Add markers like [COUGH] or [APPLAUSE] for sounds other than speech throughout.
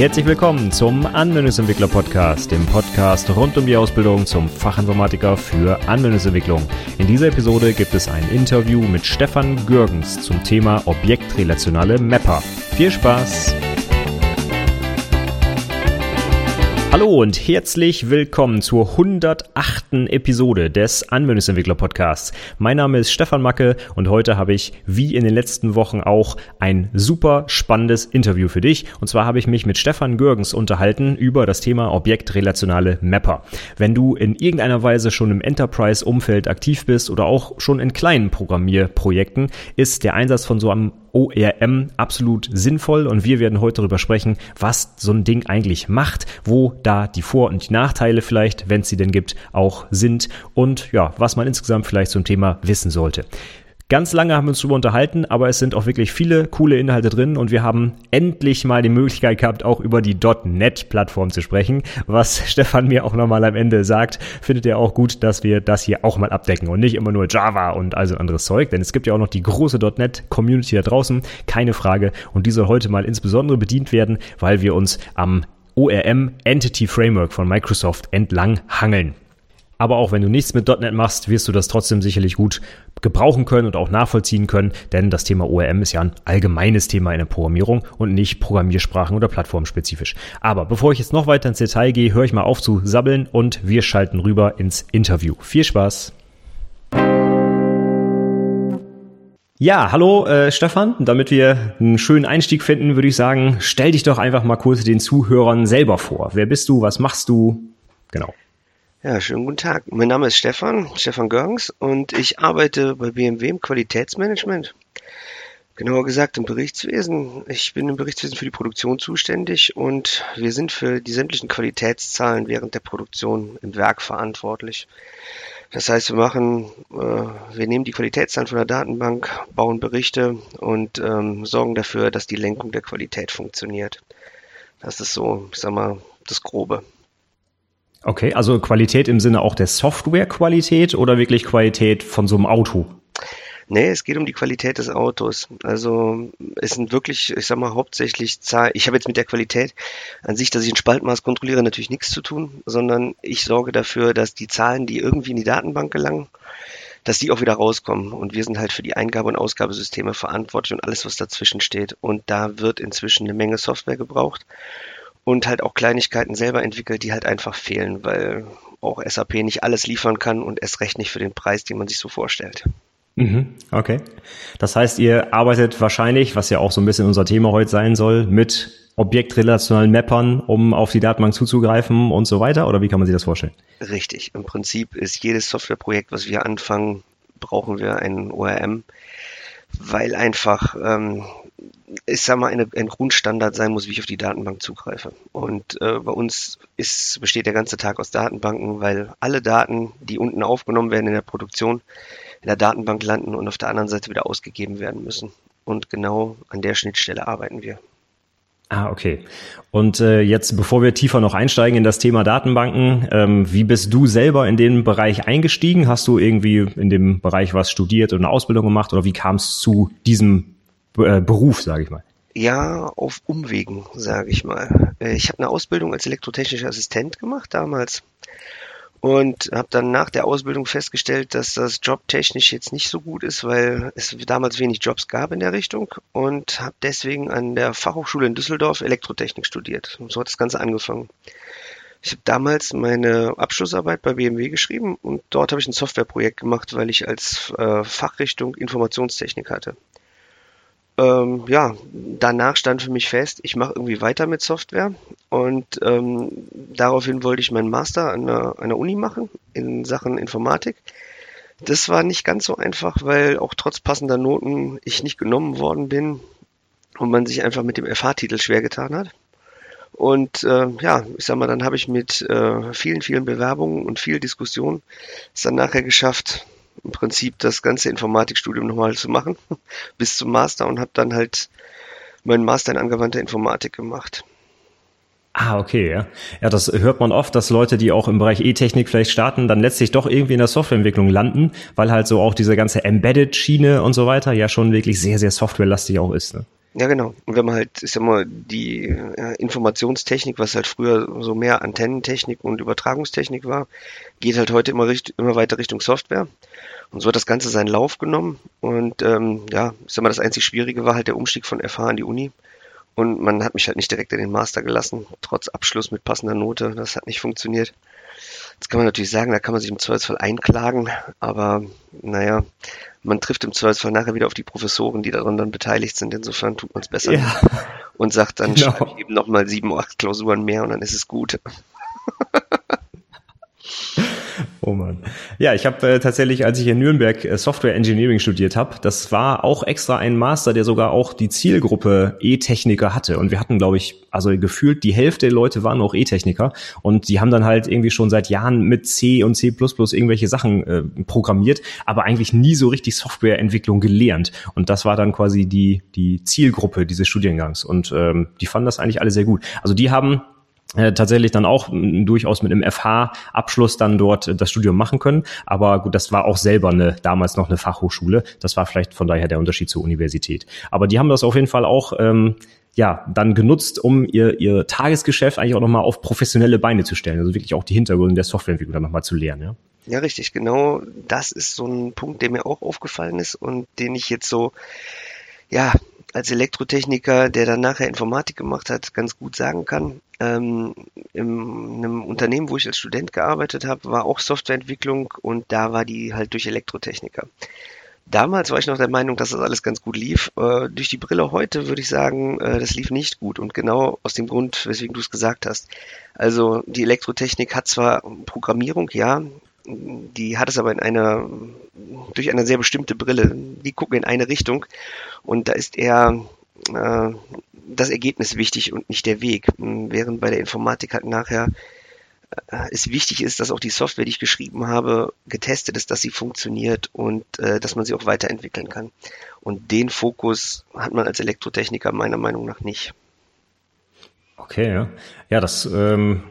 Herzlich willkommen zum Anwendungsentwickler Podcast, dem Podcast rund um die Ausbildung zum Fachinformatiker für Anwendungsentwicklung. In dieser Episode gibt es ein Interview mit Stefan Gürgens zum Thema objektrelationale Mapper. Viel Spaß! Hallo und herzlich willkommen zur 108. Episode des Anwendungsentwickler Podcasts. Mein Name ist Stefan Macke und heute habe ich, wie in den letzten Wochen auch, ein super spannendes Interview für dich. Und zwar habe ich mich mit Stefan Görgens unterhalten über das Thema objektrelationale Mapper. Wenn du in irgendeiner Weise schon im Enterprise-Umfeld aktiv bist oder auch schon in kleinen Programmierprojekten, ist der Einsatz von so einem ORM absolut sinnvoll und wir werden heute darüber sprechen, was so ein Ding eigentlich macht, wo da die Vor- und die Nachteile vielleicht, wenn es sie denn gibt, auch sind und ja, was man insgesamt vielleicht zum Thema wissen sollte. Ganz lange haben wir uns darüber unterhalten, aber es sind auch wirklich viele coole Inhalte drin und wir haben endlich mal die Möglichkeit gehabt, auch über die .NET-Plattform zu sprechen. Was [LAUGHS] Stefan mir auch nochmal am Ende sagt, findet er auch gut, dass wir das hier auch mal abdecken und nicht immer nur Java und also anderes Zeug, denn es gibt ja auch noch die große .NET-Community da draußen, keine Frage. Und die soll heute mal insbesondere bedient werden, weil wir uns am ORM Entity Framework von Microsoft entlang hangeln. Aber auch wenn du nichts mit .NET machst, wirst du das trotzdem sicherlich gut gebrauchen können und auch nachvollziehen können, denn das Thema ORM ist ja ein allgemeines Thema in der Programmierung und nicht Programmiersprachen oder plattformspezifisch. Aber bevor ich jetzt noch weiter ins Detail gehe, höre ich mal auf zu sabbeln und wir schalten rüber ins Interview. Viel Spaß! Ja, hallo äh, Stefan. Damit wir einen schönen Einstieg finden, würde ich sagen, stell dich doch einfach mal kurz den Zuhörern selber vor. Wer bist du? Was machst du? Genau. Ja, schönen guten Tag. Mein Name ist Stefan, Stefan Görgens und ich arbeite bei BMW im Qualitätsmanagement. Genauer gesagt im Berichtswesen. Ich bin im Berichtswesen für die Produktion zuständig und wir sind für die sämtlichen Qualitätszahlen während der Produktion im Werk verantwortlich. Das heißt, wir machen, äh, wir nehmen die Qualitätszahlen von der Datenbank, bauen Berichte und ähm, sorgen dafür, dass die Lenkung der Qualität funktioniert. Das ist so, ich sag mal, das Grobe. Okay, also Qualität im Sinne auch der Softwarequalität oder wirklich Qualität von so einem Auto? Nee, es geht um die Qualität des Autos. Also es sind wirklich, ich sag mal, hauptsächlich Zahlen. Ich habe jetzt mit der Qualität an sich, dass ich ein Spaltmaß kontrolliere, natürlich nichts zu tun, sondern ich sorge dafür, dass die Zahlen, die irgendwie in die Datenbank gelangen, dass die auch wieder rauskommen. Und wir sind halt für die Eingabe- und Ausgabesysteme verantwortlich und alles, was dazwischen steht. Und da wird inzwischen eine Menge Software gebraucht und halt auch Kleinigkeiten selber entwickelt, die halt einfach fehlen, weil auch SAP nicht alles liefern kann und erst recht nicht für den Preis, den man sich so vorstellt. Mhm, okay. Das heißt, ihr arbeitet wahrscheinlich, was ja auch so ein bisschen unser Thema heute sein soll, mit objektrelationalen Mappern, um auf die Datenbank zuzugreifen und so weiter? Oder wie kann man sich das vorstellen? Richtig. Im Prinzip ist jedes Softwareprojekt, was wir anfangen, brauchen wir ein ORM, weil einfach ähm, ich sag mal, eine, ein Grundstandard sein muss, wie ich auf die Datenbank zugreife. Und äh, bei uns ist, besteht der ganze Tag aus Datenbanken, weil alle Daten, die unten aufgenommen werden in der Produktion, in der Datenbank landen und auf der anderen Seite wieder ausgegeben werden müssen. Und genau an der Schnittstelle arbeiten wir. Ah, okay. Und äh, jetzt, bevor wir tiefer noch einsteigen in das Thema Datenbanken, ähm, wie bist du selber in den Bereich eingestiegen? Hast du irgendwie in dem Bereich was studiert oder eine Ausbildung gemacht oder wie kam es zu diesem äh, Beruf, sage ich mal? Ja, auf Umwegen, sage ich mal. Äh, ich habe eine Ausbildung als elektrotechnischer Assistent gemacht damals und habe dann nach der Ausbildung festgestellt, dass das jobtechnisch jetzt nicht so gut ist, weil es damals wenig Jobs gab in der Richtung und habe deswegen an der Fachhochschule in Düsseldorf Elektrotechnik studiert. Und so hat das Ganze angefangen. Ich habe damals meine Abschlussarbeit bei BMW geschrieben und dort habe ich ein Softwareprojekt gemacht, weil ich als äh, Fachrichtung Informationstechnik hatte ähm, ja, danach stand für mich fest, ich mache irgendwie weiter mit Software und ähm, daraufhin wollte ich meinen Master an einer, einer Uni machen in Sachen Informatik. Das war nicht ganz so einfach, weil auch trotz passender Noten ich nicht genommen worden bin und man sich einfach mit dem FH-Titel schwer getan hat. Und äh, ja, ich sag mal, dann habe ich mit äh, vielen, vielen Bewerbungen und viel Diskussion es dann nachher geschafft, im Prinzip das ganze Informatikstudium nochmal zu machen, [LAUGHS] bis zum Master und habe dann halt meinen Master in angewandter Informatik gemacht. Ah, okay, ja. Ja, das hört man oft, dass Leute, die auch im Bereich E-Technik vielleicht starten, dann letztlich doch irgendwie in der Softwareentwicklung landen, weil halt so auch diese ganze Embedded-Schiene und so weiter ja schon wirklich sehr, sehr softwarelastig auch ist. Ne? Ja, genau. Und wenn man halt, ist ja mal die äh, Informationstechnik, was halt früher so mehr Antennentechnik und Übertragungstechnik war, geht halt heute immer, richt immer weiter Richtung Software. Und so hat das Ganze seinen Lauf genommen. Und ähm, ja, ich sag mal, das einzig Schwierige war halt der Umstieg von FH an die Uni. Und man hat mich halt nicht direkt in den Master gelassen, trotz Abschluss mit passender Note. Das hat nicht funktioniert. Jetzt kann man natürlich sagen, da kann man sich im Zweifelsfall einklagen, aber naja, man trifft im Zweifelsfall nachher wieder auf die Professoren, die daran dann beteiligt sind. Insofern tut man es besser ja. und sagt dann, genau. schreibe ich eben nochmal sieben, acht Klausuren mehr und dann ist es gut. [LAUGHS] [LAUGHS] Oh Mann. Ja, ich habe äh, tatsächlich, als ich in Nürnberg äh, Software Engineering studiert habe, das war auch extra ein Master, der sogar auch die Zielgruppe E-Techniker hatte. Und wir hatten, glaube ich, also gefühlt die Hälfte der Leute waren auch E-Techniker. Und die haben dann halt irgendwie schon seit Jahren mit C und C irgendwelche Sachen äh, programmiert, aber eigentlich nie so richtig Softwareentwicklung gelernt. Und das war dann quasi die, die Zielgruppe dieses Studiengangs. Und ähm, die fanden das eigentlich alle sehr gut. Also die haben äh, tatsächlich dann auch durchaus mit einem FH-Abschluss dann dort äh, das Studium machen können. Aber gut, das war auch selber eine, damals noch eine Fachhochschule. Das war vielleicht von daher der Unterschied zur Universität. Aber die haben das auf jeden Fall auch ähm, ja, dann genutzt, um ihr, ihr Tagesgeschäft eigentlich auch nochmal auf professionelle Beine zu stellen. Also wirklich auch die Hintergründe der Softwareentwicklung dann nochmal zu lernen, ja. Ja, richtig, genau. Das ist so ein Punkt, der mir auch aufgefallen ist und den ich jetzt so, ja, als Elektrotechniker, der dann nachher Informatik gemacht hat, ganz gut sagen kann. Ähm, in einem Unternehmen, wo ich als Student gearbeitet habe, war auch Softwareentwicklung und da war die halt durch Elektrotechniker. Damals war ich noch der Meinung, dass das alles ganz gut lief. Äh, durch die Brille heute würde ich sagen, äh, das lief nicht gut. Und genau aus dem Grund, weswegen du es gesagt hast. Also die Elektrotechnik hat zwar Programmierung, ja, die hat es aber in einer, durch eine sehr bestimmte Brille. Die gucken in eine Richtung und da ist eher äh, das Ergebnis wichtig und nicht der Weg. Während bei der Informatik halt nachher äh, es wichtig ist, dass auch die Software, die ich geschrieben habe, getestet ist, dass sie funktioniert und äh, dass man sie auch weiterentwickeln kann. Und den Fokus hat man als Elektrotechniker meiner Meinung nach nicht. Okay, ja. Ja, das ähm,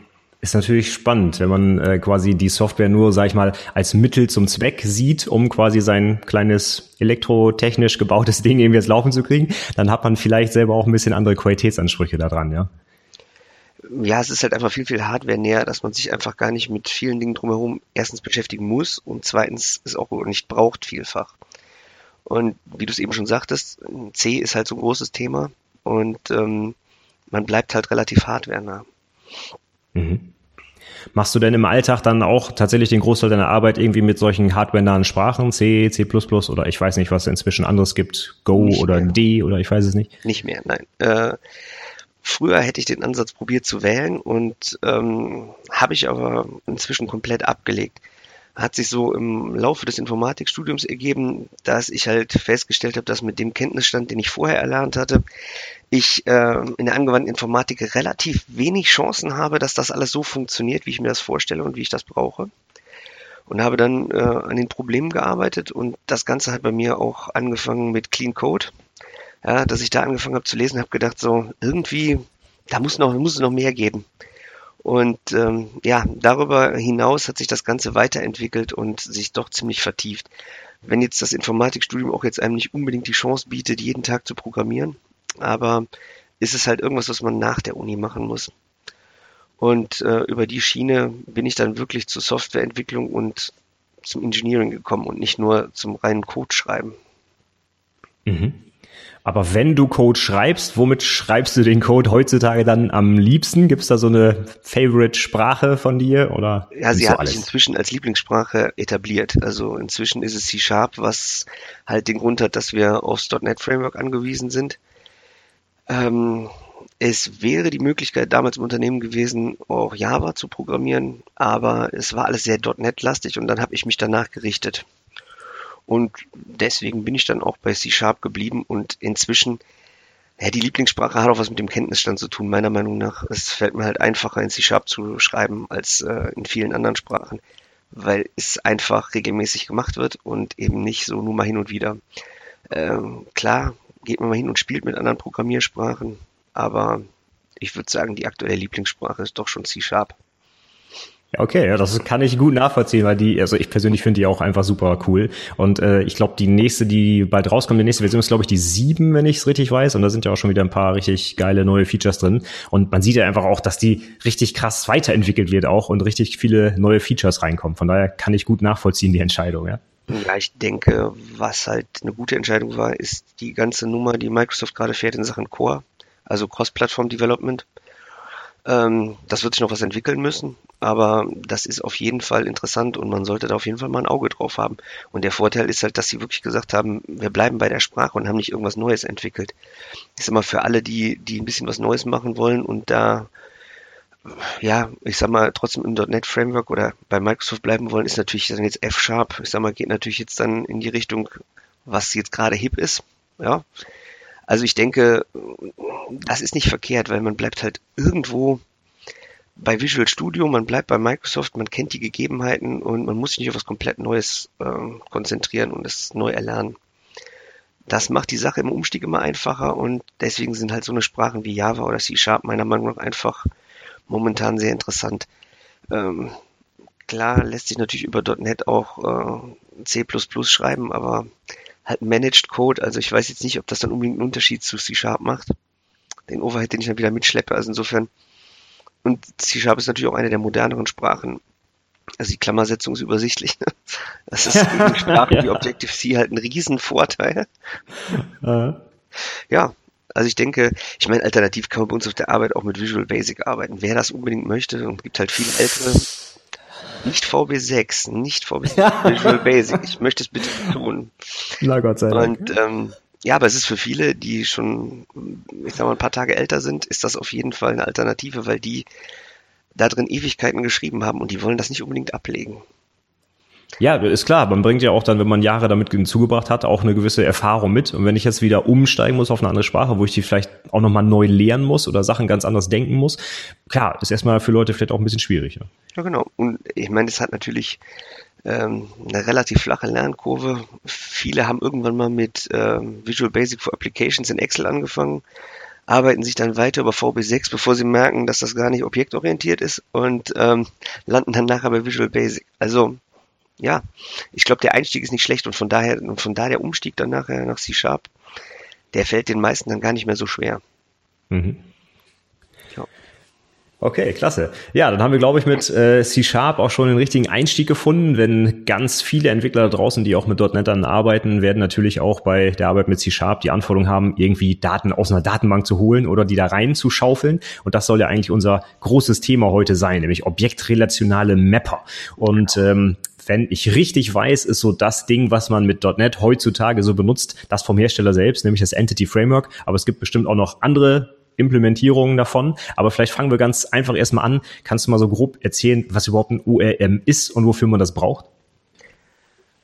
ist natürlich spannend, wenn man äh, quasi die Software nur, sag ich mal, als Mittel zum Zweck sieht, um quasi sein kleines elektrotechnisch gebautes [LAUGHS] Ding irgendwie jetzt laufen zu kriegen, dann hat man vielleicht selber auch ein bisschen andere Qualitätsansprüche daran, ja. Ja, es ist halt einfach viel, viel Hardware näher, dass man sich einfach gar nicht mit vielen Dingen drumherum erstens beschäftigen muss und zweitens es auch nicht braucht vielfach. Und wie du es eben schon sagtest, C ist halt so ein großes Thema und ähm, man bleibt halt relativ hardware-nah. Mhm. Machst du denn im Alltag dann auch tatsächlich den Großteil deiner Arbeit irgendwie mit solchen hardware-nahen Sprachen, C, C++ oder ich weiß nicht, was es inzwischen anderes gibt, Go nicht oder mehr. D oder ich weiß es nicht? Nicht mehr, nein. Äh, früher hätte ich den Ansatz probiert zu wählen und ähm, habe ich aber inzwischen komplett abgelegt hat sich so im Laufe des Informatikstudiums ergeben, dass ich halt festgestellt habe, dass mit dem Kenntnisstand, den ich vorher erlernt hatte, ich äh, in der angewandten Informatik relativ wenig Chancen habe, dass das alles so funktioniert, wie ich mir das vorstelle und wie ich das brauche. Und habe dann äh, an den Problemen gearbeitet und das Ganze hat bei mir auch angefangen mit Clean Code. Ja, dass ich da angefangen habe zu lesen, habe gedacht, so irgendwie, da muss noch, muss es noch mehr geben. Und ähm, ja, darüber hinaus hat sich das Ganze weiterentwickelt und sich doch ziemlich vertieft. Wenn jetzt das Informatikstudium auch jetzt einem nicht unbedingt die Chance bietet, jeden Tag zu programmieren, aber ist es halt irgendwas, was man nach der Uni machen muss. Und äh, über die Schiene bin ich dann wirklich zur Softwareentwicklung und zum Engineering gekommen und nicht nur zum reinen Code schreiben. Mhm. Aber wenn du Code schreibst, womit schreibst du den Code heutzutage dann am liebsten? Gibt es da so eine Favorite-Sprache von dir? Oder ja, sie hat sich inzwischen als Lieblingssprache etabliert. Also inzwischen ist es C-Sharp, was halt den Grund hat, dass wir aufs .NET Framework angewiesen sind. Ähm, es wäre die Möglichkeit damals im Unternehmen gewesen, auch Java zu programmieren, aber es war alles sehr .NET-lastig und dann habe ich mich danach gerichtet. Und deswegen bin ich dann auch bei C-Sharp geblieben und inzwischen, ja, die Lieblingssprache hat auch was mit dem Kenntnisstand zu tun, meiner Meinung nach. Es fällt mir halt einfacher, in C-Sharp zu schreiben als äh, in vielen anderen Sprachen, weil es einfach regelmäßig gemacht wird und eben nicht so nur mal hin und wieder. Ähm, klar, geht man mal hin und spielt mit anderen Programmiersprachen, aber ich würde sagen, die aktuelle Lieblingssprache ist doch schon C-Sharp. Okay, ja, das kann ich gut nachvollziehen, weil die, also ich persönlich finde die auch einfach super cool. Und äh, ich glaube, die nächste, die bald rauskommt, die nächste Version ist, glaube ich, die sieben, wenn ich es richtig weiß. Und da sind ja auch schon wieder ein paar richtig geile neue Features drin. Und man sieht ja einfach auch, dass die richtig krass weiterentwickelt wird auch und richtig viele neue Features reinkommen. Von daher kann ich gut nachvollziehen, die Entscheidung, ja. Ja, ich denke, was halt eine gute Entscheidung war, ist die ganze Nummer, die Microsoft gerade fährt in Sachen Core, also Cross-Platform-Development. Ähm, das wird sich noch was entwickeln müssen, aber das ist auf jeden Fall interessant und man sollte da auf jeden Fall mal ein Auge drauf haben. Und der Vorteil ist halt, dass sie wirklich gesagt haben, wir bleiben bei der Sprache und haben nicht irgendwas Neues entwickelt. ist immer für alle, die, die ein bisschen was Neues machen wollen und da ja, ich sag mal, trotzdem im .NET Framework oder bei Microsoft bleiben wollen, ist natürlich dann jetzt F-Sharp. Ich sag mal, geht natürlich jetzt dann in die Richtung, was jetzt gerade hip ist. Ja. Also ich denke, das ist nicht verkehrt, weil man bleibt halt irgendwo bei Visual Studio, man bleibt bei Microsoft, man kennt die Gegebenheiten und man muss sich nicht auf was komplett Neues äh, konzentrieren und es neu erlernen. Das macht die Sache im Umstieg immer einfacher und deswegen sind halt so eine Sprachen wie Java oder C Sharp meiner Meinung nach einfach momentan sehr interessant. Ähm, klar lässt sich natürlich über .NET auch äh, C++ schreiben, aber halt Managed Code, also ich weiß jetzt nicht, ob das dann unbedingt einen Unterschied zu C-Sharp macht. Den Overhead, den ich dann wieder mitschleppe, also insofern. Und C-Sharp ist natürlich auch eine der moderneren Sprachen. Also die Klammersetzung ist übersichtlich. Ne? Das ist [LAUGHS] gegen Sprachen ja. wie Objective-C halt ein Riesenvorteil. Uh. Ja, also ich denke, ich meine, alternativ kann man bei uns auf der Arbeit auch mit Visual Basic arbeiten. Wer das unbedingt möchte, und gibt halt viele ältere, nicht VB6, nicht VB6, Visual Basic. Ich möchte es bitte tun. Na Gott sei Dank. Und ähm, ja, aber es ist für viele, die schon, ich sag mal, ein paar Tage älter sind, ist das auf jeden Fall eine Alternative, weil die da drin Ewigkeiten geschrieben haben und die wollen das nicht unbedingt ablegen. Ja, ist klar. Man bringt ja auch dann, wenn man Jahre damit zugebracht hat, auch eine gewisse Erfahrung mit. Und wenn ich jetzt wieder umsteigen muss auf eine andere Sprache, wo ich die vielleicht auch nochmal neu lernen muss oder Sachen ganz anders denken muss, klar, ist erstmal für Leute vielleicht auch ein bisschen schwierig. Ja, ja genau. Und ich meine, es hat natürlich ähm, eine relativ flache Lernkurve. Viele haben irgendwann mal mit ähm, Visual Basic for Applications in Excel angefangen arbeiten sich dann weiter über VB6, bevor sie merken, dass das gar nicht objektorientiert ist und ähm, landen dann nachher bei Visual Basic. Also ja, ich glaube, der Einstieg ist nicht schlecht und von daher, und von da der Umstieg dann nachher nach C-Sharp, der fällt den meisten dann gar nicht mehr so schwer. Mhm. Okay, klasse. Ja, dann haben wir, glaube ich, mit äh, C-Sharp auch schon den richtigen Einstieg gefunden. Wenn ganz viele Entwickler da draußen, die auch mit .NET dann arbeiten, werden natürlich auch bei der Arbeit mit C-Sharp die Anforderung haben, irgendwie Daten aus einer Datenbank zu holen oder die da rein zu schaufeln. Und das soll ja eigentlich unser großes Thema heute sein, nämlich objektrelationale Mapper. Und ähm, wenn ich richtig weiß, ist so das Ding, was man mit .NET heutzutage so benutzt, das vom Hersteller selbst, nämlich das Entity Framework. Aber es gibt bestimmt auch noch andere Implementierungen davon. Aber vielleicht fangen wir ganz einfach erstmal an. Kannst du mal so grob erzählen, was überhaupt ein ORM ist und wofür man das braucht?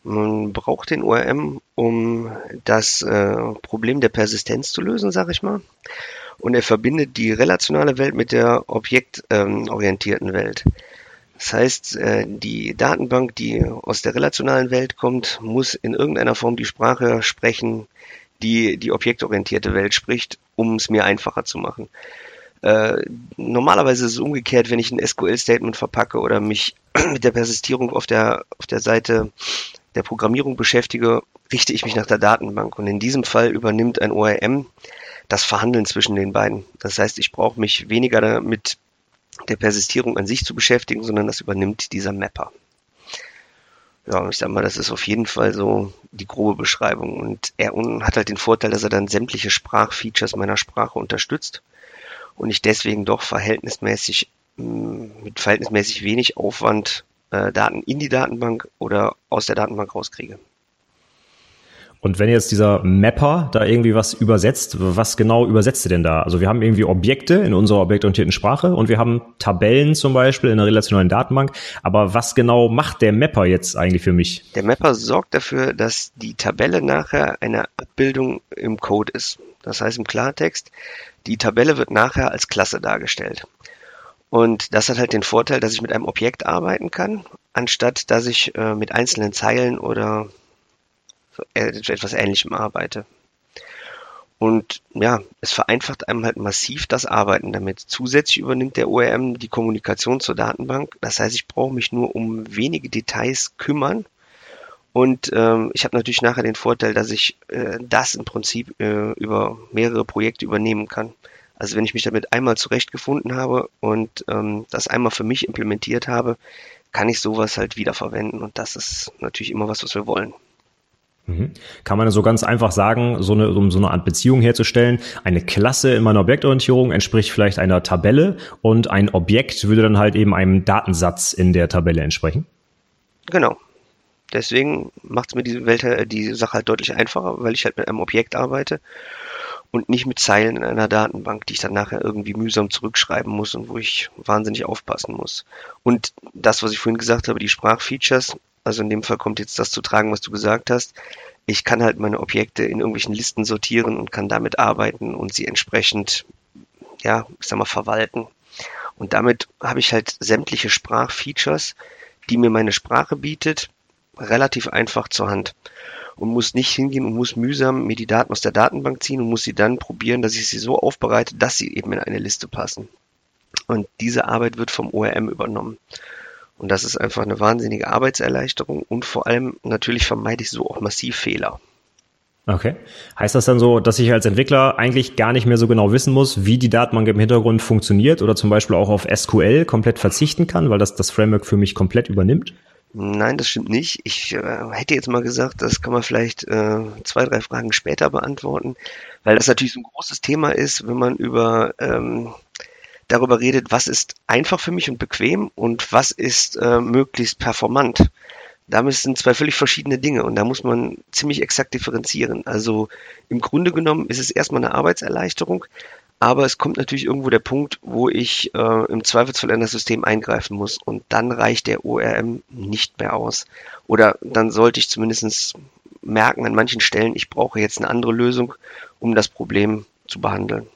Man braucht den ORM, um das äh, Problem der Persistenz zu lösen, sage ich mal. Und er verbindet die relationale Welt mit der objektorientierten ähm, Welt. Das heißt, äh, die Datenbank, die aus der relationalen Welt kommt, muss in irgendeiner Form die Sprache sprechen, die die objektorientierte Welt spricht, um es mir einfacher zu machen. Äh, normalerweise ist es umgekehrt, wenn ich ein SQL-Statement verpacke oder mich [CLEARS THROAT] mit der Persistierung auf der, auf der Seite der Programmierung beschäftige, richte ich mich nach der Datenbank. Und in diesem Fall übernimmt ein ORM das Verhandeln zwischen den beiden. Das heißt, ich brauche mich weniger damit der Persistierung an sich zu beschäftigen, sondern das übernimmt dieser Mapper. Ja, ich sag mal, das ist auf jeden Fall so die grobe Beschreibung. Und er hat halt den Vorteil, dass er dann sämtliche Sprachfeatures meiner Sprache unterstützt und ich deswegen doch verhältnismäßig mm, mit verhältnismäßig wenig Aufwand äh, Daten in die Datenbank oder aus der Datenbank rauskriege. Und wenn jetzt dieser Mapper da irgendwie was übersetzt, was genau übersetzt er denn da? Also wir haben irgendwie Objekte in unserer objektorientierten Sprache und wir haben Tabellen zum Beispiel in einer relationalen Datenbank. Aber was genau macht der Mapper jetzt eigentlich für mich? Der Mapper sorgt dafür, dass die Tabelle nachher eine Abbildung im Code ist. Das heißt im Klartext, die Tabelle wird nachher als Klasse dargestellt. Und das hat halt den Vorteil, dass ich mit einem Objekt arbeiten kann, anstatt dass ich äh, mit einzelnen Zeilen oder etwas Ähnlichem arbeite. Und ja, es vereinfacht einem halt massiv das Arbeiten damit. Zusätzlich übernimmt der ORM die Kommunikation zur Datenbank. Das heißt, ich brauche mich nur um wenige Details kümmern. Und ähm, ich habe natürlich nachher den Vorteil, dass ich äh, das im Prinzip äh, über mehrere Projekte übernehmen kann. Also wenn ich mich damit einmal zurechtgefunden habe und ähm, das einmal für mich implementiert habe, kann ich sowas halt wiederverwenden. Und das ist natürlich immer was, was wir wollen. Mhm. Kann man so ganz einfach sagen, so eine, um so eine Art Beziehung herzustellen, eine Klasse in meiner Objektorientierung entspricht vielleicht einer Tabelle und ein Objekt würde dann halt eben einem Datensatz in der Tabelle entsprechen? Genau. Deswegen macht es mir die Welt äh, die Sache halt deutlich einfacher, weil ich halt mit einem Objekt arbeite und nicht mit Zeilen in einer Datenbank, die ich dann nachher irgendwie mühsam zurückschreiben muss und wo ich wahnsinnig aufpassen muss. Und das, was ich vorhin gesagt habe, die Sprachfeatures, also in dem Fall kommt jetzt das zu tragen, was du gesagt hast. Ich kann halt meine Objekte in irgendwelchen Listen sortieren und kann damit arbeiten und sie entsprechend, ja, ich sag mal, verwalten. Und damit habe ich halt sämtliche Sprachfeatures, die mir meine Sprache bietet, relativ einfach zur Hand und muss nicht hingehen und muss mühsam mir die Daten aus der Datenbank ziehen und muss sie dann probieren, dass ich sie so aufbereite, dass sie eben in eine Liste passen. Und diese Arbeit wird vom ORM übernommen. Und das ist einfach eine wahnsinnige Arbeitserleichterung und vor allem natürlich vermeide ich so auch massiv Fehler. Okay. Heißt das dann so, dass ich als Entwickler eigentlich gar nicht mehr so genau wissen muss, wie die Datenbank im Hintergrund funktioniert oder zum Beispiel auch auf SQL komplett verzichten kann, weil das das Framework für mich komplett übernimmt? Nein, das stimmt nicht. Ich äh, hätte jetzt mal gesagt, das kann man vielleicht äh, zwei, drei Fragen später beantworten, weil das natürlich so ein großes Thema ist, wenn man über ähm, darüber redet, was ist einfach für mich und bequem und was ist äh, möglichst performant. Damit sind zwei völlig verschiedene Dinge und da muss man ziemlich exakt differenzieren. Also im Grunde genommen ist es erstmal eine Arbeitserleichterung, aber es kommt natürlich irgendwo der Punkt, wo ich äh, im Zweifelsfall in das System eingreifen muss und dann reicht der ORM nicht mehr aus. Oder dann sollte ich zumindest merken an manchen Stellen, ich brauche jetzt eine andere Lösung, um das Problem zu behandeln.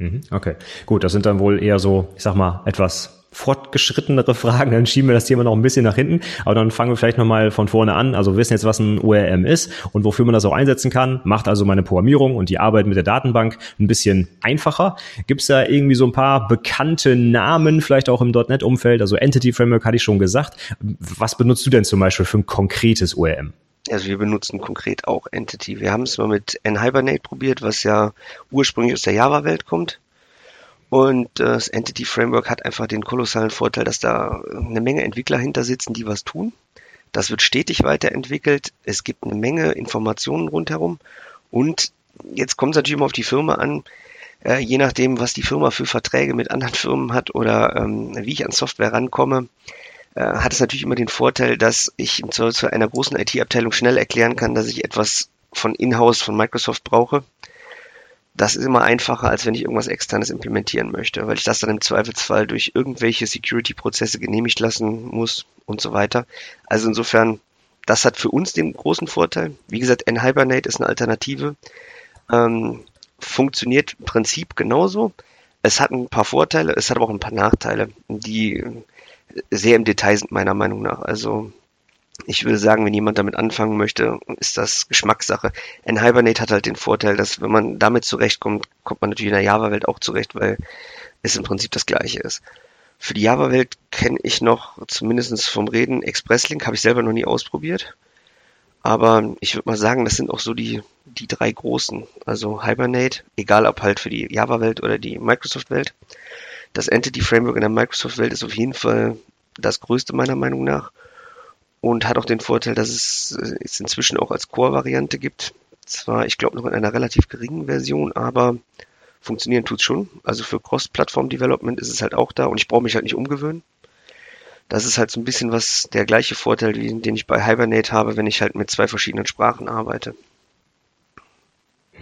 Mhm, okay, gut, das sind dann wohl eher so, ich sag mal, etwas fortgeschrittenere Fragen, dann schieben wir das Thema noch ein bisschen nach hinten. Aber dann fangen wir vielleicht nochmal von vorne an. Also wir wissen jetzt, was ein ORM ist und wofür man das auch einsetzen kann. Macht also meine Programmierung und die Arbeit mit der Datenbank ein bisschen einfacher. Gibt es da irgendwie so ein paar bekannte Namen, vielleicht auch im .NET-Umfeld? Also Entity Framework hatte ich schon gesagt. Was benutzt du denn zum Beispiel für ein konkretes ORM? Also wir benutzen konkret auch Entity. Wir haben es mal mit NHibernate probiert, was ja ursprünglich aus der Java-Welt kommt. Und äh, das Entity Framework hat einfach den kolossalen Vorteil, dass da eine Menge Entwickler hinter sitzen, die was tun. Das wird stetig weiterentwickelt. Es gibt eine Menge Informationen rundherum. Und jetzt kommt es natürlich immer auf die Firma an. Äh, je nachdem, was die Firma für Verträge mit anderen [LAUGHS] Firmen hat oder ähm, wie ich an Software rankomme, äh, hat es natürlich immer den Vorteil, dass ich im Zweifelsfall einer großen IT-Abteilung schnell erklären kann, dass ich etwas von in-house von Microsoft brauche. Das ist immer einfacher, als wenn ich irgendwas externes implementieren möchte, weil ich das dann im Zweifelsfall durch irgendwelche Security-Prozesse genehmigt lassen muss und so weiter. Also insofern, das hat für uns den großen Vorteil. Wie gesagt, NHibernate ist eine Alternative. Ähm, funktioniert im Prinzip genauso. Es hat ein paar Vorteile, es hat aber auch ein paar Nachteile, die sehr im Detail sind, meiner Meinung nach. Also ich würde sagen, wenn jemand damit anfangen möchte, ist das Geschmackssache. Ein Hibernate hat halt den Vorteil, dass wenn man damit zurechtkommt, kommt man natürlich in der Java-Welt auch zurecht, weil es im Prinzip das gleiche ist. Für die Java-Welt kenne ich noch, zumindest vom Reden, ExpressLink habe ich selber noch nie ausprobiert. Aber ich würde mal sagen, das sind auch so die, die drei großen. Also Hibernate, egal ob halt für die Java-Welt oder die Microsoft-Welt. Das Entity Framework in der Microsoft-Welt ist auf jeden Fall das größte meiner Meinung nach und hat auch den Vorteil, dass es es inzwischen auch als Core-Variante gibt. Zwar, ich glaube, noch in einer relativ geringen Version, aber funktionieren tut es schon. Also für Cross-Plattform-Development ist es halt auch da und ich brauche mich halt nicht umgewöhnen. Das ist halt so ein bisschen was der gleiche Vorteil, den ich bei Hibernate habe, wenn ich halt mit zwei verschiedenen Sprachen arbeite.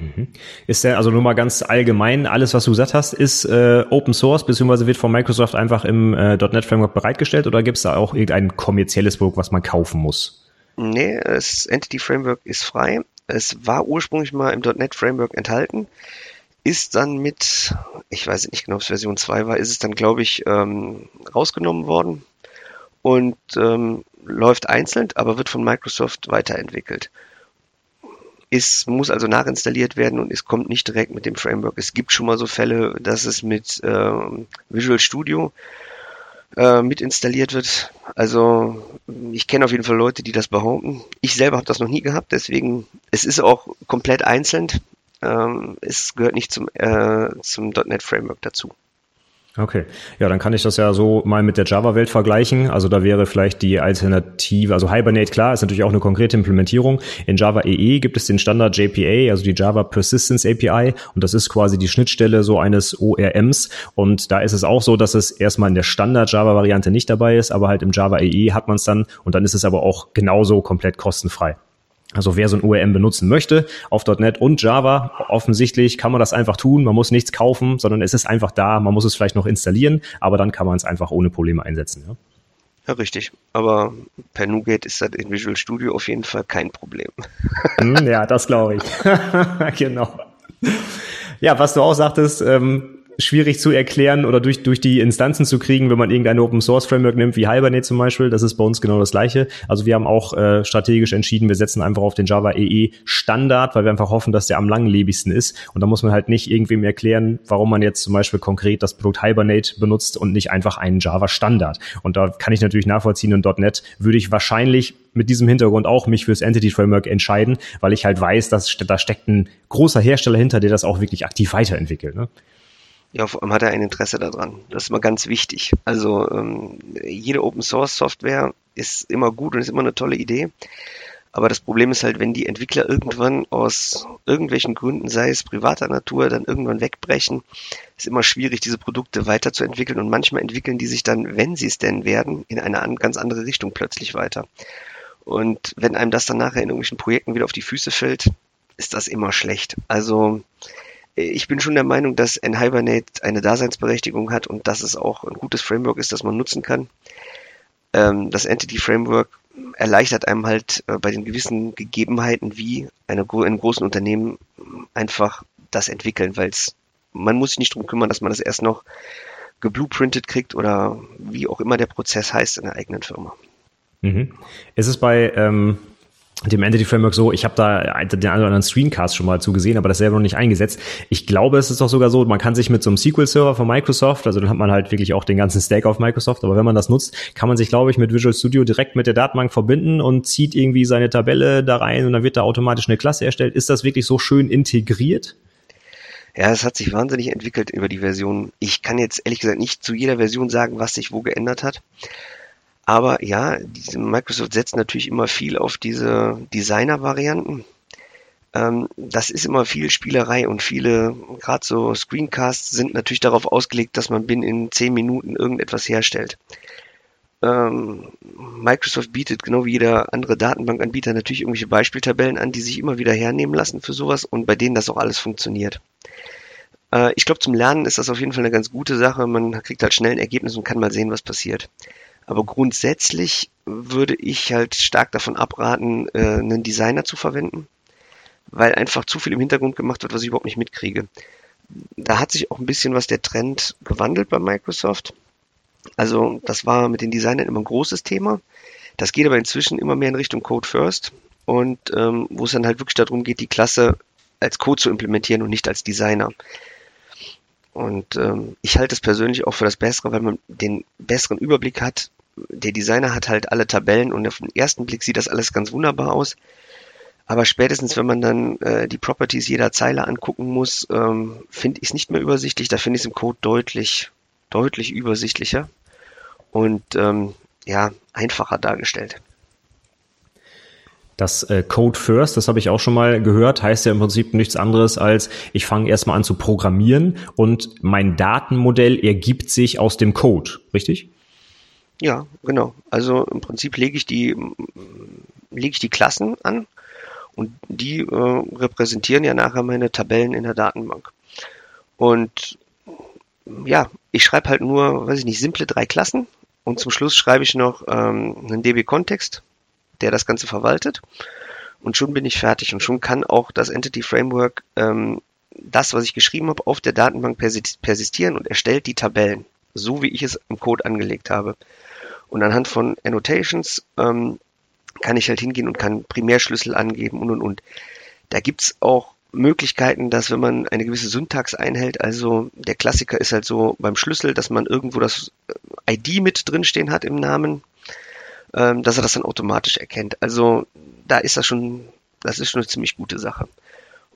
Mhm. Ist der, also nur mal ganz allgemein, alles, was du gesagt hast, ist äh, Open Source, beziehungsweise wird von Microsoft einfach im äh, .NET Framework bereitgestellt oder gibt es da auch irgendein kommerzielles Produkt, was man kaufen muss? Nee, das Entity Framework ist frei. Es war ursprünglich mal im .NET Framework enthalten, ist dann mit, ich weiß nicht genau, ob es Version 2 war, ist es dann, glaube ich, ähm, rausgenommen worden und ähm, läuft einzeln, aber wird von Microsoft weiterentwickelt. Es muss also nachinstalliert werden und es kommt nicht direkt mit dem Framework. Es gibt schon mal so Fälle, dass es mit äh, Visual Studio äh, mit installiert wird. Also ich kenne auf jeden Fall Leute, die das behaupten. Ich selber habe das noch nie gehabt, deswegen es ist auch komplett einzeln. Ähm, es gehört nicht zum, äh, zum .NET Framework dazu. Okay, ja, dann kann ich das ja so mal mit der Java-Welt vergleichen. Also da wäre vielleicht die Alternative, also Hibernate, klar, ist natürlich auch eine konkrete Implementierung. In Java EE gibt es den Standard JPA, also die Java Persistence API und das ist quasi die Schnittstelle so eines ORMs und da ist es auch so, dass es erstmal in der Standard-Java-Variante nicht dabei ist, aber halt im Java EE hat man es dann und dann ist es aber auch genauso komplett kostenfrei. Also wer so ein ORM benutzen möchte auf .NET und Java, offensichtlich kann man das einfach tun. Man muss nichts kaufen, sondern es ist einfach da. Man muss es vielleicht noch installieren, aber dann kann man es einfach ohne Probleme einsetzen. Ja? Ja, richtig. Aber per NuGet ist das in Visual Studio auf jeden Fall kein Problem. [LAUGHS] Hm, ja, das glaube ich. [LAUGHS] genau. Ja, was du auch sagtest, ähm, schwierig zu erklären oder durch, durch die Instanzen zu kriegen, wenn man irgendein Open Source Framework nimmt, wie Hibernate zum Beispiel. Das ist bei uns genau das Gleiche. Also wir haben auch äh, strategisch entschieden, wir setzen einfach auf den Java EE Standard, weil wir einfach hoffen, dass der am langlebigsten ist. Und da muss man halt nicht irgendwem erklären, warum man jetzt zum Beispiel konkret das Produkt Hibernate benutzt und nicht einfach einen Java Standard. Und da kann ich natürlich nachvollziehen, in .NET würde ich wahrscheinlich mit diesem Hintergrund auch mich fürs Entity Framework entscheiden, weil ich halt weiß, dass da steckt ein großer Hersteller hinter, der das auch wirklich aktiv weiterentwickelt. Ne? Ja, vor allem hat er ein Interesse daran. Das ist immer ganz wichtig. Also ähm, jede Open Source Software ist immer gut und ist immer eine tolle Idee. Aber das Problem ist halt, wenn die Entwickler irgendwann aus irgendwelchen Gründen, sei es privater Natur, dann irgendwann wegbrechen, ist immer schwierig, diese Produkte weiterzuentwickeln. Und manchmal entwickeln die sich dann, wenn sie es denn werden, in eine ganz andere Richtung plötzlich weiter. Und wenn einem das dann nachher in irgendwelchen Projekten wieder auf die Füße fällt, ist das immer schlecht. Also ich bin schon der Meinung, dass ein eine Daseinsberechtigung hat und dass es auch ein gutes Framework ist, das man nutzen kann. Ähm, das Entity Framework erleichtert einem halt äh, bei den gewissen Gegebenheiten wie eine, einem großen Unternehmen einfach das entwickeln, weil man muss sich nicht darum kümmern, dass man das erst noch geblueprintet kriegt oder wie auch immer der Prozess heißt in der eigenen Firma. Mhm. Ist es bei ähm, dem Entity Framework so, ich habe da den einen oder anderen Screencast schon mal zugesehen, aber das selber noch nicht eingesetzt. Ich glaube, es ist doch sogar so, man kann sich mit so einem SQL-Server von Microsoft, also dann hat man halt wirklich auch den ganzen Stack auf Microsoft, aber wenn man das nutzt, kann man sich, glaube ich, mit Visual Studio direkt mit der Datenbank verbinden und zieht irgendwie seine Tabelle da rein und dann wird da automatisch eine Klasse erstellt. Ist das wirklich so schön integriert? Ja, es hat sich wahnsinnig entwickelt über die Version. Ich kann jetzt ehrlich gesagt nicht zu jeder Version sagen, was sich wo geändert hat. Aber ja, Microsoft setzt natürlich immer viel auf diese Designer-Varianten. Ähm, das ist immer viel Spielerei und viele, gerade so Screencasts sind natürlich darauf ausgelegt, dass man binnen zehn Minuten irgendetwas herstellt. Ähm, Microsoft bietet genau wie jeder andere Datenbankanbieter natürlich irgendwelche Beispieltabellen an, die sich immer wieder hernehmen lassen für sowas und bei denen das auch alles funktioniert. Äh, ich glaube, zum Lernen ist das auf jeden Fall eine ganz gute Sache. Man kriegt halt schnell ein Ergebnis und kann mal sehen, was passiert. Aber grundsätzlich würde ich halt stark davon abraten, äh, einen Designer zu verwenden, weil einfach zu viel im Hintergrund gemacht wird, was ich überhaupt nicht mitkriege. Da hat sich auch ein bisschen was der Trend gewandelt bei Microsoft. Also das war mit den Designern immer ein großes Thema. Das geht aber inzwischen immer mehr in Richtung Code First und ähm, wo es dann halt wirklich darum geht, die Klasse als Code zu implementieren und nicht als Designer. Und ähm, ich halte es persönlich auch für das Bessere, weil man den besseren Überblick hat, der Designer hat halt alle Tabellen und auf den ersten Blick sieht das alles ganz wunderbar aus. Aber spätestens, wenn man dann äh, die Properties jeder Zeile angucken muss, ähm, finde ich es nicht mehr übersichtlich. Da finde ich es im Code deutlich, deutlich übersichtlicher und ähm, ja, einfacher dargestellt. Das äh, Code First, das habe ich auch schon mal gehört, heißt ja im Prinzip nichts anderes als, ich fange erstmal an zu programmieren und mein Datenmodell ergibt sich aus dem Code, richtig? Ja, genau. Also im Prinzip lege ich die, lege ich die Klassen an und die äh, repräsentieren ja nachher meine Tabellen in der Datenbank. Und ja, ich schreibe halt nur, weiß ich nicht, simple drei Klassen und zum Schluss schreibe ich noch ähm, einen DB-Kontext, der das Ganze verwaltet. Und schon bin ich fertig und schon kann auch das Entity Framework ähm, das, was ich geschrieben habe, auf der Datenbank persistieren und erstellt die Tabellen, so wie ich es im Code angelegt habe. Und anhand von Annotations ähm, kann ich halt hingehen und kann Primärschlüssel angeben und und und. Da gibt's auch Möglichkeiten, dass wenn man eine gewisse Syntax einhält, also der Klassiker ist halt so beim Schlüssel, dass man irgendwo das äh, ID mit drinstehen hat im Namen, ähm, dass er das dann automatisch erkennt. Also da ist das schon, das ist schon eine ziemlich gute Sache.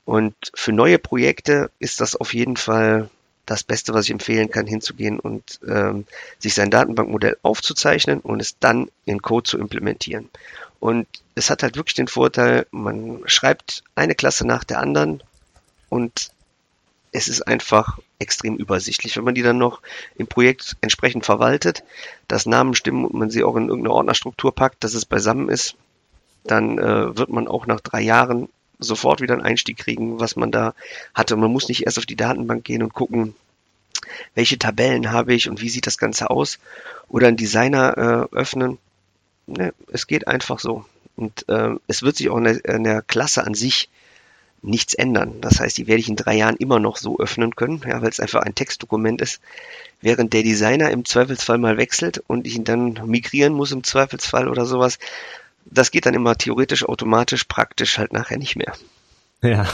Und für neue Projekte ist das auf jeden Fall das Beste, was ich empfehlen kann, hinzugehen und ähm, sich sein Datenbankmodell aufzuzeichnen und es dann in Code zu implementieren. Und es hat halt wirklich den Vorteil, man schreibt eine Klasse nach der anderen und es ist einfach extrem übersichtlich. Wenn man die dann noch im Projekt entsprechend verwaltet, dass Namen stimmen und man sie auch in irgendeine Ordnerstruktur packt, dass es beisammen ist, dann äh, wird man auch nach drei Jahren sofort wieder einen Einstieg kriegen, was man da hatte. Und man muss nicht erst auf die Datenbank gehen und gucken, welche Tabellen habe ich und wie sieht das Ganze aus oder einen Designer äh, öffnen. Ne, es geht einfach so. Und äh, es wird sich auch in der, in der, Klasse an sich nichts ändern. Das heißt, die werde ich in drei Jahren immer noch so öffnen können, ja, weil es einfach ein Textdokument ist. Während der Designer im Zweifelsfall mal wechselt und ich ihn dann migrieren muss im Zweifelsfall oder sowas, das geht dann immer theoretisch, automatisch, praktisch halt nachher nicht mehr. Ja,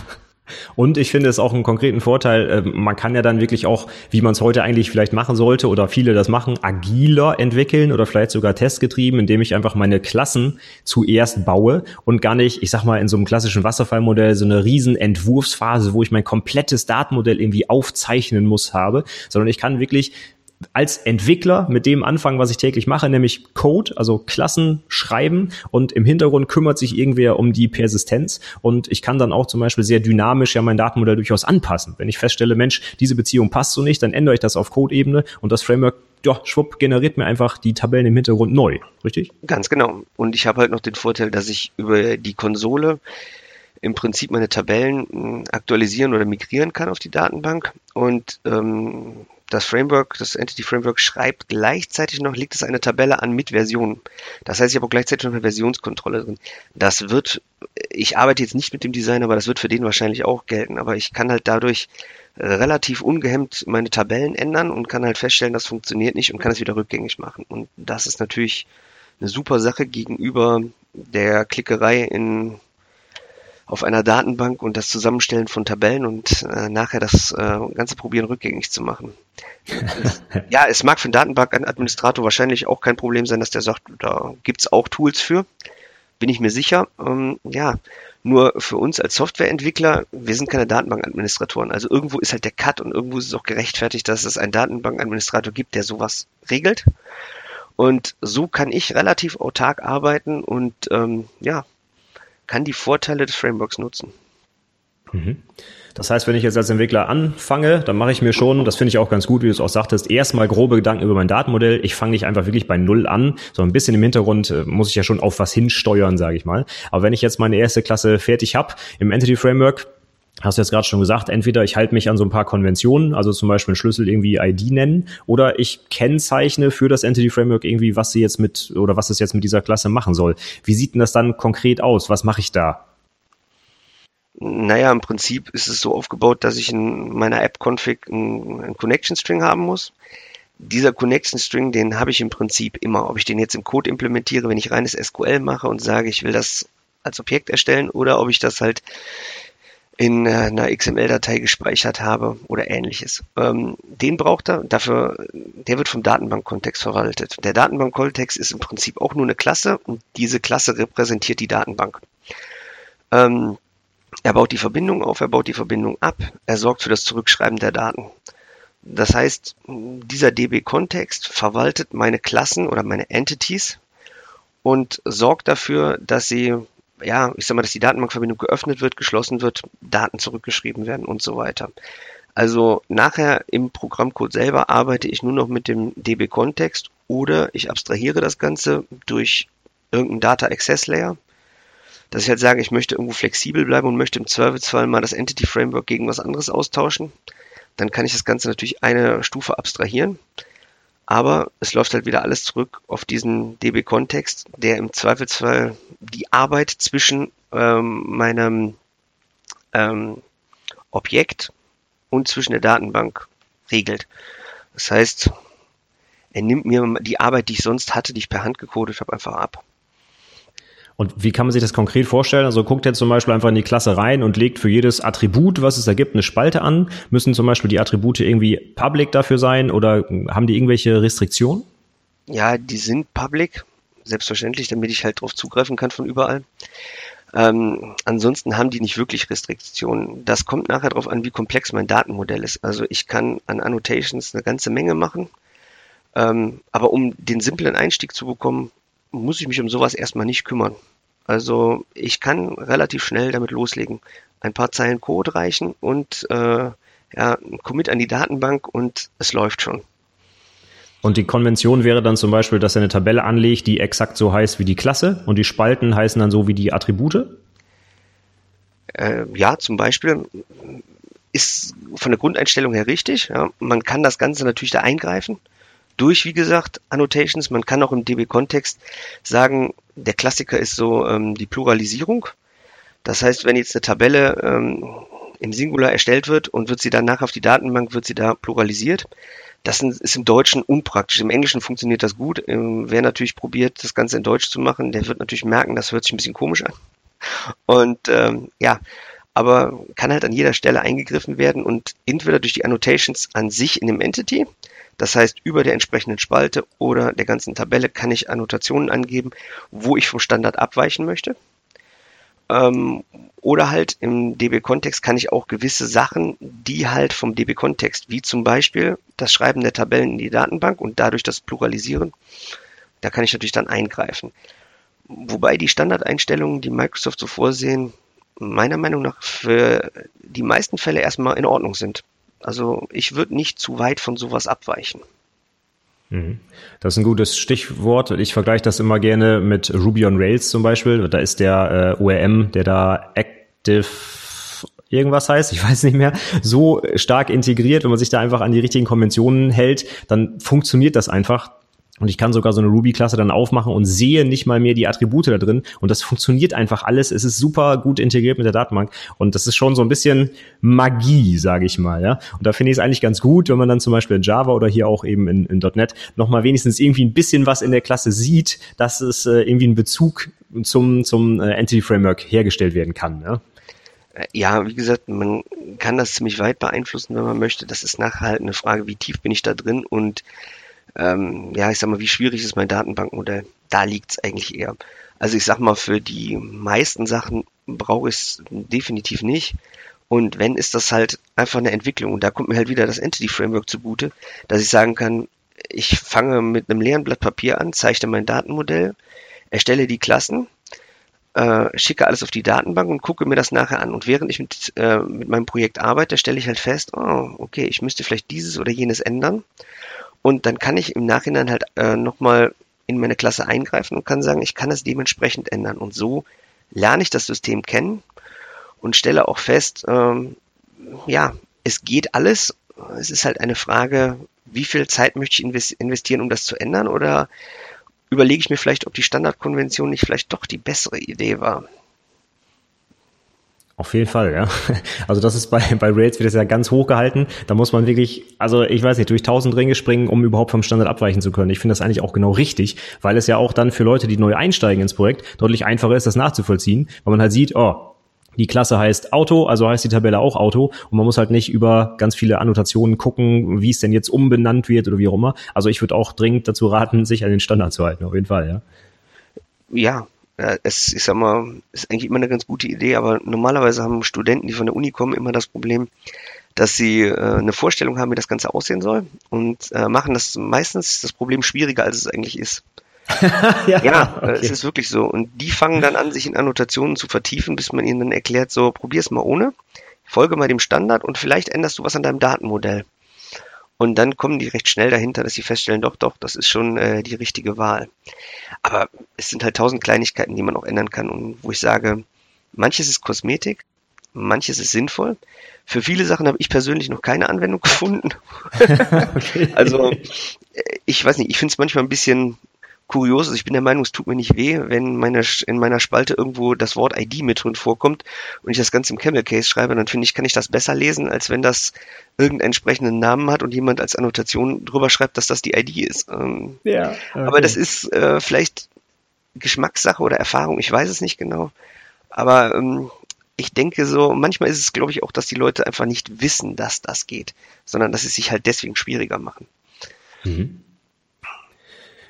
und ich finde es auch einen konkreten Vorteil, äh, man kann ja dann wirklich auch, wie man es heute eigentlich vielleicht machen sollte oder viele das machen, agiler entwickeln oder vielleicht sogar testgetrieben, indem ich einfach meine Klassen zuerst baue und gar nicht, ich sag mal, in so einem klassischen Wasserfallmodell so eine riesen Entwurfsphase, wo ich mein komplettes Datenmodell irgendwie aufzeichnen muss habe, sondern ich kann wirklich als Entwickler mit dem anfangen, was ich täglich mache, nämlich Code, also Klassen schreiben und im Hintergrund kümmert sich irgendwer um die Persistenz und ich kann dann auch zum Beispiel sehr dynamisch ja mein Datenmodell durchaus anpassen. Wenn ich feststelle, Mensch, diese Beziehung passt so nicht, dann ändere ich das auf Code-Ebene und das Framework ja, schwupp, generiert mir einfach die Tabellen im Hintergrund neu, richtig? Ganz genau. Und ich habe halt noch den Vorteil, dass ich über die Konsole im Prinzip meine Tabellen hm, aktualisieren oder migrieren kann auf die Datenbank und ähm, das Framework, das Entity Framework schreibt gleichzeitig noch, legt es eine Tabelle an mit Versionen. Das heißt, ich habe auch gleichzeitig noch eine Versionskontrolle drin. Das wird, ich arbeite jetzt nicht mit dem Design, aber das wird für den wahrscheinlich auch gelten. Aber ich kann halt dadurch äh, relativ ungehemmt meine Tabellen ändern und kann halt feststellen, das funktioniert nicht und kann es wieder rückgängig machen. Und das ist natürlich eine super Sache gegenüber der Klickerei in auf einer Datenbank und das Zusammenstellen von Tabellen und äh, nachher das äh, Ganze probieren rückgängig zu machen. [LAUGHS] ja, es mag für einen Datenbankadministrator wahrscheinlich auch kein Problem sein, dass der sagt, da gibt's auch Tools für, bin ich mir sicher. Ähm, ja, nur für uns als Softwareentwickler, wir sind keine Datenbankadministratoren. Also irgendwo ist halt der Cut und irgendwo ist es auch gerechtfertigt, dass es einen Datenbankadministrator gibt, der sowas regelt. Und so kann ich relativ autark arbeiten und ähm, ja, kann die Vorteile des Frameworks nutzen. Mhm. Das heißt, wenn ich jetzt als Entwickler anfange, dann mache ich mir schon, das finde ich auch ganz gut, wie du es auch sagtest, erstmal grobe Gedanken über mein Datenmodell. Ich fange nicht einfach wirklich bei Null an, sondern ein bisschen im Hintergrund äh, muss ich ja schon auf was hinsteuern, sage ich mal. Aber wenn ich jetzt meine erste Klasse fertig habe im Entity Framework, hast du jetzt gerade schon gesagt, entweder ich halte mich an so ein paar Konventionen, also zum Beispiel einen Schlüssel irgendwie ID nennen, oder ich kennzeichne für das Entity Framework irgendwie, was sie jetzt mit oder was es jetzt mit dieser Klasse machen soll. Wie sieht denn das dann konkret aus? Was mache ich da? Naja, im Prinzip ist es so aufgebaut, dass ich in meiner App-Config einen, Connection String haben muss. Dieser Connection String, den habe ich im Prinzip immer. Ob ich den jetzt im Code implementiere, wenn ich reines SQL mache und sage, ich will das als Objekt erstellen, oder ob ich das halt in äh, einer XML-Datei gespeichert habe oder ähnliches. Ähm, den braucht er, dafür, der wird vom Datenbankkontext verwaltet. Der Datenbankkontext ist im Prinzip auch nur eine Klasse und diese Klasse repräsentiert die Datenbank. Ähm, er baut die Verbindung auf, er baut die Verbindung ab, er sorgt für das Zurückschreiben der Daten. Das heißt, dieser DB-Kontext verwaltet meine Klassen oder meine Entities und sorgt dafür, dass sie ja, ich sag mal, dass die Datenbankverbindung geöffnet wird, geschlossen wird, Daten zurückgeschrieben werden und so weiter. Also nachher im Programmcode selber arbeite ich nur noch mit dem DB-Kontext oder ich abstrahiere das Ganze durch irgendeinen Data Access Layer, dass ich halt sage, ich möchte irgendwo flexibel bleiben und möchte im Zweifelsfall mal das Entity Framework gegen was anderes austauschen. Dann kann ich das Ganze natürlich eine Stufe abstrahieren aber es läuft halt wieder alles zurück auf diesen DB-Kontext, der im Zweifelsfall die Arbeit zwischen ähm, meinem ähm, Objekt und zwischen der Datenbank regelt. Das heißt, er nimmt mir die Arbeit, die ich sonst hatte, die ich per Hand gecodet habe, einfach ab. Und wie kann man sich das konkret vorstellen? Also guckt jetzt zum Beispiel einfach in die Klasse rein und legt für jedes Attribut, was es da gibt, eine Spalte an. Müssen zum Beispiel die Attribute irgendwie public dafür sein oder haben die irgendwelche Restriktionen? Ja, die sind public, selbstverständlich, damit ich halt drauf zugreifen kann von überall. Ähm, ansonsten haben die nicht wirklich Restriktionen. Das kommt nachher darauf an, wie komplex mein Datenmodell ist. Also ich kann an Annotations eine ganze Menge machen, ähm, aber um den simplen Einstieg zu bekommen, muss ich mich um sowas erstmal nicht kümmern. Also ich kann relativ schnell damit loslegen. Ein paar Zeilen Code reichen und äh, ja, ein Commit an die Datenbank und es läuft schon. Und die Konvention wäre dann zum Beispiel, dass er eine Tabelle anlegt, die exakt so heißt wie die Klasse und die Spalten heißen dann so wie die Attribute? Äh, ja, zum Beispiel ist von der Grundeinstellung her richtig. Ja. Man kann das Ganze natürlich da eingreifen durch, wie gesagt, Annotations. Man kann auch im DB-Kontext sagen, der Klassiker ist so ähm, die Pluralisierung. Das heißt, wenn jetzt eine Tabelle ähm, im Singular erstellt wird und wird sie dann nachher auf die Datenbank, wird sie da pluralisiert. Das ist im Deutschen unpraktisch. Im Englischen funktioniert das gut. Ähm, wer natürlich probiert, das Ganze in Deutsch zu machen, der wird natürlich merken, das hört sich ein bisschen komisch an. Und ähm, ja, aber kann halt an jeder Stelle eingegriffen werden und entweder durch die Annotations an sich in dem Entity, das heißt über der entsprechenden Spalte oder der ganzen Tabelle kann ich Annotationen angeben, wo ich vom Standard abweichen möchte. Ähm, oder halt im DB-Kontext kann ich auch gewisse Sachen, die halt vom DB-Kontext, wie zum Beispiel das Schreiben der Tabellen in die Datenbank und dadurch das Pluralisieren, da kann ich natürlich dann eingreifen. Wobei die Standardeinstellungen, die Microsoft so vorsehen, meiner Meinung nach für die meisten Fälle erstmal in Ordnung sind. Also ich würde nicht zu weit von sowas abweichen. Mhm. Das ist ein gutes Stichwort. Ich vergleiche das immer gerne mit Ruby on Rails zum Beispiel. Da ist der äh, ORM, der da Active irgendwas heißt, ich [LAUGHS] weiß nicht mehr, so stark integriert, wenn man sich da einfach an die richtigen Konventionen hält, dann funktioniert das einfach. Und ich kann sogar so eine Ruby-Klasse dann aufmachen und sehe nicht mal mehr die Attribute da drin. Und das funktioniert einfach alles. Es ist super gut integriert mit der Datenbank. Und das ist schon so ein bisschen Magie, sage ich mal. Ja? Und da finde ich es eigentlich ganz gut, wenn man dann zum Beispiel in Java oder hier auch eben in, in .NET nochmal wenigstens irgendwie ein bisschen was in der Klasse sieht, dass es äh, irgendwie einen Bezug zum, zum äh, Entity Framework hergestellt werden kann. Ja? Ja, wie gesagt, man kann das ziemlich weit beeinflussen, wenn man möchte. Das ist nachher halt eine Frage, wie tief bin ich da drin und ähm, ja, ich sag mal, wie schwierig ist mein Datenbankmodell? Da liegt es eigentlich eher. Also ich sag mal, für die meisten Sachen brauche ich es definitiv nicht. Und wenn, ist das halt einfach eine Entwicklung. Und da kommt mir halt wieder das Entity Framework zugute, dass ich sagen kann, ich fange mit einem leeren Blatt Papier an, zeichne mein Datenmodell, erstelle die Klassen, äh, schicke alles auf die Datenbank und gucke mir das nachher an. Und während ich mit, äh, mit meinem Projekt arbeite, stelle ich halt fest, oh, okay, ich müsste vielleicht dieses oder jenes ändern. Und dann kann ich im Nachhinein halt äh, nochmal in meine Klasse eingreifen und kann sagen, ich kann es dementsprechend ändern. Und so lerne ich das System kennen und stelle auch fest, ähm, ja, es geht alles. Es ist halt eine Frage, wie viel Zeit möchte ich investieren, um das zu ändern? Oder überlege ich mir vielleicht, ob die Standardkonvention nicht vielleicht doch die bessere Idee war? Auf jeden Fall, ja. [LAUGHS] Also das ist bei, bei Rails wird das ja ganz hoch gehalten. Da muss man wirklich, also ich weiß nicht, durch tausend Ringe springen, um überhaupt vom Standard abweichen zu können. Ich finde das eigentlich auch genau richtig, weil es ja auch dann für Leute, die neu einsteigen ins Projekt, deutlich einfacher ist, das nachzuvollziehen, weil man halt sieht, oh, die Klasse heißt Auto, also heißt die Tabelle auch Auto und man muss halt nicht über ganz viele Annotationen gucken, wie es denn jetzt umbenannt wird oder wie auch immer. Also ich würde auch dringend dazu raten, sich an den Standard zu halten, auf jeden Fall, ja. Ja, es, ich sag mal, ist eigentlich immer eine ganz gute Idee, aber normalerweise haben Studenten, die von der Uni kommen, immer das Problem, dass sie äh, eine Vorstellung haben, wie das Ganze aussehen soll und äh, machen das meistens das Problem schwieriger, als es eigentlich ist. [LAUGHS] ja, ja okay. es ist wirklich so. Und die fangen dann an, sich in Annotationen zu vertiefen, bis man ihnen dann erklärt, so, probier's mal ohne, folge mal dem Standard und vielleicht änderst du was an deinem Datenmodell. Und dann kommen die recht schnell dahinter, dass sie feststellen, doch, doch, das ist schon äh, die richtige Wahl. Aber es sind halt tausend Kleinigkeiten, die man auch ändern kann und wo ich sage, manches ist Kosmetik, manches ist sinnvoll. Für viele Sachen habe ich persönlich noch keine Anwendung [LAUGHS] gefunden. [LAUGHS] okay. Also ich weiß nicht, ich finde es manchmal ein bisschen kurios. Also ich bin der Meinung, es tut mir nicht weh, wenn meine, in meiner Spalte irgendwo das Wort ID mit drin vorkommt und ich das Ganze im Camel Case schreibe, dann finde ich, kann ich das besser lesen, als wenn das irgendeinen entsprechenden Namen hat und jemand als Annotation drüber schreibt, dass das die ID ist. Ähm, ja, okay. Aber das ist äh, vielleicht Geschmackssache oder Erfahrung, ich weiß es nicht genau. Aber ähm, ich denke so, manchmal ist es, glaube ich, auch, dass die Leute einfach nicht wissen, dass das geht, sondern dass sie es sich halt deswegen schwieriger machen. Mhm.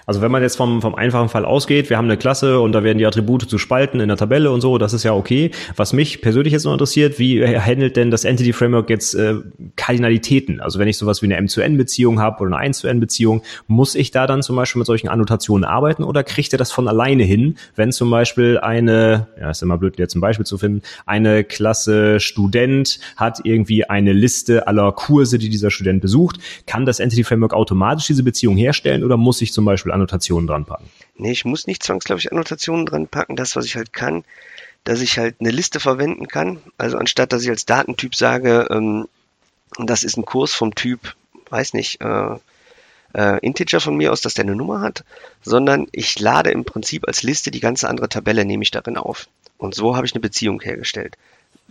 Also wenn man jetzt vom, vom einfachen Fall ausgeht, wir haben eine Klasse und da werden die Attribute zu Spalten in der Tabelle und so, das ist ja okay. Was mich persönlich jetzt noch interessiert, wie handelt denn das Entity Framework jetzt äh, Kardinalitäten? Also wenn ich sowas wie eine M-zu-N-Beziehung habe oder eine 1-zu-N-Beziehung, muss ich da dann zum Beispiel mit solchen Annotationen arbeiten oder kriegt ihr das von alleine hin, wenn zum Beispiel eine, ja ist immer blöd jetzt ein Beispiel zu finden, eine Klasse Student hat irgendwie eine Liste aller Kurse, die dieser Student besucht, kann das Entity Framework automatisch diese Beziehung herstellen oder muss ich zum Beispiel Annotationen dran packen? Nee, ich muss nicht zwangsläufig Annotationen dran packen. Das, was ich halt kann, dass ich halt eine Liste verwenden kann. Also anstatt, dass ich als Datentyp sage, ähm, das ist ein Kurs vom Typ, weiß nicht, äh, äh, Integer von mir aus, dass der eine Nummer hat, sondern ich lade im Prinzip als Liste die ganze andere Tabelle, nehme ich darin auf. Und so habe ich eine Beziehung hergestellt.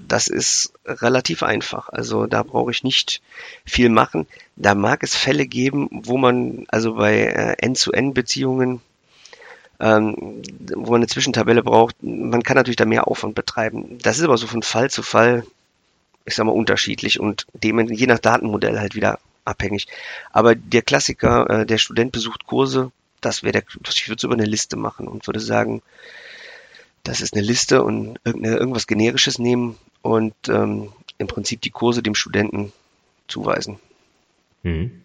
Das ist relativ einfach. Also da brauche ich nicht viel machen. Da mag es Fälle geben, wo man also bei äh, N-zu-N-Beziehungen, ähm, wo man eine Zwischentabelle braucht, man kann natürlich da mehr Aufwand betreiben. Das ist aber so von Fall zu Fall, ich sag mal, unterschiedlich und dem je nach Datenmodell halt wieder abhängig. Aber der Klassiker, äh, der Student besucht Kurse, das wäre der, ich würde es über eine Liste machen und würde sagen, das ist eine Liste und irgendwas Generisches nehmen und ähm, im Prinzip die Kurse dem Studenten zuweisen. Mhm.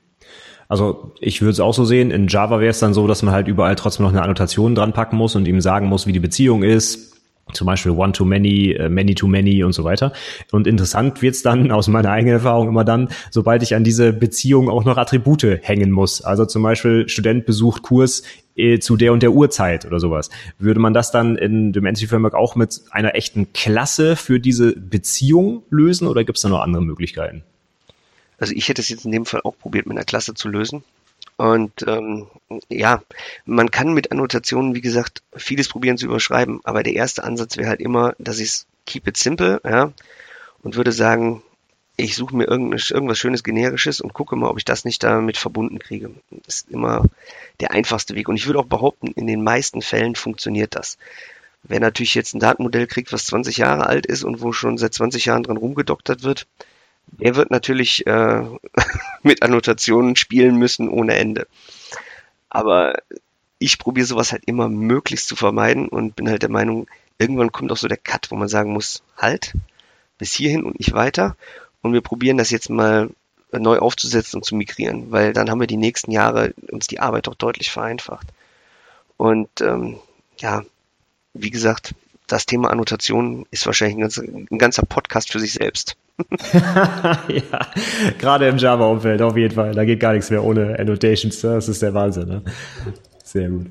Also ich würde es auch so sehen, in Java wäre es dann so, dass man halt überall trotzdem noch eine Annotation dran packen muss und ihm sagen muss, wie die Beziehung ist, zum Beispiel One-to-Many, äh, Many-to-Many und so weiter. Und interessant wird's dann [LAUGHS] aus meiner eigenen Erfahrung immer dann, sobald ich an diese Beziehung auch noch Attribute hängen muss. Also zum Beispiel Student besucht Kurs äh, zu der und der Uhrzeit oder sowas. Würde man das dann in dem Entity Framework auch mit einer echten Klasse für diese Beziehung lösen oder gibt's da noch andere Möglichkeiten? Also ich hätte es jetzt in dem Fall auch probiert, mit einer Klasse zu lösen. Und ähm, ja, man kann mit Annotationen, wie gesagt, vieles probieren zu überschreiben, aber der erste Ansatz wäre halt immer, dass ich es keep it simple, ja, und würde sagen, ich suche mir irgendwas Schönes Generisches und gucke mal, ob ich das nicht damit verbunden kriege. Das ist immer der einfachste Weg. Und ich würde auch behaupten, in den meisten Fällen funktioniert das. Wer natürlich jetzt ein Datenmodell kriegt, was 20 Jahre alt ist und wo schon seit 20 Jahren dran rumgedoktert wird, der wird natürlich äh, [LAUGHS] mit Annotationen spielen müssen ohne Ende. Aber ich probiere sowas halt immer möglichst zu vermeiden und bin halt der Meinung, irgendwann kommt auch so der Cut, wo man sagen muss, halt, bis hierhin und nicht weiter. Und wir probieren das jetzt mal neu aufzusetzen und zu migrieren, weil dann haben wir die nächsten Jahre uns die Arbeit doch deutlich vereinfacht. Und ähm, ja, wie gesagt, das Thema Annotation ist wahrscheinlich ein ganzer, ein ganzer Podcast für sich selbst. [LAUGHS] [LAUGHS] ja, gerade im Java-Umfeld auf jeden Fall. Da geht gar nichts mehr ohne Annotations. Das ist der Wahnsinn. Ne? Sehr gut.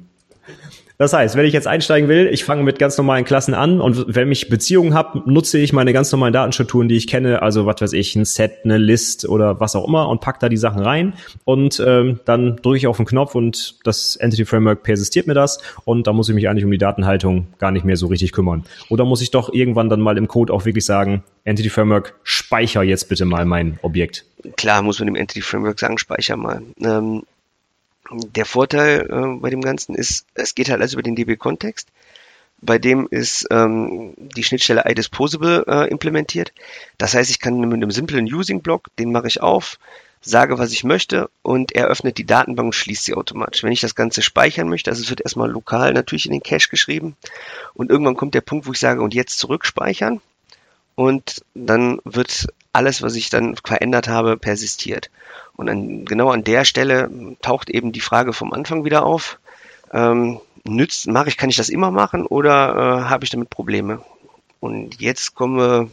Das heißt, wenn ich jetzt einsteigen will, ich fange mit ganz normalen Klassen an und wenn ich Beziehungen habe, nutze ich meine ganz normalen Datenstrukturen, die ich kenne, also was weiß ich, ein Set, eine List oder was auch immer und pack da die Sachen rein und ähm, dann drücke ich auf den Knopf und das Entity Framework persistiert mir das und da muss ich mich eigentlich um die Datenhaltung gar nicht mehr so richtig kümmern. Oder muss ich doch irgendwann dann mal im Code auch wirklich sagen, Entity Framework, speicher jetzt bitte mal mein Objekt. Klar muss man dem Entity Framework sagen, speicher mal. Ähm, der Vorteil äh, bei dem Ganzen ist, es geht halt alles über den DB-Kontext. Bei dem ist ähm, die Schnittstelle iDisposable äh, implementiert. Das heißt, ich kann mit einem simplen Using-Block, den mache ich auf, sage, was ich möchte und er öffnet die Datenbank und schließt sie automatisch. Wenn ich das Ganze speichern möchte, also es wird erstmal lokal natürlich in den Cache geschrieben und irgendwann kommt der Punkt, wo ich sage, und jetzt zurückspeichern und dann wird alles, was ich dann verändert habe, persistiert. Und an, genau an der Stelle taucht eben die Frage vom Anfang wieder auf. Ähm, nützt, mache ich, kann ich das immer machen oder äh, habe ich damit Probleme? Und jetzt kommen wir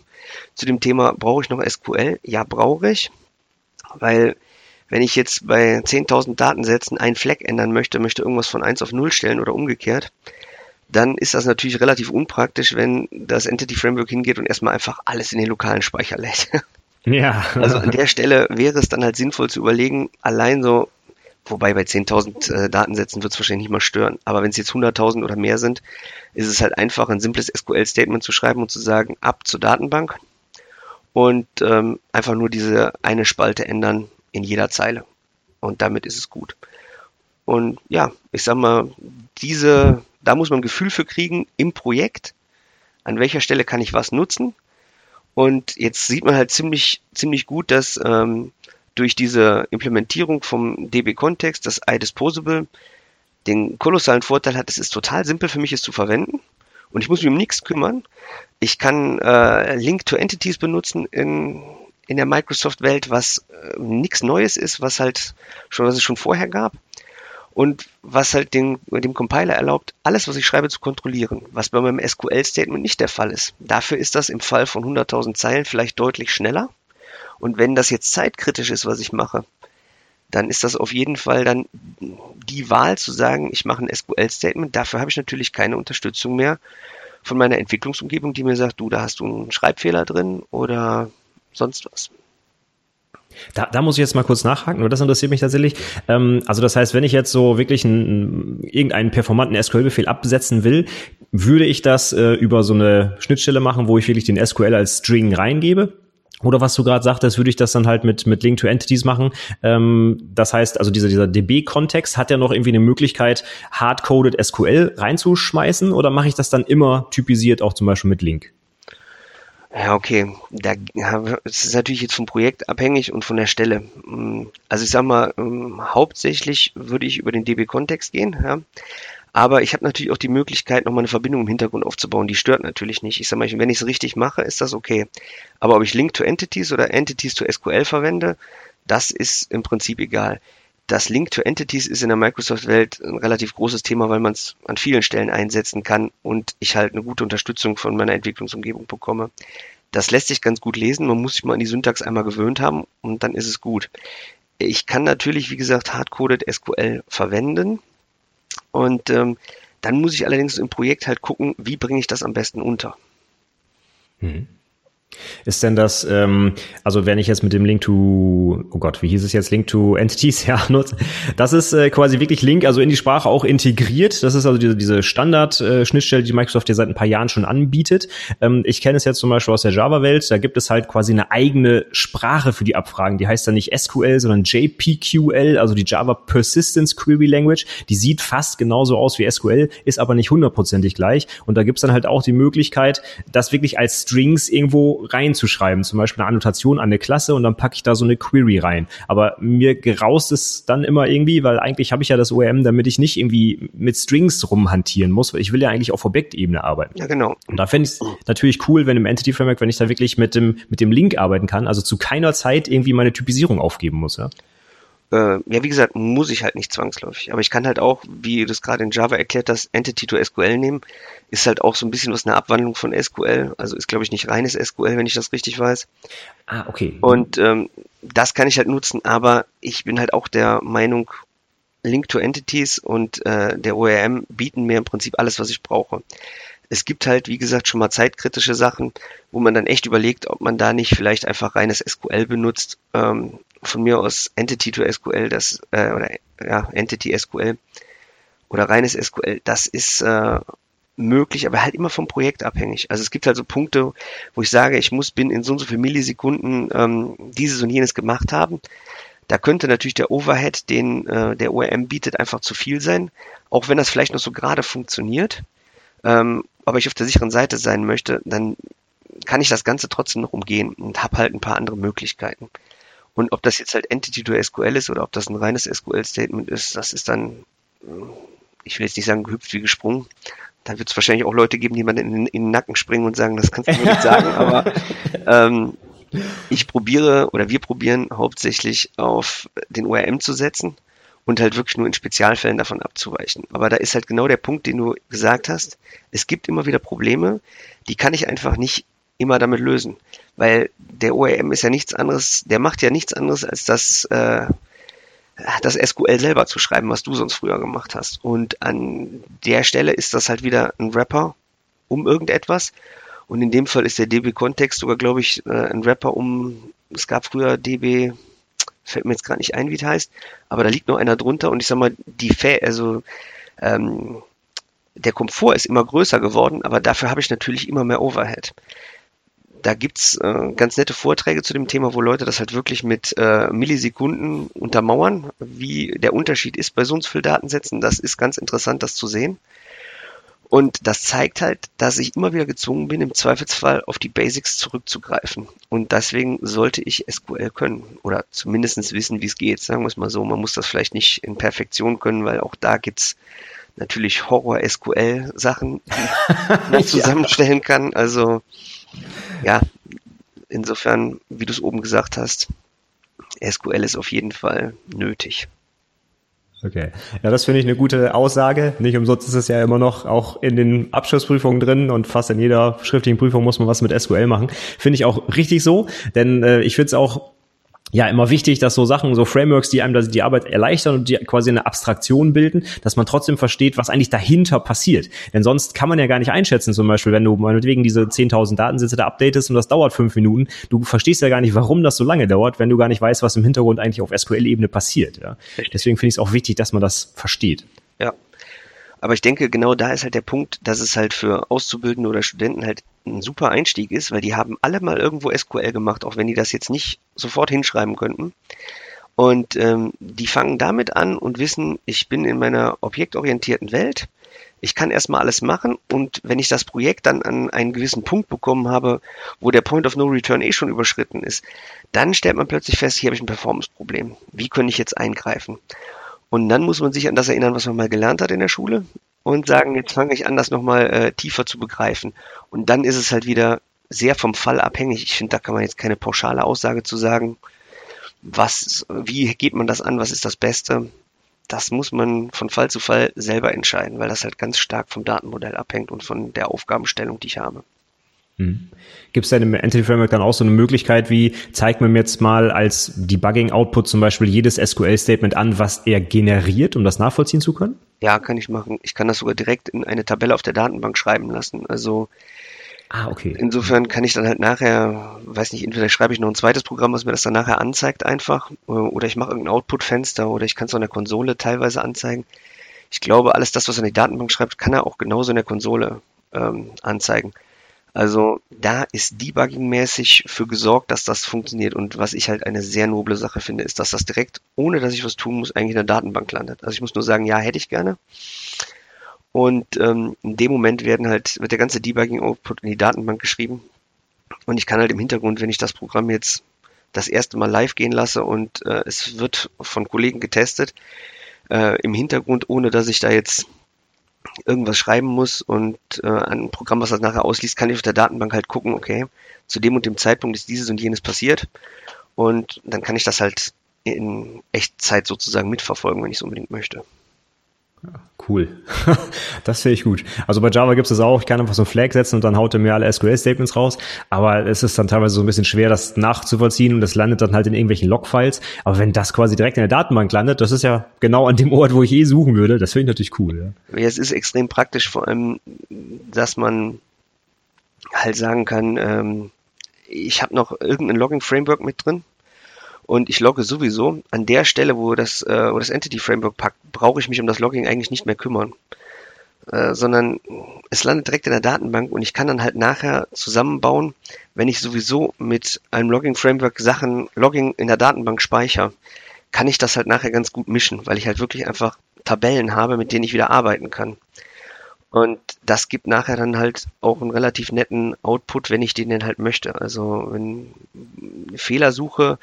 zu dem Thema, brauche ich noch SQL? Ja, brauche ich, weil wenn ich jetzt bei 10.000 Datensätzen einen Fleck ändern möchte, möchte irgendwas von 1 auf 0 stellen oder umgekehrt, dann ist das natürlich relativ unpraktisch, wenn das Entity Framework hingeht und erstmal einfach alles in den lokalen Speicher lädt. [LAUGHS] Ja. Also an der Stelle wäre es dann halt sinnvoll zu überlegen, allein so, wobei bei 10.000 äh, Datensätzen wird es wahrscheinlich nicht mal stören, aber wenn es jetzt 100.000 oder mehr sind, ist es halt einfach, ein simples SQL-Statement zu schreiben und zu sagen, ab zur Datenbank und ähm, einfach nur diese eine Spalte ändern in jeder Zeile. Und damit ist es gut. Und ja, ich sag mal, diese da muss man ein Gefühl für kriegen im Projekt, an welcher Stelle kann ich was nutzen. Und jetzt sieht man halt ziemlich, ziemlich gut, dass ähm, durch diese Implementierung vom DB-Kontext das iDisposable den kolossalen Vorteil hat, es ist total simpel für mich, es zu verwenden. Und ich muss mich um nichts kümmern. Ich kann äh, Link to Entities benutzen in, in der Microsoft-Welt, was äh, nichts Neues ist, was halt schon, was es schon vorher gab. Und was halt den, dem Compiler erlaubt, alles, was ich schreibe, zu kontrollieren, was bei meinem SQL-Statement nicht der Fall ist. Dafür ist das im Fall von 100.000 Zeilen vielleicht deutlich schneller. Und wenn das jetzt zeitkritisch ist, was ich mache, dann ist das auf jeden Fall dann die Wahl zu sagen, ich mache ein SQL-Statement. Dafür habe ich natürlich keine Unterstützung mehr von meiner Entwicklungsumgebung, die mir sagt, du, da hast du einen Schreibfehler drin oder sonst was. Da, da muss ich jetzt mal kurz nachhaken, weil das interessiert mich tatsächlich. Ähm, also das heißt, wenn ich jetzt so wirklich einen, irgendeinen performanten SQL-Befehl absetzen will, würde ich das äh, über so eine Schnittstelle machen, wo ich wirklich den SQL als String reingebe oder was du gerade sagtest, würde ich das dann halt mit, mit Link to Entities machen. Ähm, das heißt, also dieser, dieser DB-Kontext hat ja noch irgendwie eine Möglichkeit, hardcoded SQL reinzuschmeißen oder mache ich das dann immer typisiert auch zum Beispiel mit Link? Ja, okay. Da, es ist natürlich jetzt vom Projekt abhängig und von der Stelle. Also ich sag mal, ähm, hauptsächlich würde ich über den DB-Kontext gehen. Ja. Aber ich habe natürlich auch die Möglichkeit, nochmal eine Verbindung im Hintergrund aufzubauen. Die stört natürlich nicht. Ich sage mal, wenn ich es richtig mache, ist das okay. Aber ob ich Link to Entities oder Entities to SQL verwende, das ist im Prinzip egal. Das Link to Entities ist in der Microsoft-Welt ein relativ großes Thema, weil man es an vielen Stellen einsetzen kann und ich halt eine gute Unterstützung von meiner Entwicklungsumgebung bekomme. Das lässt sich ganz gut lesen. Man muss sich mal an die Syntax einmal gewöhnt haben und dann ist es gut. Ich kann natürlich, wie gesagt, hardcoded SQL verwenden. Und ähm, dann muss ich allerdings im Projekt halt gucken, wie bringe ich das am besten unter. Hm. Ist denn das, ähm, also wenn ich jetzt mit dem Link to, oh Gott, wie hieß es jetzt, Link to Entities, [LAUGHS] ja, nutze, das ist äh, quasi wirklich Link, also in die Sprache auch integriert. Das ist also diese, diese Standard-Schnittstelle, die Microsoft ja seit ein paar Jahren schon anbietet. Ähm, ich kenne es jetzt zum Beispiel aus der Java-Welt, da gibt es halt quasi eine eigene Sprache für die Abfragen. Die heißt dann nicht SQL, sondern JPQL, also die Java Persistence Query Language. Die sieht fast genauso aus wie SQL, ist aber nicht hundertprozentig gleich. Und da gibt es dann halt auch die Möglichkeit, das wirklich als Strings irgendwo reinzuschreiben, zum Beispiel eine Annotation an eine Klasse und dann packe ich da so eine Query rein. Aber mir geraust es dann immer irgendwie, weil eigentlich habe ich ja das ORM, damit ich nicht irgendwie mit Strings rumhantieren muss, weil ich will ja eigentlich auf Objektebene arbeiten. Ja, genau. Und da fände ich es natürlich cool, wenn im Entity Framework, wenn ich da wirklich mit dem, mit dem Link arbeiten kann, also zu keiner Zeit irgendwie meine Typisierung aufgeben muss, ja äh, ja, wie gesagt, muss ich halt nicht zwangsläufig. Aber ich kann halt auch, wie du das gerade in Java erklärt hast, Entity to SQL nehmen. Ist halt auch so ein bisschen was eine Abwandlung von SQL. Also ist, glaube ich, nicht reines SQL, wenn ich das richtig weiß. Ah, okay. Und ähm, das kann ich halt nutzen, aber ich bin halt auch der Meinung, Link to Entities und äh, der ORM bieten mir im Prinzip alles, was ich brauche. Es gibt halt, wie gesagt, schon mal zeitkritische Sachen, wo man dann echt überlegt, ob man da nicht vielleicht einfach reines SQL benutzt. Ähm, von mir aus Entity to SQL, das, äh, oder ja, Entity SQL oder reines SQL, das ist äh, möglich, aber halt immer vom Projekt abhängig. Also es gibt halt so Punkte, wo ich sage, ich muss bin in so und so viel Millisekunden ähm, dieses und jenes gemacht haben. Da könnte natürlich der Overhead, den äh, der ORM bietet, einfach zu viel sein, auch wenn das vielleicht noch so gerade funktioniert. Ähm, aber ich auf der sicheren Seite sein möchte, dann kann ich das Ganze trotzdem noch umgehen und habe halt ein paar andere Möglichkeiten. Und ob das jetzt halt Entity to SQL ist oder ob das ein reines SQL-Statement ist, das ist dann, ich will jetzt nicht sagen gehüpft wie gesprungen. Da wird es wahrscheinlich auch Leute geben, die man in, in, den Nacken springen und sagen, das kannst du mir nicht sagen, aber [LAUGHS] ähm, ich probiere oder wir probieren hauptsächlich auf den ORM zu setzen und halt wirklich nur in Spezialfällen davon abzuweichen. Aber da ist halt genau der Punkt, den du gesagt hast. Es gibt immer wieder Probleme, die kann ich einfach nicht immer damit lösen. Weil der ORM ist ja nichts anderes, der macht ja nichts anderes, als das, äh, das SQL selber zu schreiben, was du sonst früher gemacht hast. Und an der Stelle ist das halt wieder ein Wrapper um irgendetwas. Und in dem Fall ist der DB-Kontext sogar, glaube ich, äh, ein Wrapper um, es gab früher DB, fällt mir jetzt gerade nicht ein, wie es heißt, aber da liegt noch einer drunter und ich sag mal, die Fä also ähm, der Komfort ist immer größer geworden, aber dafür habe ich natürlich immer mehr Overhead da gibt's äh, ganz nette Vorträge zu dem Thema, wo Leute das halt wirklich mit äh, Millisekunden untermauern, wie der Unterschied ist bei so und so viel Datensätzen. Das ist ganz interessant, das zu sehen. Und das zeigt halt, dass ich immer wieder gezwungen bin, im Zweifelsfall auf die Basics zurückzugreifen. Und deswegen sollte ich SQL können oder zumindest wissen, wie es geht. Sagen wir es mal so. Man muss das vielleicht nicht in Perfektion können, weil auch da gibt's natürlich Horror-SQL-Sachen, die [LAUGHS] man zusammenstellen kann. Also ja, insofern, wie du es oben gesagt hast, SQL ist auf jeden Fall nötig. Okay. Ja, das finde ich eine gute Aussage. Nicht umsonst ist es ja immer noch auch in den Abschlussprüfungen drin und fast in jeder schriftlichen Prüfung muss man was mit SQL machen. Finde ich auch richtig so, denn äh, ich finde es auch ja immer wichtig, dass so Sachen, so Frameworks, die einem die Arbeit erleichtern und die quasi eine Abstraktion bilden, dass man trotzdem versteht, was eigentlich dahinter passiert. Denn sonst kann man ja gar nicht einschätzen, zum Beispiel, wenn du meinetwegen diese 10.000 Datensätze da updatest und das dauert fünf Minuten, du verstehst ja gar nicht, warum das so lange dauert, wenn du gar nicht weißt, was im Hintergrund eigentlich auf SQL-Ebene passiert. Ja? Deswegen finde ich es auch wichtig, dass man das versteht. Ja, aber ich denke, genau da ist halt der Punkt, dass es halt für Auszubildende oder Studenten halt ein super Einstieg ist, weil die haben alle mal irgendwo SQL gemacht, auch wenn die das jetzt nicht sofort hinschreiben könnten. Und ähm, die fangen damit an und wissen, ich bin in meiner objektorientierten Welt. Ich kann erstmal alles machen und wenn ich das Projekt dann an einen gewissen Punkt bekommen habe, wo der Point of No Return eh schon überschritten ist, dann stellt man plötzlich fest, hier habe ich ein Performance-Problem. Wie könnte ich jetzt eingreifen? Und dann muss man sich an das erinnern, was man mal gelernt hat in der Schule und sagen, jetzt fange ich an, das nochmal äh, tiefer zu begreifen. Und dann ist es halt wieder sehr vom Fall abhängig. Ich finde, da kann man jetzt keine pauschale Aussage zu sagen, was, wie geht man das an, was ist das Beste. Das muss man von Fall zu Fall selber entscheiden, weil das halt ganz stark vom Datenmodell abhängt und von der Aufgabenstellung, die ich habe. Hm. Gibt es denn im Entity Framework dann auch so eine Möglichkeit wie, zeigt man mir jetzt mal als Debugging-Output zum Beispiel jedes SQL-Statement an, was er generiert, um das nachvollziehen zu können? Ja, kann ich machen. Ich kann das sogar direkt in eine Tabelle auf der Datenbank schreiben lassen. Also Ah, okay. Insofern kann ich dann halt nachher, weiß nicht, entweder schreibe ich noch ein zweites Programm, was mir das dann nachher anzeigt einfach, oder ich mache irgendein Output-Fenster oder ich kann es auch in der Konsole teilweise anzeigen. Ich glaube, alles das, was er in die Datenbank schreibt, kann er auch genauso in der Konsole ähm, anzeigen. Also da ist Debugging-mäßig für gesorgt, dass das funktioniert. Und was ich halt eine sehr noble Sache finde, ist, dass das direkt, ohne dass ich was tun muss, eigentlich in der Datenbank landet. Also ich muss nur sagen, ja, hätte ich gerne. Und ähm, in dem Moment werden halt, wird der ganze Debugging-Output in die Datenbank geschrieben. Und ich kann halt im Hintergrund, wenn ich das Programm jetzt das erste Mal live gehen lasse und äh, es wird von Kollegen getestet, äh, im Hintergrund, ohne dass ich da jetzt irgendwas schreiben muss und äh, ein Programm, was das nachher ausliest, kann ich auf der Datenbank halt gucken, okay, zu dem und dem Zeitpunkt ist dieses und jenes passiert und dann kann ich das halt in Echtzeit sozusagen mitverfolgen, wenn ich es unbedingt möchte. Cool. [LAUGHS] das finde ich gut. Also bei Java gibt es das auch. Ich kann einfach so ein Flag setzen und dann haut er mir alle SQL-Statements raus. Aber es ist dann teilweise so ein bisschen schwer, das nachzuvollziehen und das landet dann halt in irgendwelchen Logfiles. Aber wenn das quasi direkt in der Datenbank landet, das ist ja genau an dem Ort, wo ich eh suchen würde. Das finde ich natürlich cool. Ja. ja, es ist extrem praktisch, vor allem, dass man halt sagen kann, ähm, ich habe noch irgendein Logging-Framework mit drin und ich logge sowieso. An der Stelle, wo das, äh, wo das Entity Framework packt, brauche ich mich um das Logging eigentlich nicht mehr kümmern. Äh, sondern es landet direkt in der Datenbank und ich kann dann halt nachher zusammenbauen, wenn ich sowieso mit einem Logging Framework Sachen Logging in der Datenbank speichere, kann ich das halt nachher ganz gut mischen, weil ich halt wirklich einfach Tabellen habe, mit denen ich wieder arbeiten kann. Und das gibt nachher dann halt auch einen relativ netten Output, wenn ich den denn halt möchte. Also wenn Fehlersuche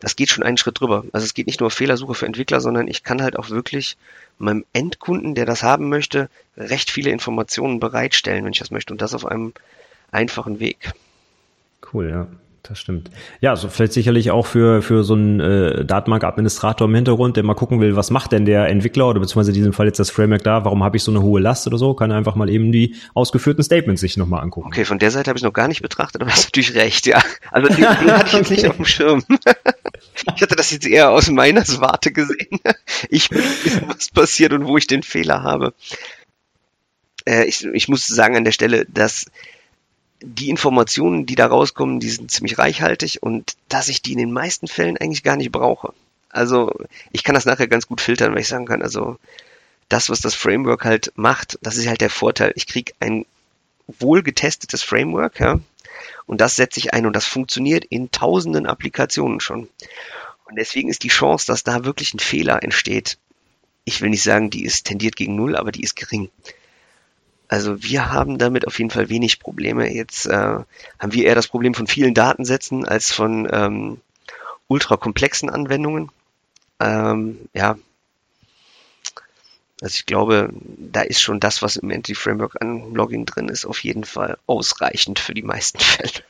das geht schon einen Schritt drüber. Also es geht nicht nur Fehlersuche für Entwickler, sondern ich kann halt auch wirklich meinem Endkunden, der das haben möchte, recht viele Informationen bereitstellen, wenn ich das möchte. Und das auf einem einfachen Weg. Cool, ja. Das stimmt. Ja, so vielleicht sicherlich auch für, für so einen äh, Datenbank-Administrator im Hintergrund, der mal gucken will, was macht denn der Entwickler oder beziehungsweise in diesem Fall jetzt das Framework da, warum habe ich so eine hohe Last oder so, kann er einfach mal eben die ausgeführten Statements sich nochmal angucken. Okay, von der Seite habe ich noch gar nicht betrachtet, aber hast natürlich recht, ja. Also den, den [LAUGHS] hatte ich jetzt nicht auf dem Schirm. ich hatte das jetzt eher aus meiner Warte gesehen. Ich weiß, was passiert und wo ich den Fehler habe. Äh, ich, ich muss sagen an der Stelle, dass die Informationen, die da rauskommen, die sind ziemlich reichhaltig und dass ich die in den meisten Fällen eigentlich gar nicht brauche. Also ich kann das nachher ganz gut filtern, weil ich sagen kann, also das, was das Framework halt macht, das ist halt der Vorteil. Ich kriege ein wohl getestetes Framework, ja, und das setze ich ein und das funktioniert in tausenden Applikationen schon. Und deswegen ist die Chance, dass da wirklich ein Fehler entsteht, ich will nicht sagen, die ist tendiert gegen null, aber die ist gering. Also wir haben damit auf jeden Fall wenig Probleme. Jetzt äh, haben wir eher das Problem von vielen Datensätzen als von ähm, ultra komplexen Anwendungen. Ähm, ja, also ich glaube, da ist schon das, was im Entity Framework an Logging drin ist, auf jeden Fall ausreichend für die meisten [LAUGHS] Fälle.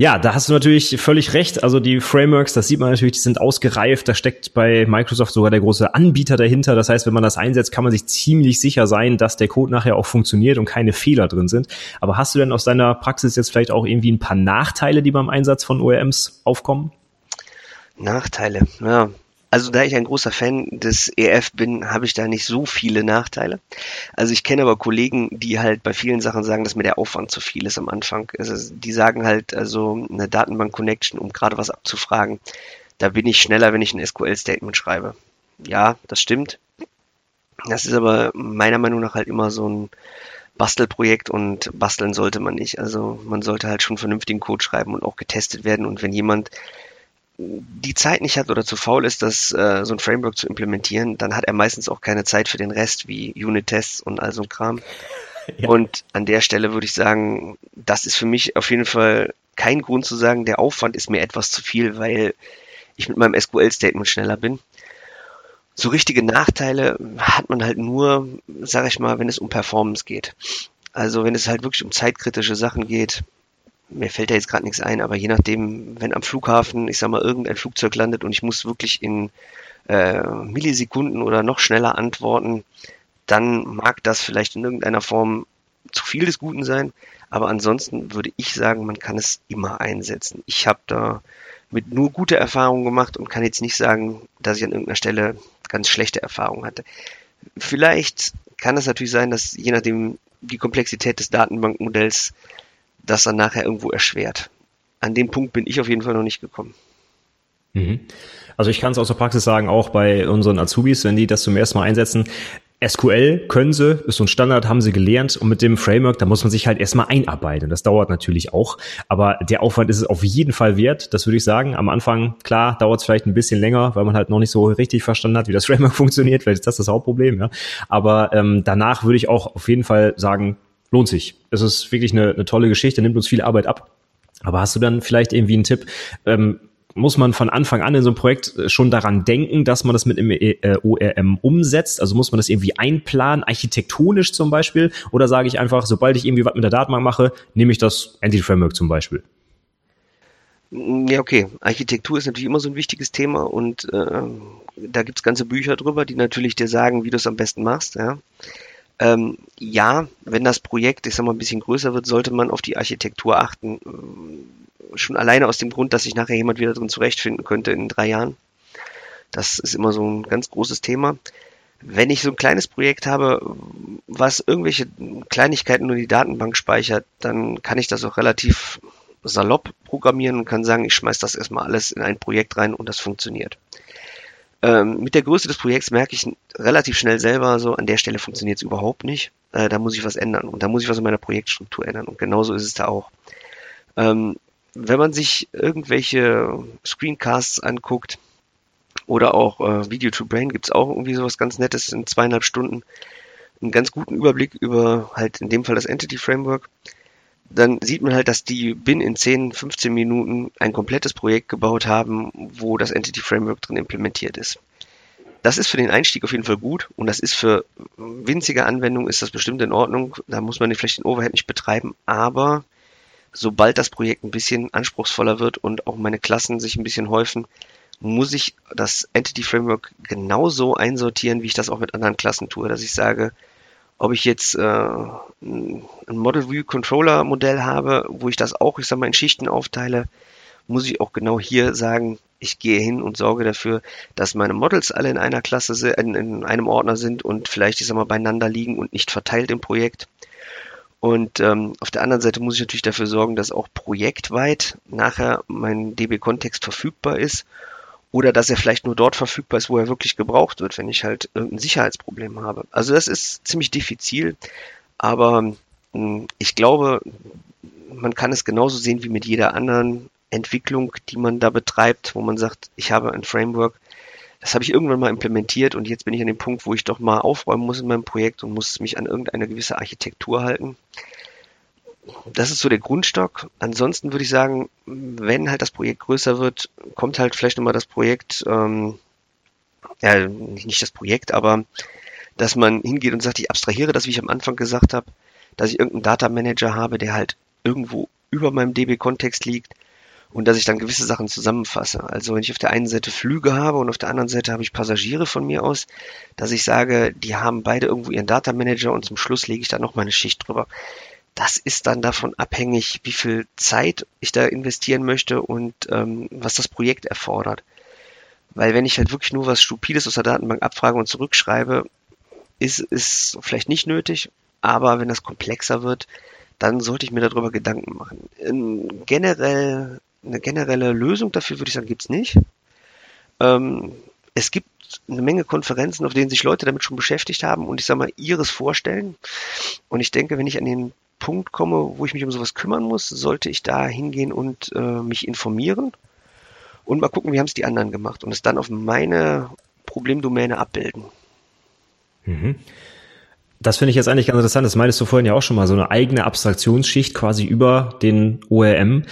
Ja, da hast du natürlich völlig recht. Also die Frameworks, das sieht man natürlich, die sind ausgereift. Da steckt bei Microsoft sogar der große Anbieter dahinter. Das heißt, wenn man das einsetzt, kann man sich ziemlich sicher sein, dass der Code nachher auch funktioniert und keine Fehler drin sind. Aber hast du denn aus deiner Praxis jetzt vielleicht auch irgendwie ein paar Nachteile, die beim Einsatz von ORMs aufkommen? Nachteile, ja. Also da ich ein großer Fan des EF bin, habe ich da nicht so viele Nachteile. Also ich kenne aber Kollegen, die halt bei vielen Sachen sagen, dass mir der Aufwand zu viel ist am Anfang. Also die sagen halt, also eine Datenbank-Connection, um gerade was abzufragen, da bin ich schneller, wenn ich ein SQL-Statement schreibe. Ja, das stimmt. Das ist aber meiner Meinung nach halt immer so ein Bastelprojekt und basteln sollte man nicht. Also man sollte halt schon vernünftigen Code schreiben und auch getestet werden. Und wenn jemand die Zeit nicht hat oder zu faul ist, das äh, so ein Framework zu implementieren, dann hat er meistens auch keine Zeit für den Rest, wie Unit-Tests und all so ein Kram. [LAUGHS] Ja. Und an der Stelle würde ich sagen, das ist für mich auf jeden Fall kein Grund zu sagen, der Aufwand ist mir etwas zu viel, weil ich mit meinem SQL-Statement schneller bin. So richtige Nachteile hat man halt nur, sage ich mal, wenn es um Performance geht. Also wenn es halt wirklich um zeitkritische Sachen geht, mir fällt da jetzt gerade nichts ein, aber je nachdem, wenn am Flughafen, ich sag mal, irgendein Flugzeug landet und ich muss wirklich in äh, Millisekunden oder noch schneller antworten, dann mag das vielleicht in irgendeiner Form zu viel des Guten sein, aber ansonsten würde ich sagen, man kann es immer einsetzen. Ich habe da mit nur gute Erfahrungen gemacht und kann jetzt nicht sagen, dass ich an irgendeiner Stelle ganz schlechte Erfahrungen hatte. Vielleicht kann es natürlich sein, dass je nachdem die Komplexität des Datenbankmodells das dann nachher irgendwo erschwert. An den Punkt bin ich auf jeden Fall noch nicht gekommen. Mhm. Also ich kann es aus der Praxis sagen, auch bei unseren Azubis, wenn die das zum ersten Mal einsetzen, SQL können sie, ist so ein Standard, haben sie gelernt und mit dem Framework, da muss man sich halt erstmal einarbeiten. Das dauert natürlich auch, aber der Aufwand ist es auf jeden Fall wert, das würde ich sagen. Am Anfang, klar, dauert es vielleicht ein bisschen länger, weil man halt noch nicht so richtig verstanden hat, wie das [LAUGHS] Framework funktioniert. Vielleicht ist das das Hauptproblem, ja. Aber ähm, danach würde ich auch auf jeden Fall sagen, lohnt sich. Es ist wirklich eine, eine tolle Geschichte, nimmt uns viel Arbeit ab. Aber hast du dann vielleicht irgendwie einen Tipp? Ähm, muss man von Anfang an in so einem Projekt äh, schon daran denken, dass man das mit dem äh, ORM umsetzt? Also muss man das irgendwie einplanen, architektonisch zum Beispiel? Oder sage ich einfach, sobald ich irgendwie was mit der Datenbank mache, nehme ich das Entity-Framework zum Beispiel? Ja, okay. Architektur ist natürlich immer so ein wichtiges Thema und äh, da gibt's ganze Bücher drüber, die natürlich dir sagen, wie du es am besten machst. Ja. Ähm, ja, wenn das Projekt, ich sag mal, ein bisschen größer wird, sollte man auf die Architektur achten. Äh, schon alleine aus dem Grund, dass sich nachher jemand wieder drin zurechtfinden könnte in drei Jahren. Das ist immer so ein ganz großes Thema. Wenn ich so ein kleines Projekt habe, was irgendwelche Kleinigkeiten nur die Datenbank speichert, dann kann ich das auch relativ salopp programmieren und kann sagen, ich schmeiß das erstmal alles in ein Projekt rein und das funktioniert. Ähm, mit der Größe des Projekts merke ich relativ schnell selber so, an der Stelle funktioniert es überhaupt nicht. Äh, da muss ich was ändern und da muss ich was in meiner Projektstruktur ändern und genauso ist es da auch. Ähm, wenn man sich irgendwelche Screencasts anguckt oder auch äh, Video to Brain gibt es auch irgendwie sowas ganz Nettes in zweieinhalb Stunden, einen ganz guten Überblick über halt in dem Fall das Entity Framework dann sieht man halt, dass die Bin in 10, 15 Minuten ein komplettes Projekt gebaut haben, wo das Entity Framework drin implementiert ist. Das ist für den Einstieg auf jeden Fall gut und das ist für winzige Anwendungen ist das bestimmt in Ordnung. Da muss man vielleicht den Overhead nicht betreiben, aber sobald das Projekt ein bisschen anspruchsvoller wird und auch meine Klassen sich ein bisschen häufen, muss ich das Entity Framework genauso einsortieren, wie ich das auch mit anderen Klassen tue, dass ich sage, ob ich jetzt äh, ein Model View Controller Modell habe, wo ich das auch, ich sag mal, in Schichten aufteile, muss ich auch genau hier sagen, ich gehe hin und sorge dafür, dass meine Models alle in einer Klasse in, in einem Ordner sind und vielleicht, ich sag mal, beieinander liegen und nicht verteilt im Projekt. Und ähm, auf der anderen Seite muss ich natürlich dafür sorgen, dass auch projektweit nachher mein DB-Kontext verfügbar ist oder dass er vielleicht nur dort verfügbar ist, wo er wirklich gebraucht wird, wenn ich halt irgendein Sicherheitsproblem habe. Also das ist ziemlich diffizil, aber hm, ich glaube, man kann es genauso sehen wie mit jeder anderen Entwicklung, die man da betreibt, wo man sagt, ich habe ein Framework, Das habe ich irgendwann mal implementiert und jetzt bin ich an dem Punkt, wo ich doch mal aufräumen muss in meinem Projekt und muss mich an irgendeine gewisse Architektur halten. Das ist so der Grundstock. Ansonsten würde ich sagen, wenn halt das Projekt größer wird, kommt halt vielleicht nochmal das Projekt, ähm, ja, nicht das Projekt, aber dass man hingeht und sagt, ich abstrahiere das, wie ich am Anfang gesagt habe, dass ich irgendeinen Data Manager habe, der halt irgendwo über meinem DB-Kontext liegt und dass ich dann gewisse Sachen zusammenfasse. Also wenn ich auf der einen Seite Flüge habe und auf der anderen Seite habe ich Passagiere von mir aus, dass ich sage, die haben beide irgendwo ihren Data Manager und zum Schluss lege ich da noch meine Schicht drüber. Das ist dann davon abhängig, wie viel Zeit ich da investieren möchte und ähm, was das Projekt erfordert. Weil wenn ich halt wirklich nur was Stupides aus der Datenbank abfrage und zurückschreibe, ist es vielleicht nicht nötig, aber wenn das komplexer wird, dann sollte ich mir darüber Gedanken machen. In generell, eine generelle Lösung dafür würde ich sagen, gibt's nicht. Ähm, es gibt eine Menge Konferenzen, auf denen sich Leute damit schon beschäftigt haben und ich sage mal, ihres vorstellen. Und ich denke, wenn ich an den Punkt komme, wo ich mich um sowas kümmern muss, sollte ich da hingehen und äh, mich informieren und mal gucken, wie haben es die anderen gemacht und es dann auf meine Problemdomäne abbilden. Mhm. Das finde ich jetzt eigentlich ganz interessant. Das meintest du vorhin ja auch schon mal, so eine eigene Abstraktionsschicht quasi über den ORM.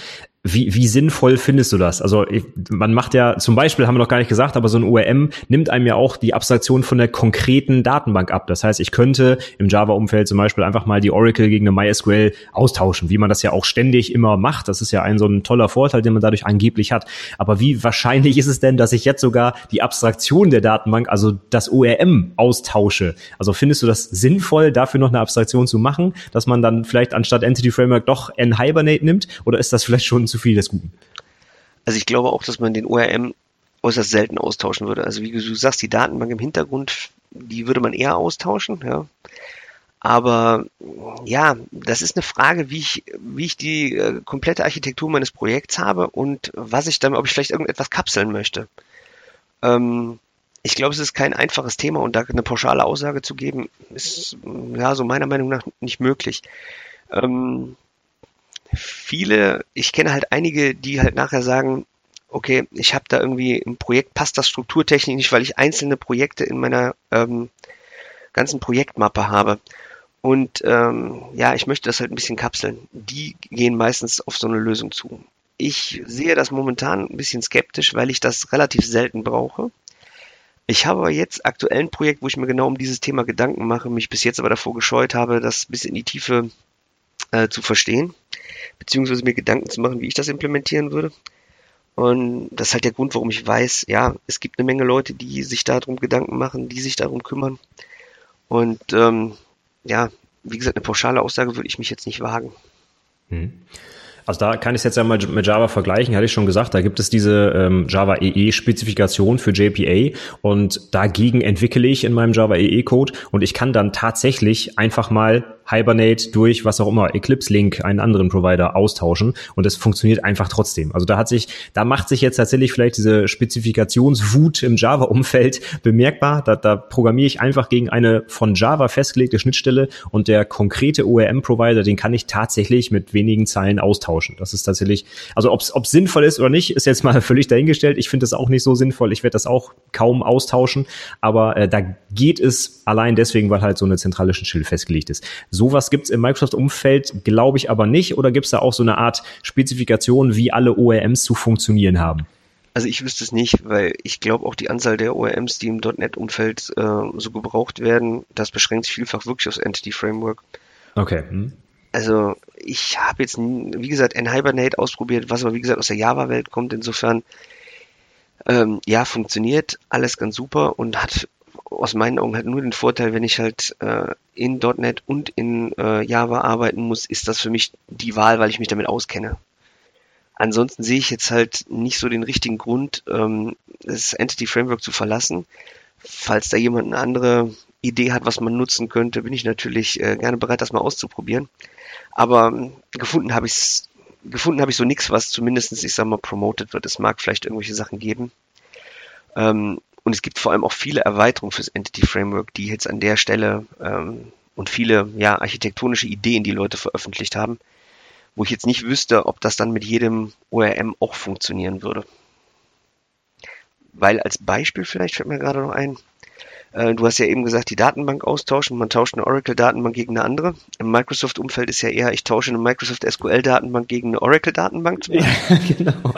Wie, wie sinnvoll findest du das? Also man macht ja, zum Beispiel haben wir noch gar nicht gesagt, aber so ein ORM nimmt einem ja auch die Abstraktion von der konkreten Datenbank ab. Das heißt, ich könnte im Java-Umfeld zum Beispiel einfach mal die Oracle gegen eine MySQL austauschen, wie man das ja auch ständig immer macht. Das ist ja ein so ein toller Vorteil, den man dadurch angeblich hat. Aber wie wahrscheinlich ist es denn, dass ich jetzt sogar die Abstraktion der Datenbank, also das ORM austausche? Also findest du das sinnvoll, dafür noch eine Abstraktion zu machen, dass man dann vielleicht anstatt Entity Framework doch N-Hibernate nimmt? Oder ist das vielleicht schon zu viel des Guten. Also ich glaube auch, dass man den ORM äußerst selten austauschen würde. Also wie du sagst, die Datenbank im Hintergrund, die würde man eher austauschen, ja. Aber ja, das ist eine Frage, wie ich, wie ich die äh, komplette Architektur meines Projekts habe und was ich damit, ob ich vielleicht irgendetwas kapseln möchte. Ähm, ich glaube, es ist kein einfaches Thema und da eine pauschale Aussage zu geben, ist ja so meiner Meinung nach nicht möglich. Ähm, viele, ich kenne halt einige, die halt nachher sagen, okay, ich habe da irgendwie im Projekt, passt das strukturtechnisch nicht, weil ich einzelne Projekte in meiner ähm, ganzen Projektmappe habe. Und ähm, ja, ich möchte das halt ein bisschen kapseln. Die gehen meistens auf so eine Lösung zu. Ich sehe das momentan ein bisschen skeptisch, weil ich das relativ selten brauche. Ich habe jetzt aktuell ein Projekt, wo ich mir genau um dieses Thema Gedanken mache, mich bis jetzt aber davor gescheut habe, das bis in die Tiefe äh, zu verstehen beziehungsweise mir Gedanken zu machen, wie ich das implementieren würde. Und das ist halt der Grund, warum ich weiß, ja, es gibt eine Menge Leute, die sich darum Gedanken machen, die sich darum kümmern. Und ähm, ja, wie gesagt, eine pauschale Aussage würde ich mich jetzt nicht wagen. Hm. Also da kann ich es jetzt ja mal mit Java vergleichen, hatte ich schon gesagt, da gibt es diese ähm, Java EE-Spezifikation für JPA und dagegen entwickle ich in meinem Java EE-Code und ich kann dann tatsächlich einfach mal Hibernate durch was auch immer, Eclipse Link, einen anderen Provider austauschen und es funktioniert einfach trotzdem. Also da hat sich, da macht sich jetzt tatsächlich vielleicht diese Spezifikationswut im Java-Umfeld [LAUGHS] bemerkbar. Da, da programmiere ich einfach gegen eine von Java festgelegte Schnittstelle und der konkrete ORM-Provider, den kann ich tatsächlich mit wenigen Zeilen austauschen. Das ist tatsächlich, also ob es sinnvoll ist oder nicht, ist jetzt mal [LAUGHS] völlig dahingestellt. Ich finde das auch nicht so sinnvoll. Ich werde das auch kaum austauschen, aber äh, da geht es allein deswegen, weil halt so eine zentrale Schnittstelle festgelegt ist. Sowas gibt es im Microsoft-Umfeld, glaube ich, aber nicht. Oder gibt es da auch so eine Art Spezifikation, wie alle ORMs zu funktionieren haben? Also ich wüsste es nicht, weil ich glaube auch die Anzahl der ORMs, die im .NET-Umfeld äh, so gebraucht werden, das beschränkt sich vielfach wirklich aufs Entity Framework. Okay. Hm. Also ich habe jetzt, wie gesagt, N-Hibernate ausprobiert, was aber wie gesagt aus der Java-Welt kommt. Insofern, ähm, ja, funktioniert alles ganz super und hat aus meinen Augen halt nur den Vorteil, wenn ich halt äh, in .NET und in äh, Java arbeiten muss, ist das für mich die Wahl, weil ich mich damit auskenne. Ansonsten sehe ich jetzt halt nicht so den richtigen Grund, ähm, das Entity Framework zu verlassen. Falls da jemand eine andere Idee hat, was man nutzen könnte, bin ich natürlich äh, gerne bereit, das mal auszuprobieren. Aber ähm, gefunden habe ich gefunden habe ich so nichts, was zumindestens ich sag mal, promoted wird. Es mag vielleicht irgendwelche Sachen geben. Ähm, und es gibt vor allem auch viele Erweiterungen fürs Entity Framework, die jetzt an der Stelle ähm, und viele ja, architektonische Ideen, die Leute veröffentlicht haben, wo ich jetzt nicht wüsste, ob das dann mit jedem ORM auch funktionieren würde. weil als Beispiel vielleicht fällt mir gerade noch ein, du hast ja eben gesagt, die Datenbank austauschen. Man tauscht eine Oracle-Datenbank gegen eine andere. Im Microsoft-Umfeld ist ja eher, ich tausche eine Microsoft SQL-Datenbank gegen eine Oracle-Datenbank. Ja, [LAUGHS] genau.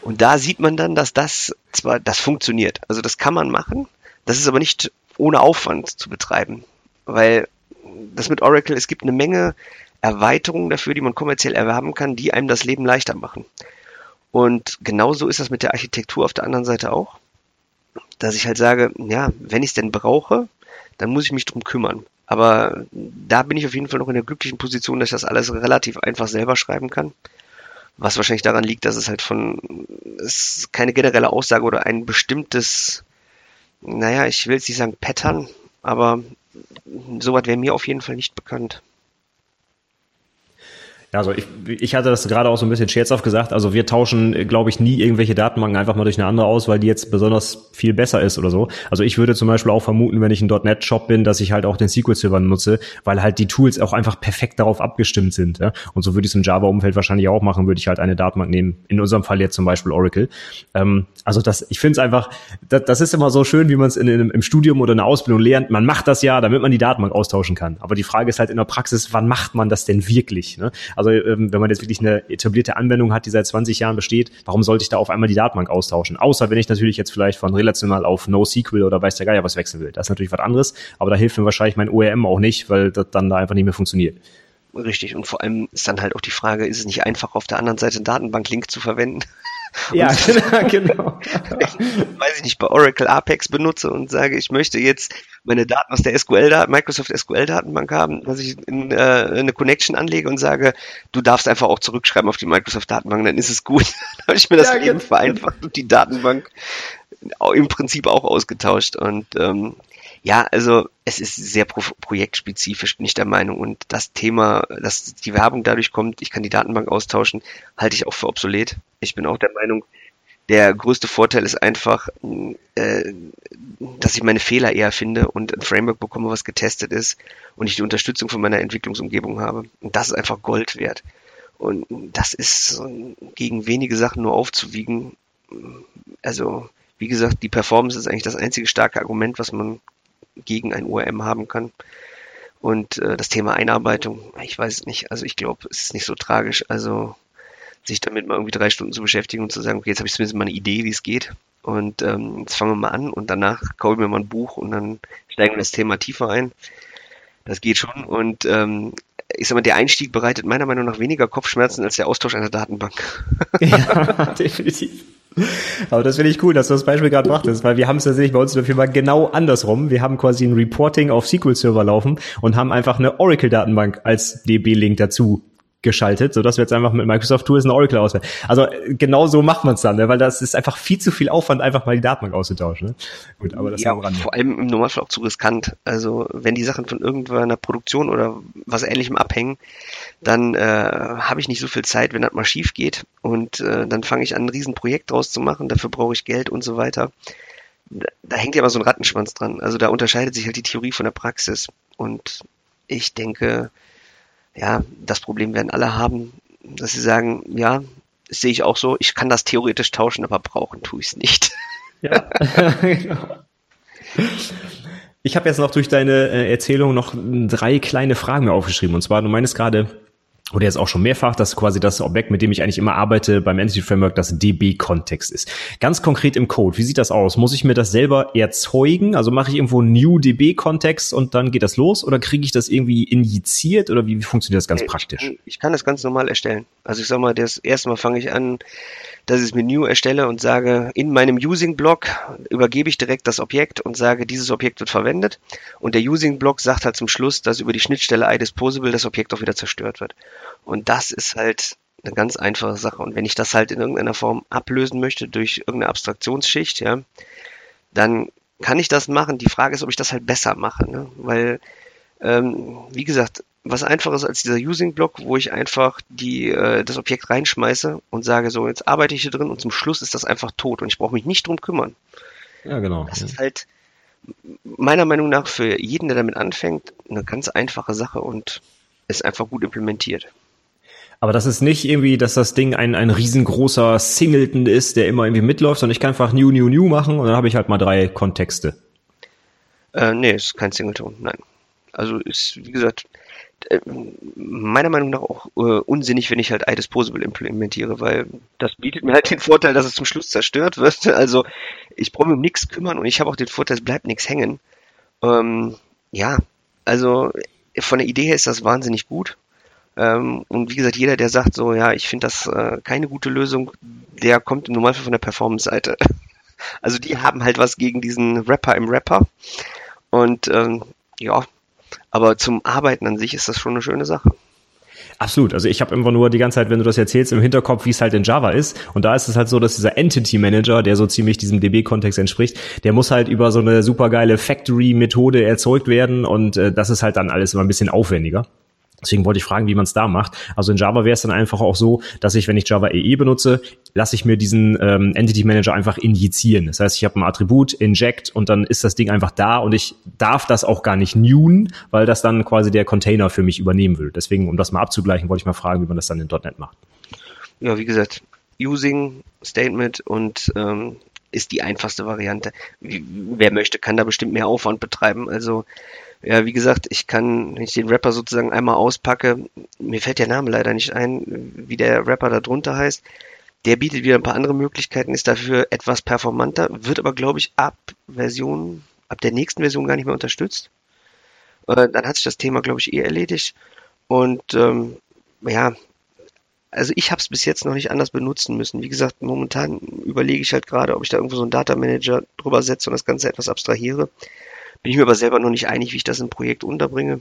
Und da sieht man dann, dass das zwar, das funktioniert. Also das kann man machen. Das ist aber nicht ohne Aufwand zu betreiben. Weil das mit Oracle, es gibt eine Menge Erweiterungen dafür, die man kommerziell erwerben kann, die einem das Leben leichter machen. Und genauso ist das mit der Architektur auf der anderen Seite auch dass ich halt sage, ja, wenn ich es denn brauche, dann muss ich mich drum kümmern. Aber da bin ich auf jeden Fall noch in der glücklichen Position, dass ich das alles relativ einfach selber schreiben kann. Was wahrscheinlich daran liegt, dass es halt von, es keine generelle Aussage oder ein bestimmtes, naja, ich will jetzt nicht sagen Pattern, aber sowas wäre mir auf jeden Fall nicht bekannt. Ja, also ich, ich hatte das gerade auch so ein bisschen scherzhaft gesagt. Also wir tauschen, glaube ich, nie irgendwelche Datenbanken einfach mal durch eine andere aus, weil die jetzt besonders viel besser ist oder so. Also ich würde zum Beispiel auch vermuten, wenn ich ein .NET-Shop bin, dass ich halt auch den SQL-Server nutze, weil halt die Tools auch einfach perfekt darauf abgestimmt sind. Ja? Und so würde ich es im Java-Umfeld wahrscheinlich auch machen, würde ich halt eine Datenbank nehmen. In unserem Fall jetzt zum Beispiel Oracle. Ähm, also das, ich finde es einfach, das, das ist immer so schön, wie man es in, in, im Studium oder in der Ausbildung lernt. Man macht das ja, damit man die Datenbank austauschen kann. Aber die Frage ist halt in der Praxis, wann macht man das denn wirklich? Ne? Also ähm, wenn man jetzt wirklich eine etablierte Anwendung hat, die seit 20 Jahren besteht, warum sollte ich da auf einmal die Datenbank austauschen? Außer wenn ich natürlich jetzt vielleicht von relational auf NoSQL oder weiß der Geier was wechseln will. Das ist natürlich was anderes, aber da hilft mir wahrscheinlich mein OEM auch nicht, weil das dann da einfach nicht mehr funktioniert. Richtig, und vor allem ist dann halt auch die Frage, ist es nicht einfach auf der anderen Seite einen Datenbank-Link zu verwenden? Ja, [LAUGHS] [LAUGHS] genau. genau. weiß ich nicht, bei Oracle Apex benutze und sage, ich möchte jetzt meine Daten aus der SQL, Microsoft SQL Datenbank haben, dass ich in, äh, eine Connection anlege und sage, du darfst einfach auch zurückschreiben auf die Microsoft Datenbank, dann ist es gut. [LAUGHS] dann habe ich mir das ja, Leben genau. vereinfacht und die Datenbank im Prinzip auch ausgetauscht und ähm, ja, also es ist sehr pro projektspezifisch, bin ich der Meinung. Und das Thema, dass die Werbung dadurch kommt, ich kann die Datenbank austauschen, halte ich auch für obsolet. Ich bin auch der Meinung, der größte Vorteil ist einfach, äh, dass ich meine Fehler eher finde und ein Framework bekomme, was getestet ist und ich die Unterstützung von meiner Entwicklungsumgebung habe. Und das ist einfach Gold wert. Und das ist gegen wenige Sachen nur aufzuwiegen. Also, wie gesagt, die Performance ist eigentlich das einzige starke Argument, was man gegen ein ORM haben kann. Und äh, das Thema Einarbeitung, ich weiß es nicht. Also ich glaube, es ist nicht so tragisch. Also sich damit mal irgendwie drei Stunden zu beschäftigen und zu sagen, okay, jetzt habe ich zumindest mal eine Idee, wie es geht. Und ähm, jetzt fangen wir mal an und danach kaufe ich mir mal ein Buch und dann steigen wir das Thema tiefer ein. Das geht schon. Und ähm, ich sag mal, der Einstieg bereitet meiner Meinung nach weniger Kopfschmerzen als der Austausch einer Datenbank. [LAUGHS] ja, definitiv. Aber das finde ich cool, dass du das Beispiel gerade brachtest, weil wir haben es tatsächlich bei uns in der Firma genau andersrum. Wir haben quasi ein Reporting auf SQL-Server laufen und haben einfach eine Oracle-Datenbank als DB-Link dazu geschaltet, sodass wir jetzt einfach mit Microsoft Tools eine Oracle auswählen. Also genau so macht man es dann, ne? weil das ist einfach viel zu viel Aufwand, einfach mal die Datenbank auszutauschen. Ne? Gut, aber das ja, Rande. vor allem im Normalfall auch zu riskant. Also wenn die Sachen von irgendeiner Produktion oder was ähnlichem abhängen, dann äh, habe ich nicht so viel Zeit, wenn das mal schief geht und äh, dann fange ich an, ein Riesenprojekt draus zu machen, dafür brauche ich Geld und so weiter. Da, da hängt ja immer so ein Rattenschwanz dran. Also da unterscheidet sich halt die Theorie von der Praxis und ich denke, ja, das Problem werden alle haben, dass sie sagen, ja, das sehe ich auch so, ich kann das theoretisch tauschen, aber brauchen tue ich es nicht. Ja, [LAUGHS] genau. Ich habe jetzt noch durch deine äh, Erzählung noch drei kleine Fragen aufgeschrieben. Und zwar, du meinst gerade, oder jetzt auch schon mehrfach, dass quasi das Objekt, mit dem ich eigentlich immer arbeite beim Entity Framework, das DB-Kontext ist. Ganz konkret im Code, wie sieht das aus? Muss ich mir das selber erzeugen? Also mache ich irgendwo New DB-Kontext und dann geht das los? Oder kriege ich das irgendwie injiziert? Oder wie, wie funktioniert das ganz ich praktisch? Kann, ich kann das ganz normal erstellen. Also ich sag mal, das erste Mal fange ich an, dass ich das Menü erstelle und sage, in meinem Using-Block übergebe ich direkt das Objekt und sage, dieses Objekt wird verwendet. Und der Using-Block sagt halt zum Schluss, dass über die Schnittstelle iDisposable das Objekt auch wieder zerstört wird. Und das ist halt eine ganz einfache Sache. Und wenn ich das halt in irgendeiner Form ablösen möchte durch irgendeine Abstraktionsschicht, ja, dann kann ich das machen. Die Frage ist, ob ich das halt besser mache. Ne? Weil, ähm, wie gesagt, was einfaches als dieser Using-Block, wo ich einfach die, äh, das Objekt reinschmeiße und sage, so, jetzt arbeite ich hier drin und zum Schluss ist das einfach tot und ich brauche mich nicht drum kümmern. Ja, genau. Das ist halt meiner Meinung nach für jeden, der damit anfängt, eine ganz einfache Sache und ist einfach gut implementiert. Aber das ist nicht irgendwie, dass das Ding ein, ein riesengroßer Singleton ist, der immer irgendwie mitläuft, sondern ich kann einfach New, New, New machen und dann habe ich halt mal drei Kontexte. Äh, nee, ist kein Singleton, nein. Also ist, wie gesagt, meiner Meinung nach auch äh, unsinnig, wenn ich halt iDisposable implementiere, weil das bietet mir halt den Vorteil, dass es zum Schluss zerstört wird. [LAUGHS] Also ich brauche mich um nichts kümmern und ich habe auch den Vorteil, es bleibt nichts hängen. Ähm, ja, also von der Idee her ist das wahnsinnig gut. Ähm, und wie gesagt, jeder, der sagt so, ja, ich finde das äh, keine gute Lösung, der kommt im Normalfall von der Performance-Seite. [LAUGHS] Also die haben halt was gegen diesen Rapper im Rapper. Und ähm, ja, aber zum Arbeiten an sich ist das schon eine schöne Sache. Absolut. Also ich habe immer nur die ganze Zeit, wenn du das erzählst, im Hinterkopf, wie es halt in Java ist. Und da ist es halt so, dass dieser Entity Manager, der so ziemlich diesem DB-Kontext entspricht, der muss halt über so eine supergeile Factory-Methode erzeugt werden. Und äh, das ist halt dann alles immer ein bisschen aufwendiger. Deswegen wollte ich fragen, wie man es da macht. Also in Java wäre es dann einfach auch so, dass ich, wenn ich Java EE benutze, lasse ich mir diesen ähm, Entity Manager einfach injizieren. Das heißt, ich habe ein Attribut, inject und dann ist das Ding einfach da und ich darf das auch gar nicht newen, weil das dann quasi der Container für mich übernehmen will. Deswegen, um das mal abzugleichen, wollte ich mal fragen, wie man das dann in .NET macht. Ja, wie gesagt, Using Statement und ähm, ist die einfachste Variante. Wer möchte, kann da bestimmt mehr Aufwand betreiben. Also ja, wie gesagt, ich kann, wenn ich den Rapper sozusagen einmal auspacke, mir fällt der Name leider nicht ein, wie der Rapper da drunter heißt. Der bietet wieder ein paar andere Möglichkeiten, ist dafür etwas performanter, wird aber, glaube ich, ab Version, ab der nächsten Version gar nicht mehr unterstützt. Äh, dann hat sich das Thema, glaube ich, eh erledigt. Und ähm, ja, also ich habe es bis jetzt noch nicht anders benutzen müssen. Wie gesagt, momentan überlege ich halt gerade, ob ich da irgendwo so einen Data Manager drüber setze und das Ganze etwas abstrahiere. Bin ich mir aber selber noch nicht einig, wie ich das im Projekt unterbringe.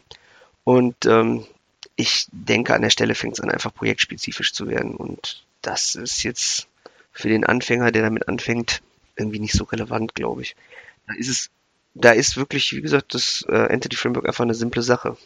Und ähm, ich denke, an der Stelle fängt es an, einfach projektspezifisch zu werden. Und das ist jetzt für den Anfänger, der damit anfängt, irgendwie nicht so relevant, glaube ich. Da ist es, da ist wirklich, wie gesagt, das äh, Entity Framework einfach eine simple Sache.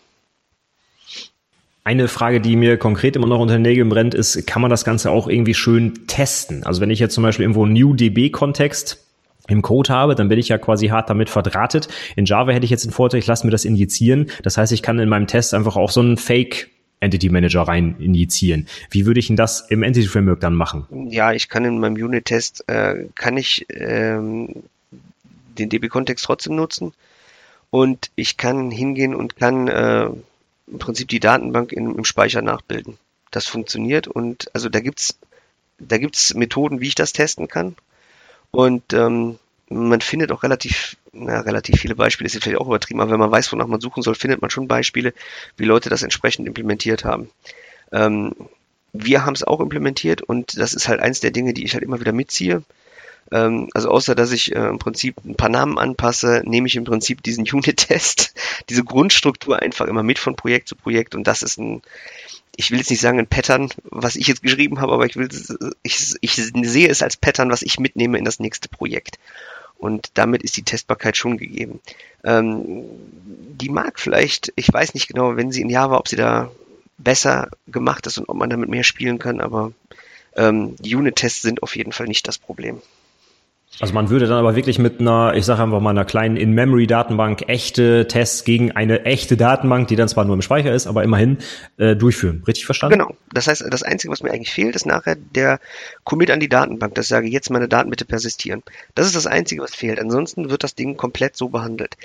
Eine Frage, die mir konkret immer noch unter den Nägeln brennt, ist, kann man das Ganze auch irgendwie schön testen? Also wenn ich jetzt zum Beispiel irgendwo einen New-DB-Kontext im Code habe, dann bin ich ja quasi hart damit verdrahtet. In Java hätte ich jetzt den Vorteil, ich lasse mir das injizieren. Das heißt, ich kann in meinem Test einfach auch so einen Fake Entity Manager rein injizieren. Wie würde ich denn das im Entity Framework dann machen? Ja, ich kann in meinem Unit-Test, äh, kann ich ähm, den DB-Kontext trotzdem nutzen und ich kann hingehen und kann äh, im Prinzip die Datenbank in, im Speicher nachbilden. Das funktioniert und also da gibt's da gibt's Methoden, wie ich das testen kann. Und ähm, man findet auch relativ, na, relativ viele Beispiele, ist vielleicht auch übertrieben, aber wenn man weiß, wonach man suchen soll, findet man schon Beispiele, wie Leute das entsprechend implementiert haben. Ähm, wir haben es auch implementiert und das ist halt eins der Dinge, die ich halt immer wieder mitziehe. Ähm, also außer, dass ich äh, im Prinzip ein paar Namen anpasse, nehme ich im Prinzip diesen [LAUGHS] Unit-Test, diese Grundstruktur einfach immer mit von Projekt zu Projekt und das ist ein, ich will jetzt nicht sagen ein Pattern, was ich jetzt geschrieben habe, aber ich will, ich, ich sehe es als Pattern, was ich mitnehme in das nächste Projekt. Und damit ist die Testbarkeit schon gegeben. Ähm, die mag vielleicht, ich weiß nicht genau, wenn sie in Java, ob sie da besser gemacht ist und ob man damit mehr spielen kann, aber ähm, Unit-Tests sind auf jeden Fall nicht das Problem. Also man würde dann aber wirklich mit einer, ich sage einfach mal einer kleinen In-Memory-Datenbank echte Tests gegen eine echte Datenbank, die dann zwar nur im Speicher ist, aber immerhin äh, durchführen. Richtig verstanden? Genau. Das heißt, das Einzige, was mir eigentlich fehlt, ist nachher der Commit an die Datenbank, dass ich sage, jetzt meine Daten bitte persistieren. Das ist das Einzige, was fehlt. Ansonsten wird das Ding komplett so behandelt.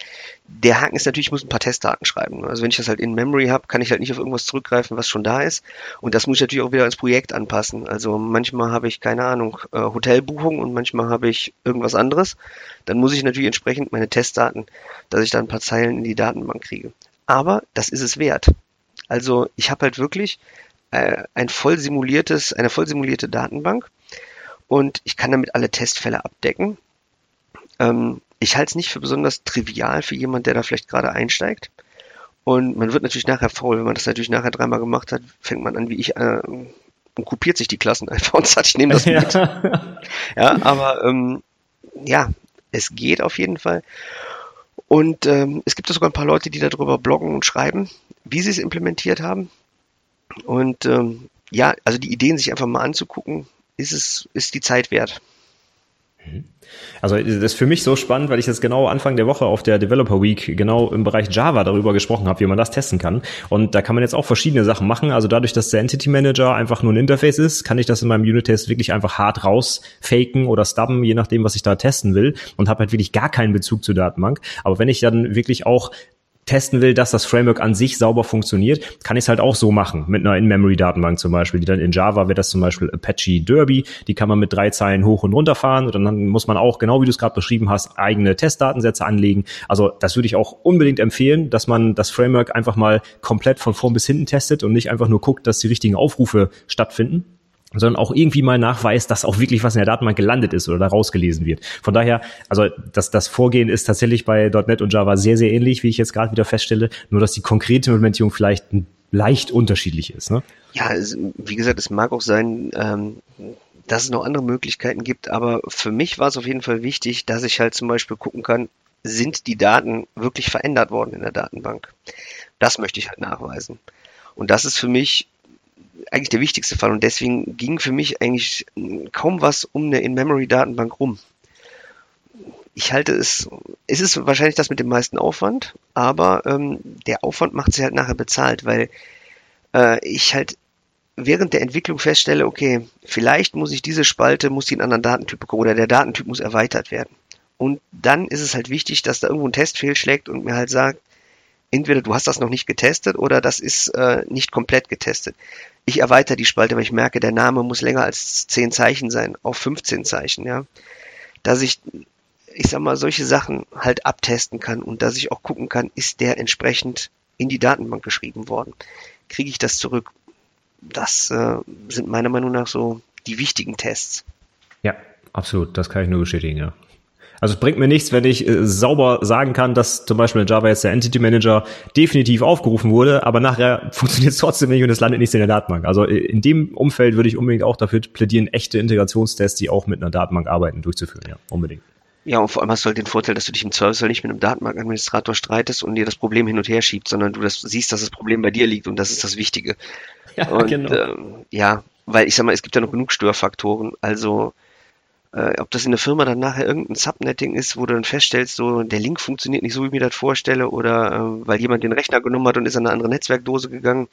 Der Haken ist natürlich, ich muss ein paar Testdaten schreiben. Also wenn ich das halt in Memory habe, kann ich halt nicht auf irgendwas zurückgreifen, was schon da ist. Und das muss ich natürlich auch wieder ins Projekt anpassen. Also manchmal habe ich, keine Ahnung, äh, Hotelbuchung und manchmal habe ich irgendwas anderes, dann muss ich natürlich entsprechend meine Testdaten, dass ich da ein paar Zeilen in die Datenbank kriege. Aber das ist es wert. Also ich habe halt wirklich äh, ein voll simuliertes, eine voll simulierte Datenbank und ich kann damit alle Testfälle abdecken. Ähm, ich halte es nicht für besonders trivial für jemand, der da vielleicht gerade einsteigt. Und man wird natürlich nachher faul, wenn man das natürlich nachher dreimal gemacht hat, fängt man an wie ich äh, und kopiert sich die Klassen [LAUGHS] einfach und sagt, ich nehme das mit. Ja, ja aber ähm, ja, es geht auf jeden Fall. Und ähm, es gibt sogar ein paar Leute, die darüber bloggen und schreiben, wie sie es implementiert haben. Und ähm, ja, also die Ideen sich einfach mal anzugucken, ist es, ist die Zeit wert. Also das ist für mich so spannend, weil ich jetzt genau Anfang der Woche auf der Developer Week genau im Bereich Java darüber gesprochen habe, wie man das testen kann. Und da kann man jetzt auch verschiedene Sachen machen. Also dadurch, dass der Entity Manager einfach nur ein Interface ist, kann ich das in meinem Unit-Test wirklich einfach hart rausfaken oder stubben, je nachdem, was ich da testen will und habe halt wirklich gar keinen Bezug zur Datenbank. Aber wenn ich dann wirklich auch testen will, dass das Framework an sich sauber funktioniert, kann ich es halt auch so machen, mit einer In-Memory-Datenbank zum Beispiel, die dann in Java wäre das zum Beispiel Apache Derby, die kann man mit drei Zeilen hoch und runter fahren und dann muss man auch, genau wie du es gerade beschrieben hast, eigene Testdatensätze anlegen. Also das würde ich auch unbedingt empfehlen, dass man das Framework einfach mal komplett von vorn bis hinten testet und nicht einfach nur guckt, dass die richtigen Aufrufe stattfinden sondern auch irgendwie mal nachweist, dass auch wirklich was in der Datenbank gelandet ist oder da rausgelesen wird. Von daher, also das, das Vorgehen ist tatsächlich bei .NET und Java sehr, sehr ähnlich, wie ich jetzt gerade wieder feststelle, nur dass die konkrete Implementierung vielleicht leicht unterschiedlich ist. Ne? Ja, wie gesagt, es mag auch sein, ähm, dass es noch andere Möglichkeiten gibt, aber für mich war es auf jeden Fall wichtig, dass ich halt zum Beispiel gucken kann, sind die Daten wirklich verändert worden in der Datenbank? Das möchte ich halt nachweisen. Und das ist für mich eigentlich der wichtigste Fall und deswegen ging für mich eigentlich kaum was um eine In-Memory-Datenbank rum. Ich halte es, es ist wahrscheinlich das mit dem meisten Aufwand, aber ähm, der Aufwand macht sich halt nachher bezahlt, weil äh, ich halt während der Entwicklung feststelle, okay, vielleicht muss ich diese Spalte, muss die in anderen Datentyp bekommen oder der Datentyp muss erweitert werden. Und dann ist es halt wichtig, dass da irgendwo ein Test fehlschlägt und mir halt sagt, entweder du hast das noch nicht getestet oder das ist äh, nicht komplett getestet. Ich erweitere die Spalte, weil ich merke, der Name muss länger als 10 Zeichen sein, auf 15 Zeichen, ja. Dass ich, ich sag mal, solche Sachen halt abtesten kann und dass ich auch gucken kann, ist der entsprechend in die Datenbank geschrieben worden. Kriege ich das zurück? Das äh, sind meiner Meinung nach so die wichtigen Tests. Ja, absolut. Das kann ich nur bestätigen, ja. Also es bringt mir nichts, wenn ich äh, sauber sagen kann, dass zum Beispiel in Java jetzt der Entity Manager definitiv aufgerufen wurde, aber nachher [LAUGHS] funktioniert es trotzdem nicht und es landet nicht in der Datenbank. Also äh, in dem Umfeld würde ich unbedingt auch dafür plädieren, echte Integrationstests, die auch mit einer Datenbank arbeiten, durchzuführen. Ja, unbedingt. Ja, und vor allem hast du halt den Vorteil, dass du dich im Zweifelsfall nicht mit einem Datenbankadministrator streitest und dir das Problem hin und her schiebst, sondern du das siehst, dass das Problem bei dir liegt und das ist das Wichtige. Ja, und, genau. Ähm, ja, weil ich sag mal, es gibt ja noch genug Störfaktoren. Also äh, ob das in der Firma dann nachher irgendein Subnetting ist, wo du dann feststellst, so der Link funktioniert nicht so, wie ich mir das vorstelle, oder äh, weil jemand den Rechner genommen hat und ist an eine andere Netzwerkdose gegangen.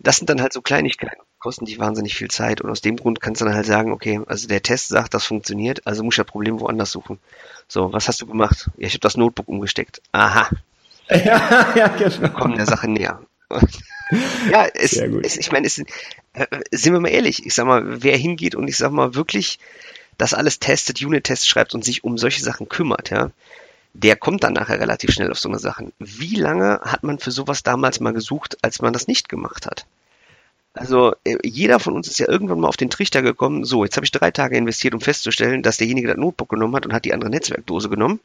Das sind dann halt so Kleinigkeiten, kosten dich wahnsinnig viel Zeit und aus dem Grund kannst du dann halt sagen, okay, also der Test sagt, das funktioniert, also muss ich das Problem woanders suchen. So, was hast du gemacht? Ja, ich habe das Notebook umgesteckt. Aha. [LAUGHS] Ja, ja, genau. Wir kommen der Sache näher. [LAUGHS] ja, es, es, ich meine, es, äh, sind wir mal ehrlich, ich sag mal, wer hingeht und ich sag mal wirklich das alles testet, Unit-Tests schreibt und sich um solche Sachen kümmert, ja, der kommt dann nachher relativ schnell auf so eine Sachen. Wie lange hat man für sowas damals mal gesucht, als man das nicht gemacht hat? Also äh, jeder von uns ist ja irgendwann mal auf den Trichter gekommen, so, jetzt habe ich drei Tage investiert, um festzustellen, dass derjenige das Notebook genommen hat und hat die andere Netzwerkdose genommen.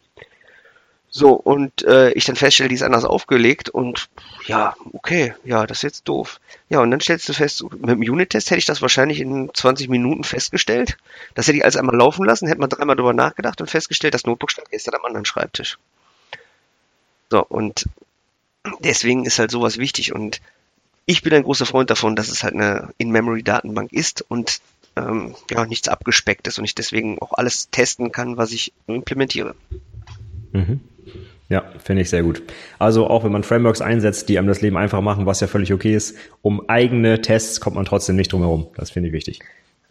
So, und äh, ich dann feststelle, die ist anders aufgelegt und ja, okay, ja, das ist jetzt doof. Ja, und dann stellst du fest, mit dem Unit-Test hätte ich das wahrscheinlich in 20 Minuten festgestellt. Das hätte ich alles einmal laufen lassen, hätte man dreimal drüber nachgedacht und festgestellt, das Notebook stand gestern am anderen Schreibtisch. So, und deswegen ist halt sowas wichtig und ich bin ein großer Freund davon, dass es halt eine In-Memory-Datenbank ist und ähm, ja, nichts abgespeckt ist und ich deswegen auch alles testen kann, was ich implementiere. Mhm. Ja, finde ich sehr gut. Also auch wenn man Frameworks einsetzt, die einem das Leben einfach machen, was ja völlig okay ist, um eigene Tests kommt man trotzdem nicht drum herum. Das finde ich wichtig.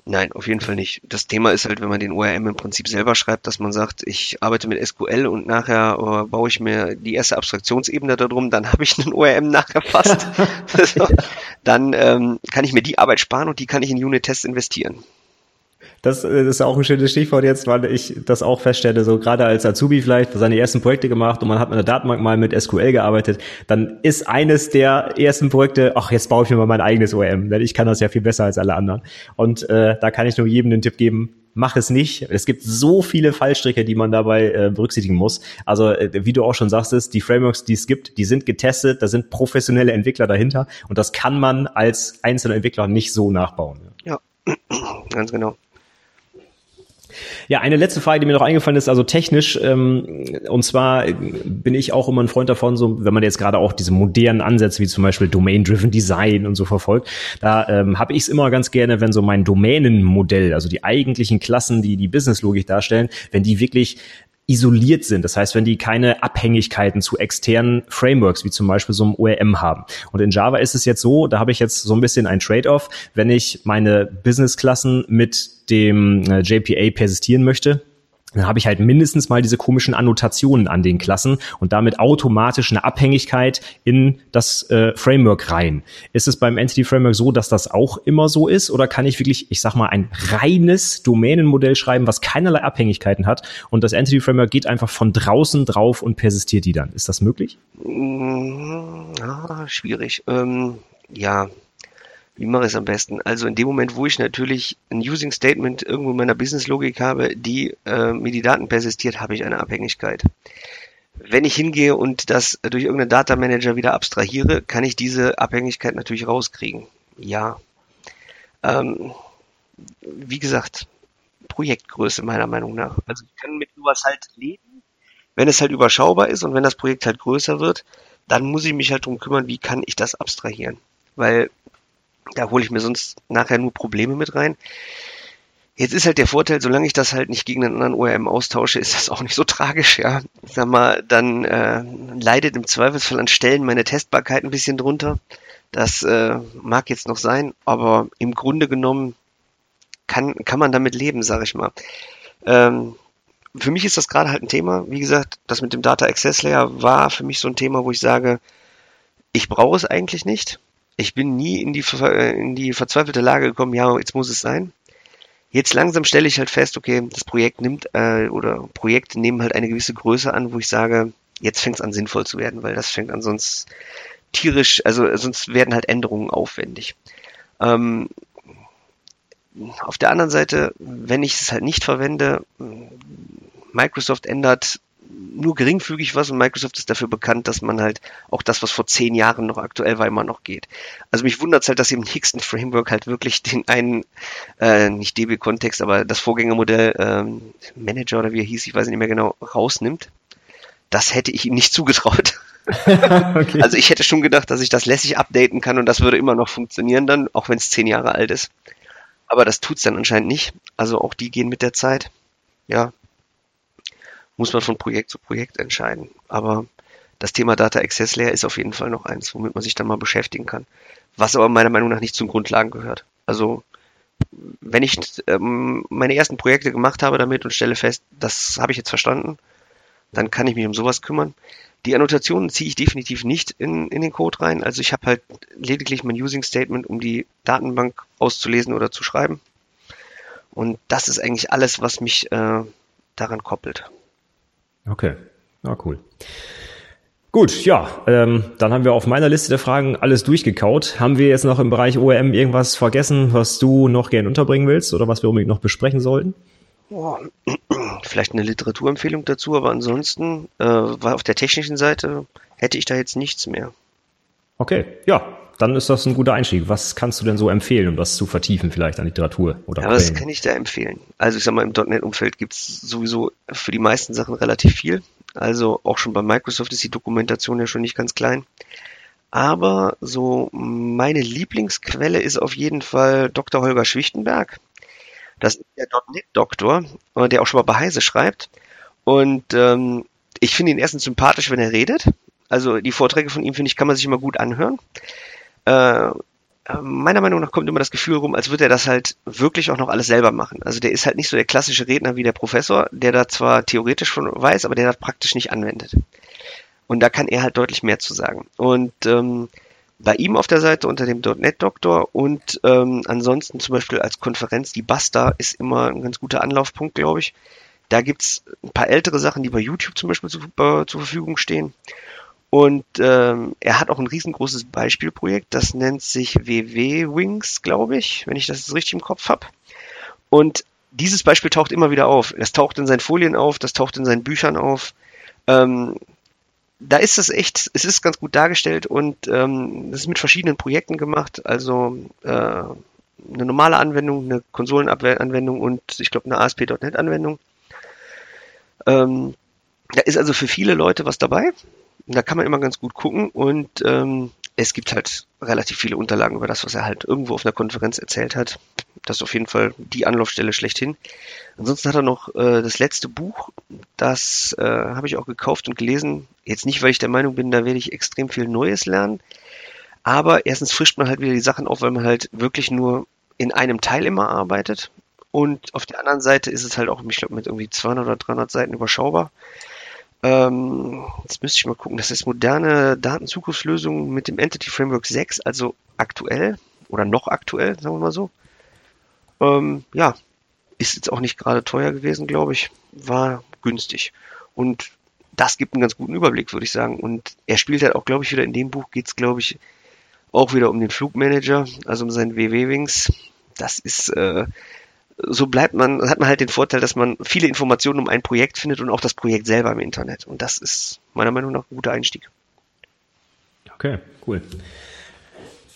Nein, auf jeden Fall nicht. Das Thema ist halt, wenn man den ORM im Prinzip selber schreibt, dass man sagt, ich arbeite mit SQL und nachher uh, baue ich mir die erste Abstraktionsebene darum, dann [LAUGHS] habe ich einen ORM nachher fast. [LAUGHS] [LAUGHS] so, dann ähm, kann ich mir die Arbeit sparen und die kann ich in Unit-Tests investieren. Das, äh, das ist auch ein schönes Stichwort jetzt, weil ich das auch feststelle, so gerade als Azubi vielleicht seine ersten Projekte gemacht und man hat mit der Datenbank mal mit SQL gearbeitet, dann ist eines der ersten Projekte, ach, jetzt baue ich mir mal mein eigenes ORM, denn ich kann das ja viel besser als alle anderen. Und äh, da kann ich nur jedem den Tipp geben, mach es nicht. Es gibt so viele Fallstricke, die man dabei äh, berücksichtigen muss. Also äh, wie du auch schon sagst, die Frameworks, die es gibt, die sind getestet, da sind professionelle Entwickler dahinter und das kann man als einzelner Entwickler nicht so nachbauen. Ja, [CLEARS THROAT] ganz genau. Ja, eine letzte Frage, die mir noch eingefallen ist, also technisch, ähm, und zwar bin ich auch immer ein Freund davon, so wenn man jetzt gerade auch diese modernen Ansätze wie zum Beispiel Domain-Driven Design und so verfolgt, da ähm, habe ich es immer ganz gerne, wenn so mein Domänenmodell, also die eigentlichen Klassen, die die Businesslogik darstellen, wenn die wirklich isoliert sind. Das heißt, wenn die keine Abhängigkeiten zu externen Frameworks, wie zum Beispiel so einem ORM haben. Und in Java ist es jetzt so, da habe ich jetzt so ein bisschen ein Trade-off, wenn ich meine Business-Klassen mit dem äh, JPA persistieren möchte, dann habe ich halt mindestens mal diese komischen Annotationen an den Klassen und damit automatisch eine Abhängigkeit in das äh, Framework rein. Ist es beim Entity Framework so, dass das auch immer so ist oder kann ich wirklich, ich sag mal, ein reines Domänenmodell schreiben, was keinerlei Abhängigkeiten hat und das Entity Framework geht einfach von draußen drauf und persistiert die dann? Ist das möglich? Mm, ah, schwierig. Ähm, ja, wie mache ich es am besten? Also in dem Moment, wo ich natürlich ein Using Statement irgendwo in meiner Business-Logik habe, die äh, mir die Daten persistiert, habe ich eine Abhängigkeit. Wenn ich hingehe und das durch irgendeinen Data Manager wieder abstrahiere, kann ich diese Abhängigkeit natürlich rauskriegen. Ja. Ähm, wie gesagt, Projektgröße meiner Meinung nach. Also ich kann mit sowas halt leben, wenn es halt überschaubar ist und wenn das Projekt halt größer wird, dann muss ich mich halt drum kümmern, wie kann ich das abstrahieren. Weil da hole ich mir sonst nachher nur Probleme mit rein. Jetzt ist halt der Vorteil, solange ich das halt nicht gegen einen anderen ORM austausche, ist das auch nicht so tragisch, ja. Sag mal, dann äh, leidet im Zweifelsfall an Stellen meine Testbarkeit ein bisschen drunter. Das äh, mag jetzt noch sein, aber im Grunde genommen kann, kann man damit leben, sag ich mal. Ähm, für mich ist das gerade halt ein Thema. Wie gesagt, das mit dem Data Access Layer war für mich so ein Thema, wo ich sage, ich brauche es eigentlich nicht. Ich bin nie in die, in die verzweifelte Lage gekommen, ja, jetzt muss es sein. Jetzt langsam stelle ich halt fest, okay, das Projekt nimmt äh, oder Projekte nehmen halt eine gewisse Größe an, wo ich sage, jetzt fängt es an sinnvoll zu werden, weil das fängt an sonst tierisch, also sonst werden halt Änderungen aufwendig. Ähm, auf der anderen Seite, wenn ich es halt nicht verwende, Microsoft ändert nur geringfügig was und Microsoft ist dafür bekannt, dass man halt auch das, was vor zehn Jahren noch aktuell war, immer noch geht. Also mich wundert es halt, dass sie im nächsten Framework halt wirklich den einen, äh, nicht DB-Kontext, aber das Vorgängermodell ähm, Manager oder wie er hieß, ich weiß nicht mehr genau, rausnimmt. Das hätte ich ihm nicht zugetraut. [LAUGHS] okay. Also ich hätte schon gedacht, dass ich das lässig updaten kann und das würde immer noch funktionieren dann, auch wenn es zehn Jahre alt ist. Aber das tut's dann anscheinend nicht. Also auch die gehen mit der Zeit. Ja, muss man von Projekt zu Projekt entscheiden. Aber das Thema Data Access Layer ist auf jeden Fall noch eins, womit man sich dann mal beschäftigen kann. Was aber meiner Meinung nach nicht zum Grundlagen gehört. Also wenn ich ähm, meine ersten Projekte gemacht habe damit und stelle fest, das habe ich jetzt verstanden, dann kann ich mich um sowas kümmern. Die Annotationen ziehe ich definitiv nicht in, in den Code rein. Also ich habe halt lediglich mein Using Statement, um die Datenbank auszulesen oder zu schreiben. Und das ist eigentlich alles, was mich äh, daran koppelt. Okay, na cool. Gut, ja, ähm, dann haben wir auf meiner Liste der Fragen alles durchgekaut. Haben wir jetzt noch im Bereich OEM irgendwas vergessen, was du noch gerne unterbringen willst oder was wir unbedingt noch besprechen sollten? Oh, [CLEARS THROAT] vielleicht eine Literaturempfehlung dazu, aber ansonsten äh, war auf der technischen Seite hätte ich da jetzt nichts mehr. Okay, ja, dann ist das ein guter Einstieg. Was kannst du denn so empfehlen, um das zu vertiefen, vielleicht an Literatur oder Ja, was kann ich da empfehlen? Also ich sag mal, im .NET-Umfeld gibt es sowieso für die meisten Sachen relativ viel. Also auch schon bei Microsoft ist die Dokumentation ja schon nicht ganz klein. Aber so meine Lieblingsquelle ist auf jeden Fall Dr. Holger Schwichtenberg. Das ist der .NET-Doktor, äh, der auch schon mal bei Heise schreibt. Und ähm, ich finde ihn erstens sympathisch, wenn er redet. Also die Vorträge von ihm, finde ich, kann man sich immer gut anhören. Äh, meiner Meinung nach kommt immer das Gefühl rum, als würde er das halt wirklich auch noch alles selber machen. Also der ist halt nicht so der klassische Redner wie der Professor, der da zwar theoretisch schon weiß, aber der das praktisch nicht anwendet. Und da kann er halt deutlich mehr zu sagen. Und ähm, bei ihm auf der Seite unter dem .NET-Doktor und ähm, ansonsten zum Beispiel als Konferenz, die Basta ist immer ein ganz guter Anlaufpunkt, glaube ich. Da gibt's ein paar ältere Sachen, die bei YouTube zum Beispiel zu, äh, zur Verfügung stehen. Und ähm, er hat auch ein riesengroßes Beispielprojekt, das nennt sich WW Wings, glaube ich, wenn ich das jetzt richtig im Kopf habe. Und dieses Beispiel taucht immer wieder auf. Das taucht in seinen Folien auf, das taucht in seinen Büchern auf. Ähm, da ist es echt, es ist ganz gut dargestellt und ähm, das ist mit verschiedenen Projekten gemacht. Also äh, eine normale Anwendung, eine Konsolenanwendung und ich glaube eine ASP.NET-Anwendung. Ähm, da ist also für viele Leute was dabei. Da kann man immer ganz gut gucken und ähm, es gibt halt relativ viele Unterlagen über das, was er halt irgendwo auf einer Konferenz erzählt hat. Das ist auf jeden Fall die Anlaufstelle schlechthin. Ansonsten hat er noch äh, das letzte Buch, das äh, habe ich auch gekauft und gelesen. Jetzt nicht, weil ich der Meinung bin, da werde ich extrem viel Neues lernen. Aber erstens frischt man halt wieder die Sachen auf, weil man halt wirklich nur in einem Teil immer arbeitet. Und auf der anderen Seite ist es halt auch, ich glaube, mit irgendwie 200 oder 300 Seiten überschaubar. Ähm, jetzt müsste ich mal gucken, das ist moderne Datenzugriffslösung mit dem Entity Framework 6, also aktuell oder noch aktuell, sagen wir mal so. Ähm, ja, ist jetzt auch nicht gerade teuer gewesen, glaube ich. War günstig. Und das gibt einen ganz guten Überblick, würde ich sagen. Und er spielt halt auch, glaube ich, wieder in dem Buch geht es, glaube ich, auch wieder um den Flugmanager, also um seinen WW-Wings. Das ist äh, so bleibt man, hat man halt den Vorteil, dass man viele Informationen um ein Projekt findet und auch das Projekt selber im Internet. Und das ist meiner Meinung nach ein guter Einstieg. Okay, cool.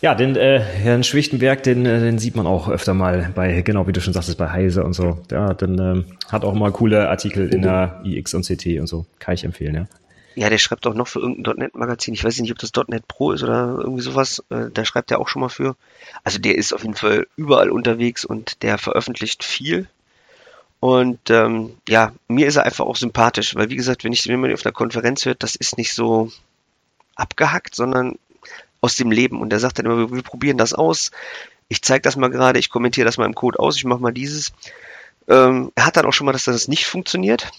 Ja, den äh, Herrn Schwichtenberg, den, äh, den sieht man auch öfter mal bei, genau wie du schon sagtest, bei Heise und so. Ja, dann ähm, hat auch mal coole Artikel in der iX und CT und so. Kann ich empfehlen, ja. Ja, der schreibt auch noch für irgendein .NET-Magazin. Ich weiß nicht, ob das .NET Pro ist oder irgendwie sowas. Äh, da schreibt er auch schon mal für. Also der ist auf jeden Fall überall unterwegs und der veröffentlicht viel. Und ähm, ja, mir ist er einfach auch sympathisch, weil wie gesagt, wenn ich wenn man auf einer Konferenz hört, das ist nicht so abgehackt, sondern aus dem Leben. Und er sagt dann immer, wir, wir probieren das aus. Ich zeige das mal gerade, ich kommentiere das mal im Code aus, ich mache mal dieses. Ähm, er hat dann auch schon mal, dass das nicht funktioniert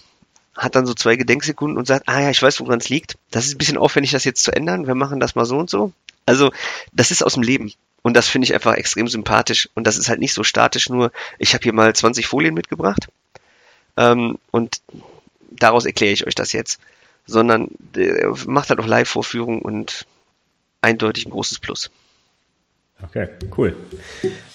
hat dann so zwei Gedenksekunden und sagt, ah ja, ich weiß, woran es liegt. Das ist ein bisschen aufwendig, das jetzt zu ändern. Wir machen das mal so und so. Also, das ist aus dem Leben. Und das finde ich einfach extrem sympathisch. Und das ist halt nicht so statisch, nur ich habe hier mal 20 Folien mitgebracht. Ähm, und daraus erkläre ich euch das jetzt. Sondern äh, macht halt auch Live-Vorführungen und eindeutig ein großes Plus. Okay, cool.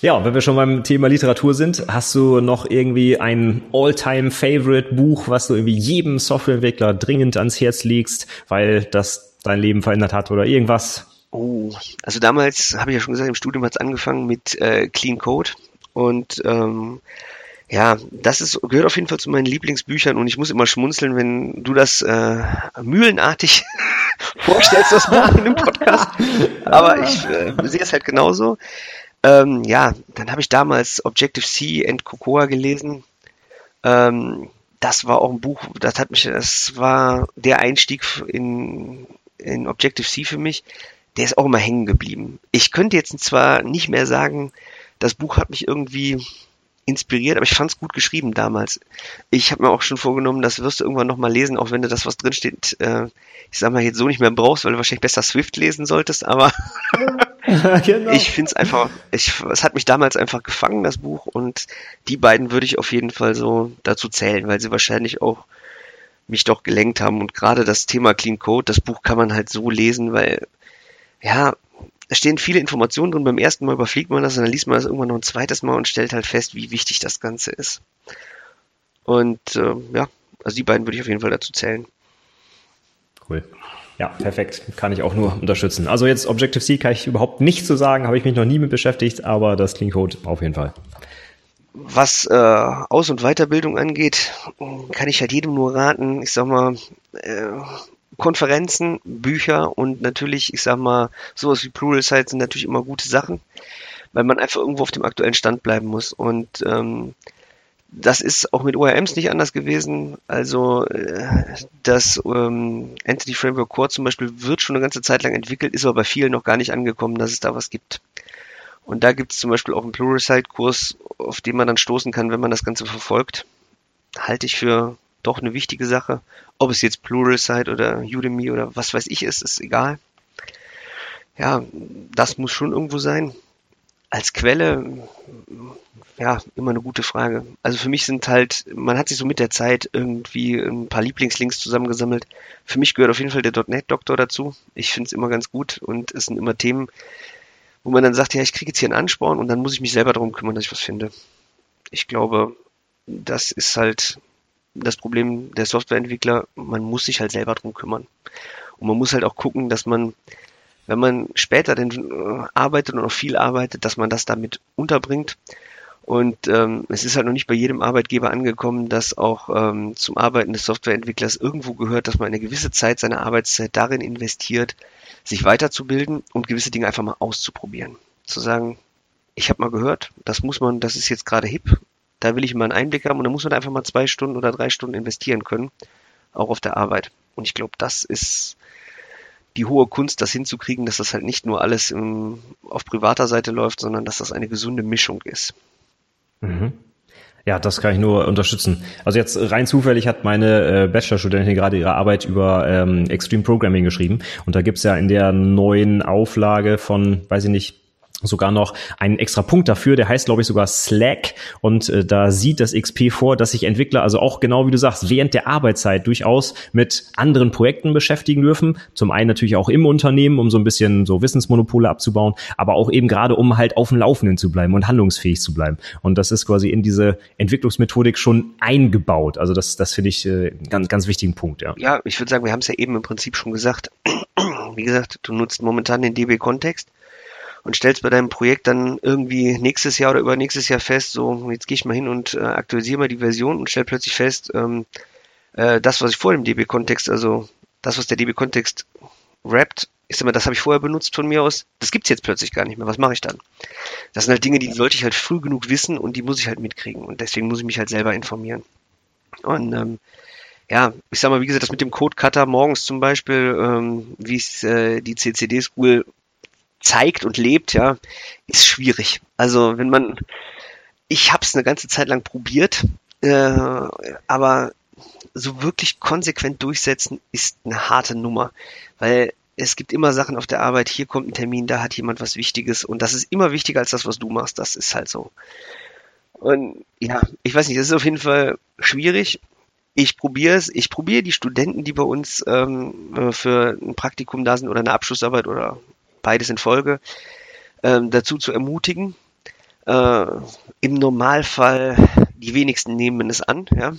Ja, wenn wir schon beim Thema Literatur sind, hast du noch irgendwie ein All-Time-Favorite-Buch, was du irgendwie jedem Softwareentwickler dringend ans Herz legst, weil das dein Leben verändert hat oder irgendwas? Oh, also damals habe ich ja schon gesagt, im Studium hat es angefangen mit äh, Clean Code und ähm, ja, das ist, gehört auf jeden Fall zu meinen Lieblingsbüchern und ich muss immer schmunzeln, wenn du das äh, mühlenartig [LAUGHS] vorstellst, das Buch in dem Podcast. Aber ich äh, sehe es halt genauso. Ähm, ja, dann habe ich damals Objective-C and Cocoa gelesen. Ähm, das war auch ein Buch, das hat mich, das war der Einstieg in, in Objective-C für mich. Der ist auch immer hängen geblieben. Ich könnte jetzt zwar nicht mehr sagen, das Buch hat mich irgendwie inspiriert, aber ich fand es gut geschrieben damals. Ich habe mir auch schon vorgenommen, das wirst du irgendwann nochmal lesen, auch wenn du das, was drinsteht, äh, ich sag mal, jetzt so nicht mehr brauchst, weil du wahrscheinlich besser Swift lesen solltest, aber [LAUGHS] genau. ich finde es einfach, ich, es hat mich damals einfach gefangen, das Buch, und die beiden würde ich auf jeden Fall so dazu zählen, weil sie wahrscheinlich auch mich doch gelenkt haben. Und gerade das Thema Clean Code, das Buch kann man halt so lesen, weil ja, da stehen viele Informationen drin. Beim ersten Mal überfliegt man das und dann liest man das irgendwann noch ein zweites Mal und stellt halt fest, wie wichtig das Ganze ist. Und äh, ja, also die beiden würde ich auf jeden Fall dazu zählen. Cool. Ja, perfekt. Kann ich auch nur unterstützen. Also jetzt Objective-C kann ich überhaupt nicht zu sagen, habe ich mich noch nie mit beschäftigt, aber das Clean Code auf jeden Fall. Was äh, Aus- und Weiterbildung angeht, kann ich halt jedem nur raten, ich sag mal, äh, Konferenzen, Bücher und natürlich, ich sag mal, sowas wie Pluralsight sind natürlich immer gute Sachen, weil man einfach irgendwo auf dem aktuellen Stand bleiben muss. Und ähm, das ist auch mit ORMs nicht anders gewesen. Also äh, das ähm, Entity Framework Core zum Beispiel wird schon eine ganze Zeit lang entwickelt, ist aber bei vielen noch gar nicht angekommen, dass es da was gibt. Und da gibt es zum Beispiel auch einen Pluralsight-Kurs, auf den man dann stoßen kann, wenn man das Ganze verfolgt. Halte ich für doch eine wichtige Sache. Ob es jetzt Pluralsight oder Udemy oder was weiß ich ist, ist egal. Ja, das muss schon irgendwo sein. Als Quelle, ja, immer eine gute Frage. Also für mich sind halt, man hat sich so mit der Zeit irgendwie ein paar Lieblingslinks zusammengesammelt. Für mich gehört auf jeden Fall der .NET-Doktor dazu. Ich finde es immer ganz gut und es sind immer Themen, wo man dann sagt, ja, ich kriege jetzt hier einen Ansporn und dann muss ich mich selber darum kümmern, dass ich was finde. Ich glaube, das ist halt das Problem der Softwareentwickler, man muss sich halt selber drum kümmern. Und man muss halt auch gucken, dass man wenn man später denn äh, arbeitet und noch viel arbeitet, dass man das damit unterbringt. Und ähm, es ist halt noch nicht bei jedem Arbeitgeber angekommen, dass auch ähm, zum Arbeiten des Softwareentwicklers irgendwo gehört, dass man eine gewisse Zeit seiner Arbeitszeit darin investiert, sich weiterzubilden und gewisse Dinge einfach mal auszuprobieren. Zu sagen, ich habe mal gehört, das muss man, das ist jetzt gerade hip, da will ich mal einen Einblick haben und da muss man einfach mal zwei Stunden oder drei Stunden investieren können, auch auf der Arbeit. Und ich glaube, das ist die hohe Kunst, das hinzukriegen, dass das halt nicht nur alles im, auf privater Seite läuft, sondern dass das eine gesunde Mischung ist. Mhm. Ja, das kann ich nur unterstützen. Also jetzt rein zufällig hat meine äh, Bachelorstudentin gerade ihre Arbeit über ähm, Extreme Programming geschrieben. Und da gibt's ja in der neuen Auflage von, weiß ich nicht, sogar noch einen extra Punkt dafür, der heißt, glaube ich, sogar Slack. Und äh, da sieht das XP vor, dass sich Entwickler also auch genau wie du sagst, während der Arbeitszeit durchaus mit anderen Projekten beschäftigen dürfen. Zum einen natürlich auch im Unternehmen, um so ein bisschen so Wissensmonopole abzubauen, aber auch eben gerade, um halt auf dem Laufenden zu bleiben und handlungsfähig zu bleiben. Und das ist quasi in diese Entwicklungsmethodik schon eingebaut. Also das, das finde ich äh, ganz, ganz wichtigen Punkt, ja. Ja, ich würde sagen, wir haben es ja eben im Prinzip schon gesagt. [CLEARS THROAT] Wie gesagt, du nutzt momentan den DB-Kontext und stellst bei deinem Projekt dann irgendwie nächstes Jahr oder übernächstes Jahr fest, so jetzt gehe ich mal hin und äh, aktualisiere mal die Version und stell plötzlich fest, ähm, äh, das, was ich vor dem DB-Kontext, also das, was der DB-Kontext rappt, ist immer, das habe ich vorher benutzt von mir aus, das gibt's jetzt plötzlich gar nicht mehr. Was mache ich dann? Das sind halt Dinge, die sollte ich halt früh genug wissen und die muss ich halt mitkriegen. Und deswegen muss ich mich halt selber informieren. Und ähm, ja, ich sag mal, wie gesagt, das mit dem Code Cutter morgens zum Beispiel, ähm, wie es äh, die CCD School zeigt und lebt, ja, ist schwierig. Also wenn man, ich habe es eine ganze Zeit lang probiert, äh, aber so wirklich konsequent durchsetzen ist eine harte Nummer, weil es gibt immer Sachen auf der Arbeit, hier kommt ein Termin, da hat jemand was Wichtiges und das ist immer wichtiger als das, was du machst, das ist halt so. Und ja, ich weiß nicht, das ist auf jeden Fall schwierig. Ich probiere es, ich probiere die Studenten, die bei uns ähm, äh, für ein Praktikum da sind oder eine Abschlussarbeit oder beides in Folge, ähm, dazu zu ermutigen. Äh, Im Normalfall, die wenigsten nehmen es an, ja.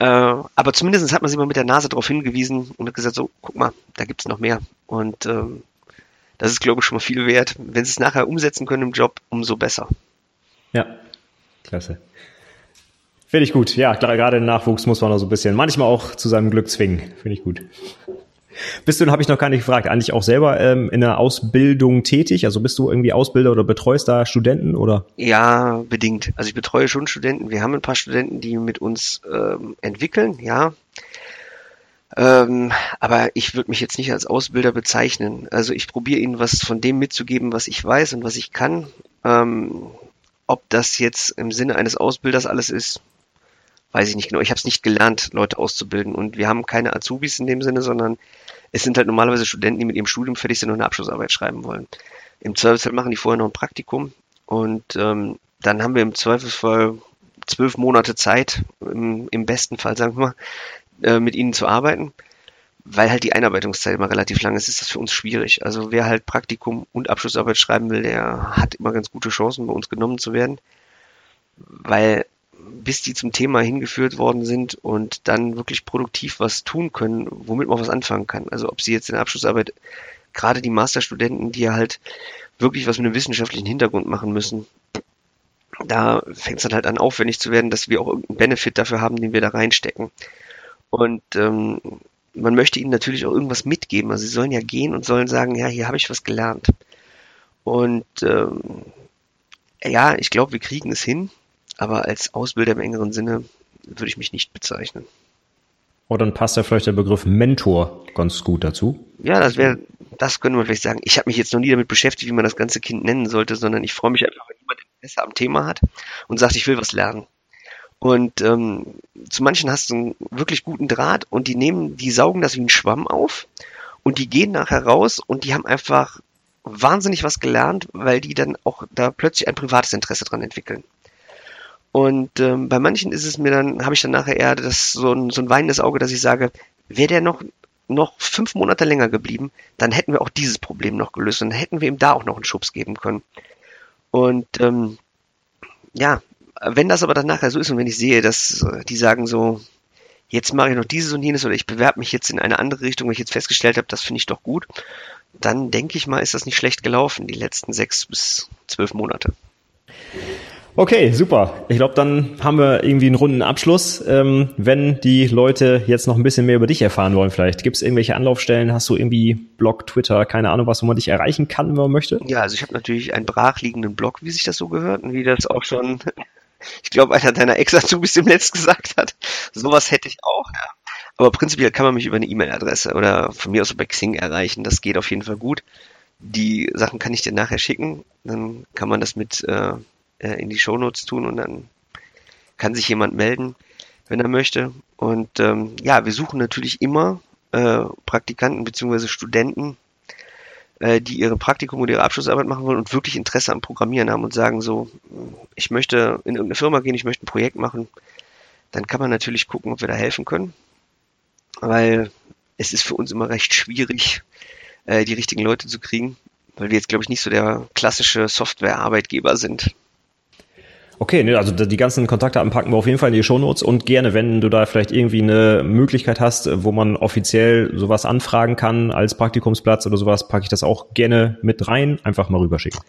Äh, aber zumindest hat man sie mal mit der Nase darauf hingewiesen und hat gesagt, so, guck mal, da gibt's noch mehr. Und ähm, das ist, glaube ich, schon mal viel wert. Wenn sie es nachher umsetzen können im Job, umso besser. Ja, klasse. Finde ich gut. Ja, gerade den Nachwuchs muss man auch so ein bisschen, manchmal auch zu seinem Glück zwingen. Finde ich gut. Bist du, habe ich noch gar nicht gefragt, eigentlich auch selber ähm, in der Ausbildung tätig? Also bist du irgendwie Ausbilder oder betreust da Studenten oder? Ja, bedingt. Also ich betreue schon Studenten. Wir haben ein paar Studenten, die mit uns ähm, entwickeln, ja. Ähm, aber ich würde mich jetzt nicht als Ausbilder bezeichnen. Also ich probiere ihnen was von dem mitzugeben, was ich weiß und was ich kann. Ähm, ob das jetzt im Sinne eines Ausbilders alles ist, weiß ich nicht genau. Ich habe es nicht gelernt, Leute auszubilden. Und wir haben keine Azubis in dem Sinne, sondern es sind halt normalerweise Studenten, die mit ihrem Studium fertig sind und eine Abschlussarbeit schreiben wollen. Im Zweifelsfall machen die vorher noch ein Praktikum und ähm, dann haben wir im Zweifelsfall zwölf Monate Zeit, im, im besten Fall, sagen wir mal, äh, mit ihnen zu arbeiten. Weil halt die Einarbeitungszeit immer relativ lang ist, ist das für uns schwierig. Also wer halt Praktikum und Abschlussarbeit schreiben will, der hat immer ganz gute Chancen, bei uns genommen zu werden. Weil bis die zum Thema hingeführt worden sind und dann wirklich produktiv was tun können, womit man was anfangen kann. Also ob sie jetzt in der Abschlussarbeit, gerade die Masterstudenten, die halt wirklich was mit einem wissenschaftlichen Hintergrund machen müssen, da fängt es dann halt an aufwendig zu werden, dass wir auch irgendeinen Benefit dafür haben, den wir da reinstecken. Und ähm, man möchte ihnen natürlich auch irgendwas mitgeben. Also sie sollen ja gehen und sollen sagen, ja, hier habe ich was gelernt. Und ähm, ja, ich glaube, wir kriegen es hin aber als Ausbilder im engeren Sinne würde ich mich nicht bezeichnen. Oder dann passt ja vielleicht der Begriff Mentor ganz gut dazu. Ja, das wäre, das könnte man vielleicht sagen. Ich habe mich jetzt noch nie damit beschäftigt, wie man das ganze Kind nennen sollte, sondern ich freue mich einfach, wenn jemand Interesse am Thema hat und sagt, ich will was lernen. Und ähm, zu manchen hast du einen wirklich guten Draht und die nehmen, die saugen das wie ein Schwamm auf und die gehen nachher raus und die haben einfach wahnsinnig was gelernt, weil die dann auch da plötzlich ein privates Interesse dran entwickeln. Und ähm, bei manchen ist es mir dann, habe ich dann nachher eher das, so, ein, so ein weinendes Auge, dass ich sage, wäre der noch, noch fünf Monate länger geblieben, dann hätten wir auch dieses Problem noch gelöst und hätten wir ihm da auch noch einen Schubs geben können. Und ähm, ja, wenn das aber dann nachher so ist und wenn ich sehe, dass äh, die sagen so, jetzt mache ich noch dieses und jenes oder ich bewerbe mich jetzt in eine andere Richtung, weil ich jetzt festgestellt habe, das finde ich doch gut, dann denke ich mal, ist das nicht schlecht gelaufen, die letzten sechs bis zwölf Monate. Okay, super. Ich glaube, dann haben wir irgendwie einen runden Abschluss. Ähm, wenn die Leute jetzt noch ein bisschen mehr über dich erfahren wollen, vielleicht gibt es irgendwelche Anlaufstellen, hast du irgendwie Blog, Twitter, keine Ahnung, was, wo man dich erreichen kann, wenn man möchte? Ja, also ich habe natürlich einen brachliegenden Blog, wie sich das so gehört und wie das auch schon, [LAUGHS] ich glaube, einer deiner Ex-Azubis dem Netz gesagt hat. Sowas hätte ich auch, ja. Aber prinzipiell kann man mich über eine E-Mail-Adresse oder von mir aus über Xing erreichen. Das geht auf jeden Fall gut. Die Sachen kann ich dir nachher schicken. Dann kann man das mit äh, äh, in die Shownotes tun und dann kann sich jemand melden, wenn er möchte. Und ähm, ja, wir suchen natürlich immer äh, Praktikanten bzw. Studenten, äh, die ihre Praktikum oder ihre Abschlussarbeit machen wollen und wirklich Interesse am Programmieren haben und sagen so, ich möchte in irgendeine Firma gehen, ich möchte ein Projekt machen, dann kann man natürlich gucken, ob wir da helfen können. Weil es ist für uns immer recht schwierig, äh, die richtigen Leute zu kriegen, weil wir jetzt, glaube ich, nicht so der klassische Software-Arbeitgeber sind. Okay, ne, also die ganzen Kontaktdaten packen wir auf jeden Fall in die Shownotes und gerne, wenn du da vielleicht irgendwie eine Möglichkeit hast, wo man offiziell sowas anfragen kann als Praktikumsplatz oder sowas, packe ich das auch gerne mit rein, einfach mal rüberschicken.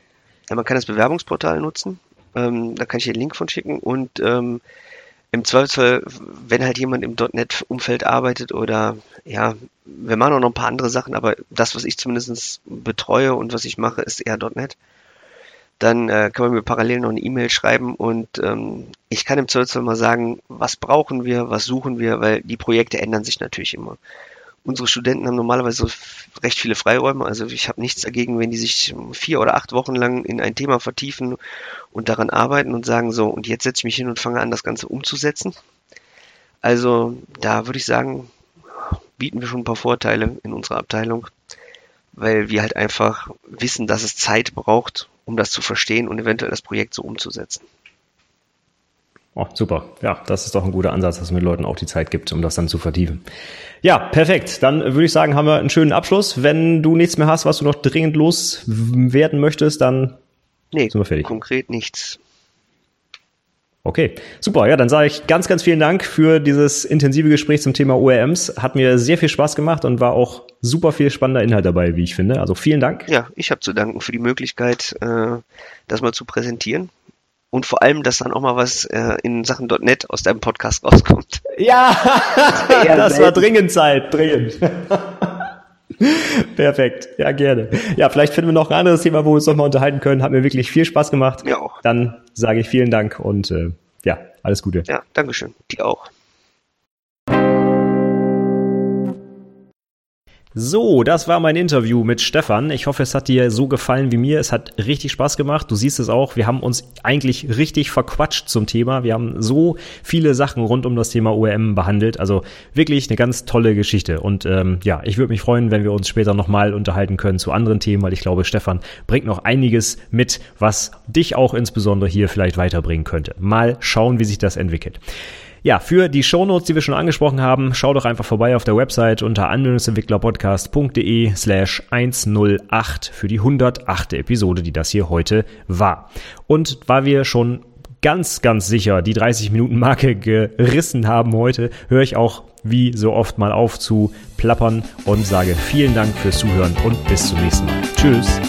Ja, man kann das Bewerbungsportal nutzen, ähm, da kann ich dir den Link von schicken und ähm, im Zweifelsfall, wenn halt jemand im .NET-Umfeld arbeitet oder ja, wir machen auch noch ein paar andere Sachen, aber das, was ich zumindest betreue und was ich mache, ist eher .NET dann äh, kann man mir parallel noch eine E-Mail schreiben und ähm, ich kann im Zweifelsfall mal sagen, was brauchen wir, was suchen wir, weil die Projekte ändern sich natürlich immer. Unsere Studenten haben normalerweise recht viele Freiräume, also ich habe nichts dagegen, wenn die sich vier oder acht Wochen lang in ein Thema vertiefen und daran arbeiten und sagen so, und jetzt setze ich mich hin und fange an, das Ganze umzusetzen. Also da würde ich sagen, bieten wir schon ein paar Vorteile in unserer Abteilung, weil wir halt einfach wissen, dass es Zeit braucht, um das zu verstehen und eventuell das Projekt so umzusetzen. Oh, super. Ja, das ist doch ein guter Ansatz, dass man den Leuten auch die Zeit gibt, um das dann zu vertiefen. Ja, perfekt. Dann würde ich sagen, haben wir einen schönen Abschluss. Wenn du nichts mehr hast, was du noch dringend loswerden möchtest, dann nee, sind wir fertig. Konkret nichts. Okay, super. Ja, dann sage ich ganz, ganz vielen Dank für dieses intensive Gespräch zum Thema ORMs. Hat mir sehr viel Spaß gemacht und war auch super viel spannender Inhalt dabei, wie ich finde. Also vielen Dank. Ja, ich habe zu danken für die Möglichkeit, äh, das mal zu präsentieren. Und vor allem, dass dann auch mal was äh, in Sachen .NET aus deinem Podcast rauskommt. Ja, [LAUGHS] [LAUGHS] das war dringend Zeit, dringend. [LAUGHS] [LAUGHS] Perfekt, ja gerne. Ja, vielleicht finden wir noch ein anderes Thema, wo wir uns nochmal unterhalten können. Hat mir wirklich viel Spaß gemacht. Ja auch. Dann sage ich vielen Dank und äh, ja, alles Gute. Ja, Dankeschön. Die auch. So, das war mein Interview mit Stefan. Ich hoffe, es hat dir so gefallen wie mir. Es hat richtig Spaß gemacht. Du siehst es auch. Wir haben uns eigentlich richtig verquatscht zum Thema. Wir haben so viele Sachen rund um das Thema ORM behandelt. Also wirklich eine ganz tolle Geschichte. Und ähm, ja, ich würde mich freuen, wenn wir uns später nochmal unterhalten können zu anderen Themen, weil ich glaube, Stefan bringt noch einiges mit, was dich auch insbesondere hier vielleicht weiterbringen könnte. Mal schauen, wie sich das entwickelt. Ja, für die Shownotes, die wir schon angesprochen haben, schau doch einfach vorbei auf der Website unter anwendungsentwicklerpodcast.de slash 108 für die 108. Episode, die das hier heute war. Und weil wir schon ganz, ganz sicher die 30 Minuten Marke gerissen haben heute, höre ich auch wie so oft mal auf zu plappern und sage vielen Dank fürs Zuhören und bis zum nächsten Mal. Tschüss.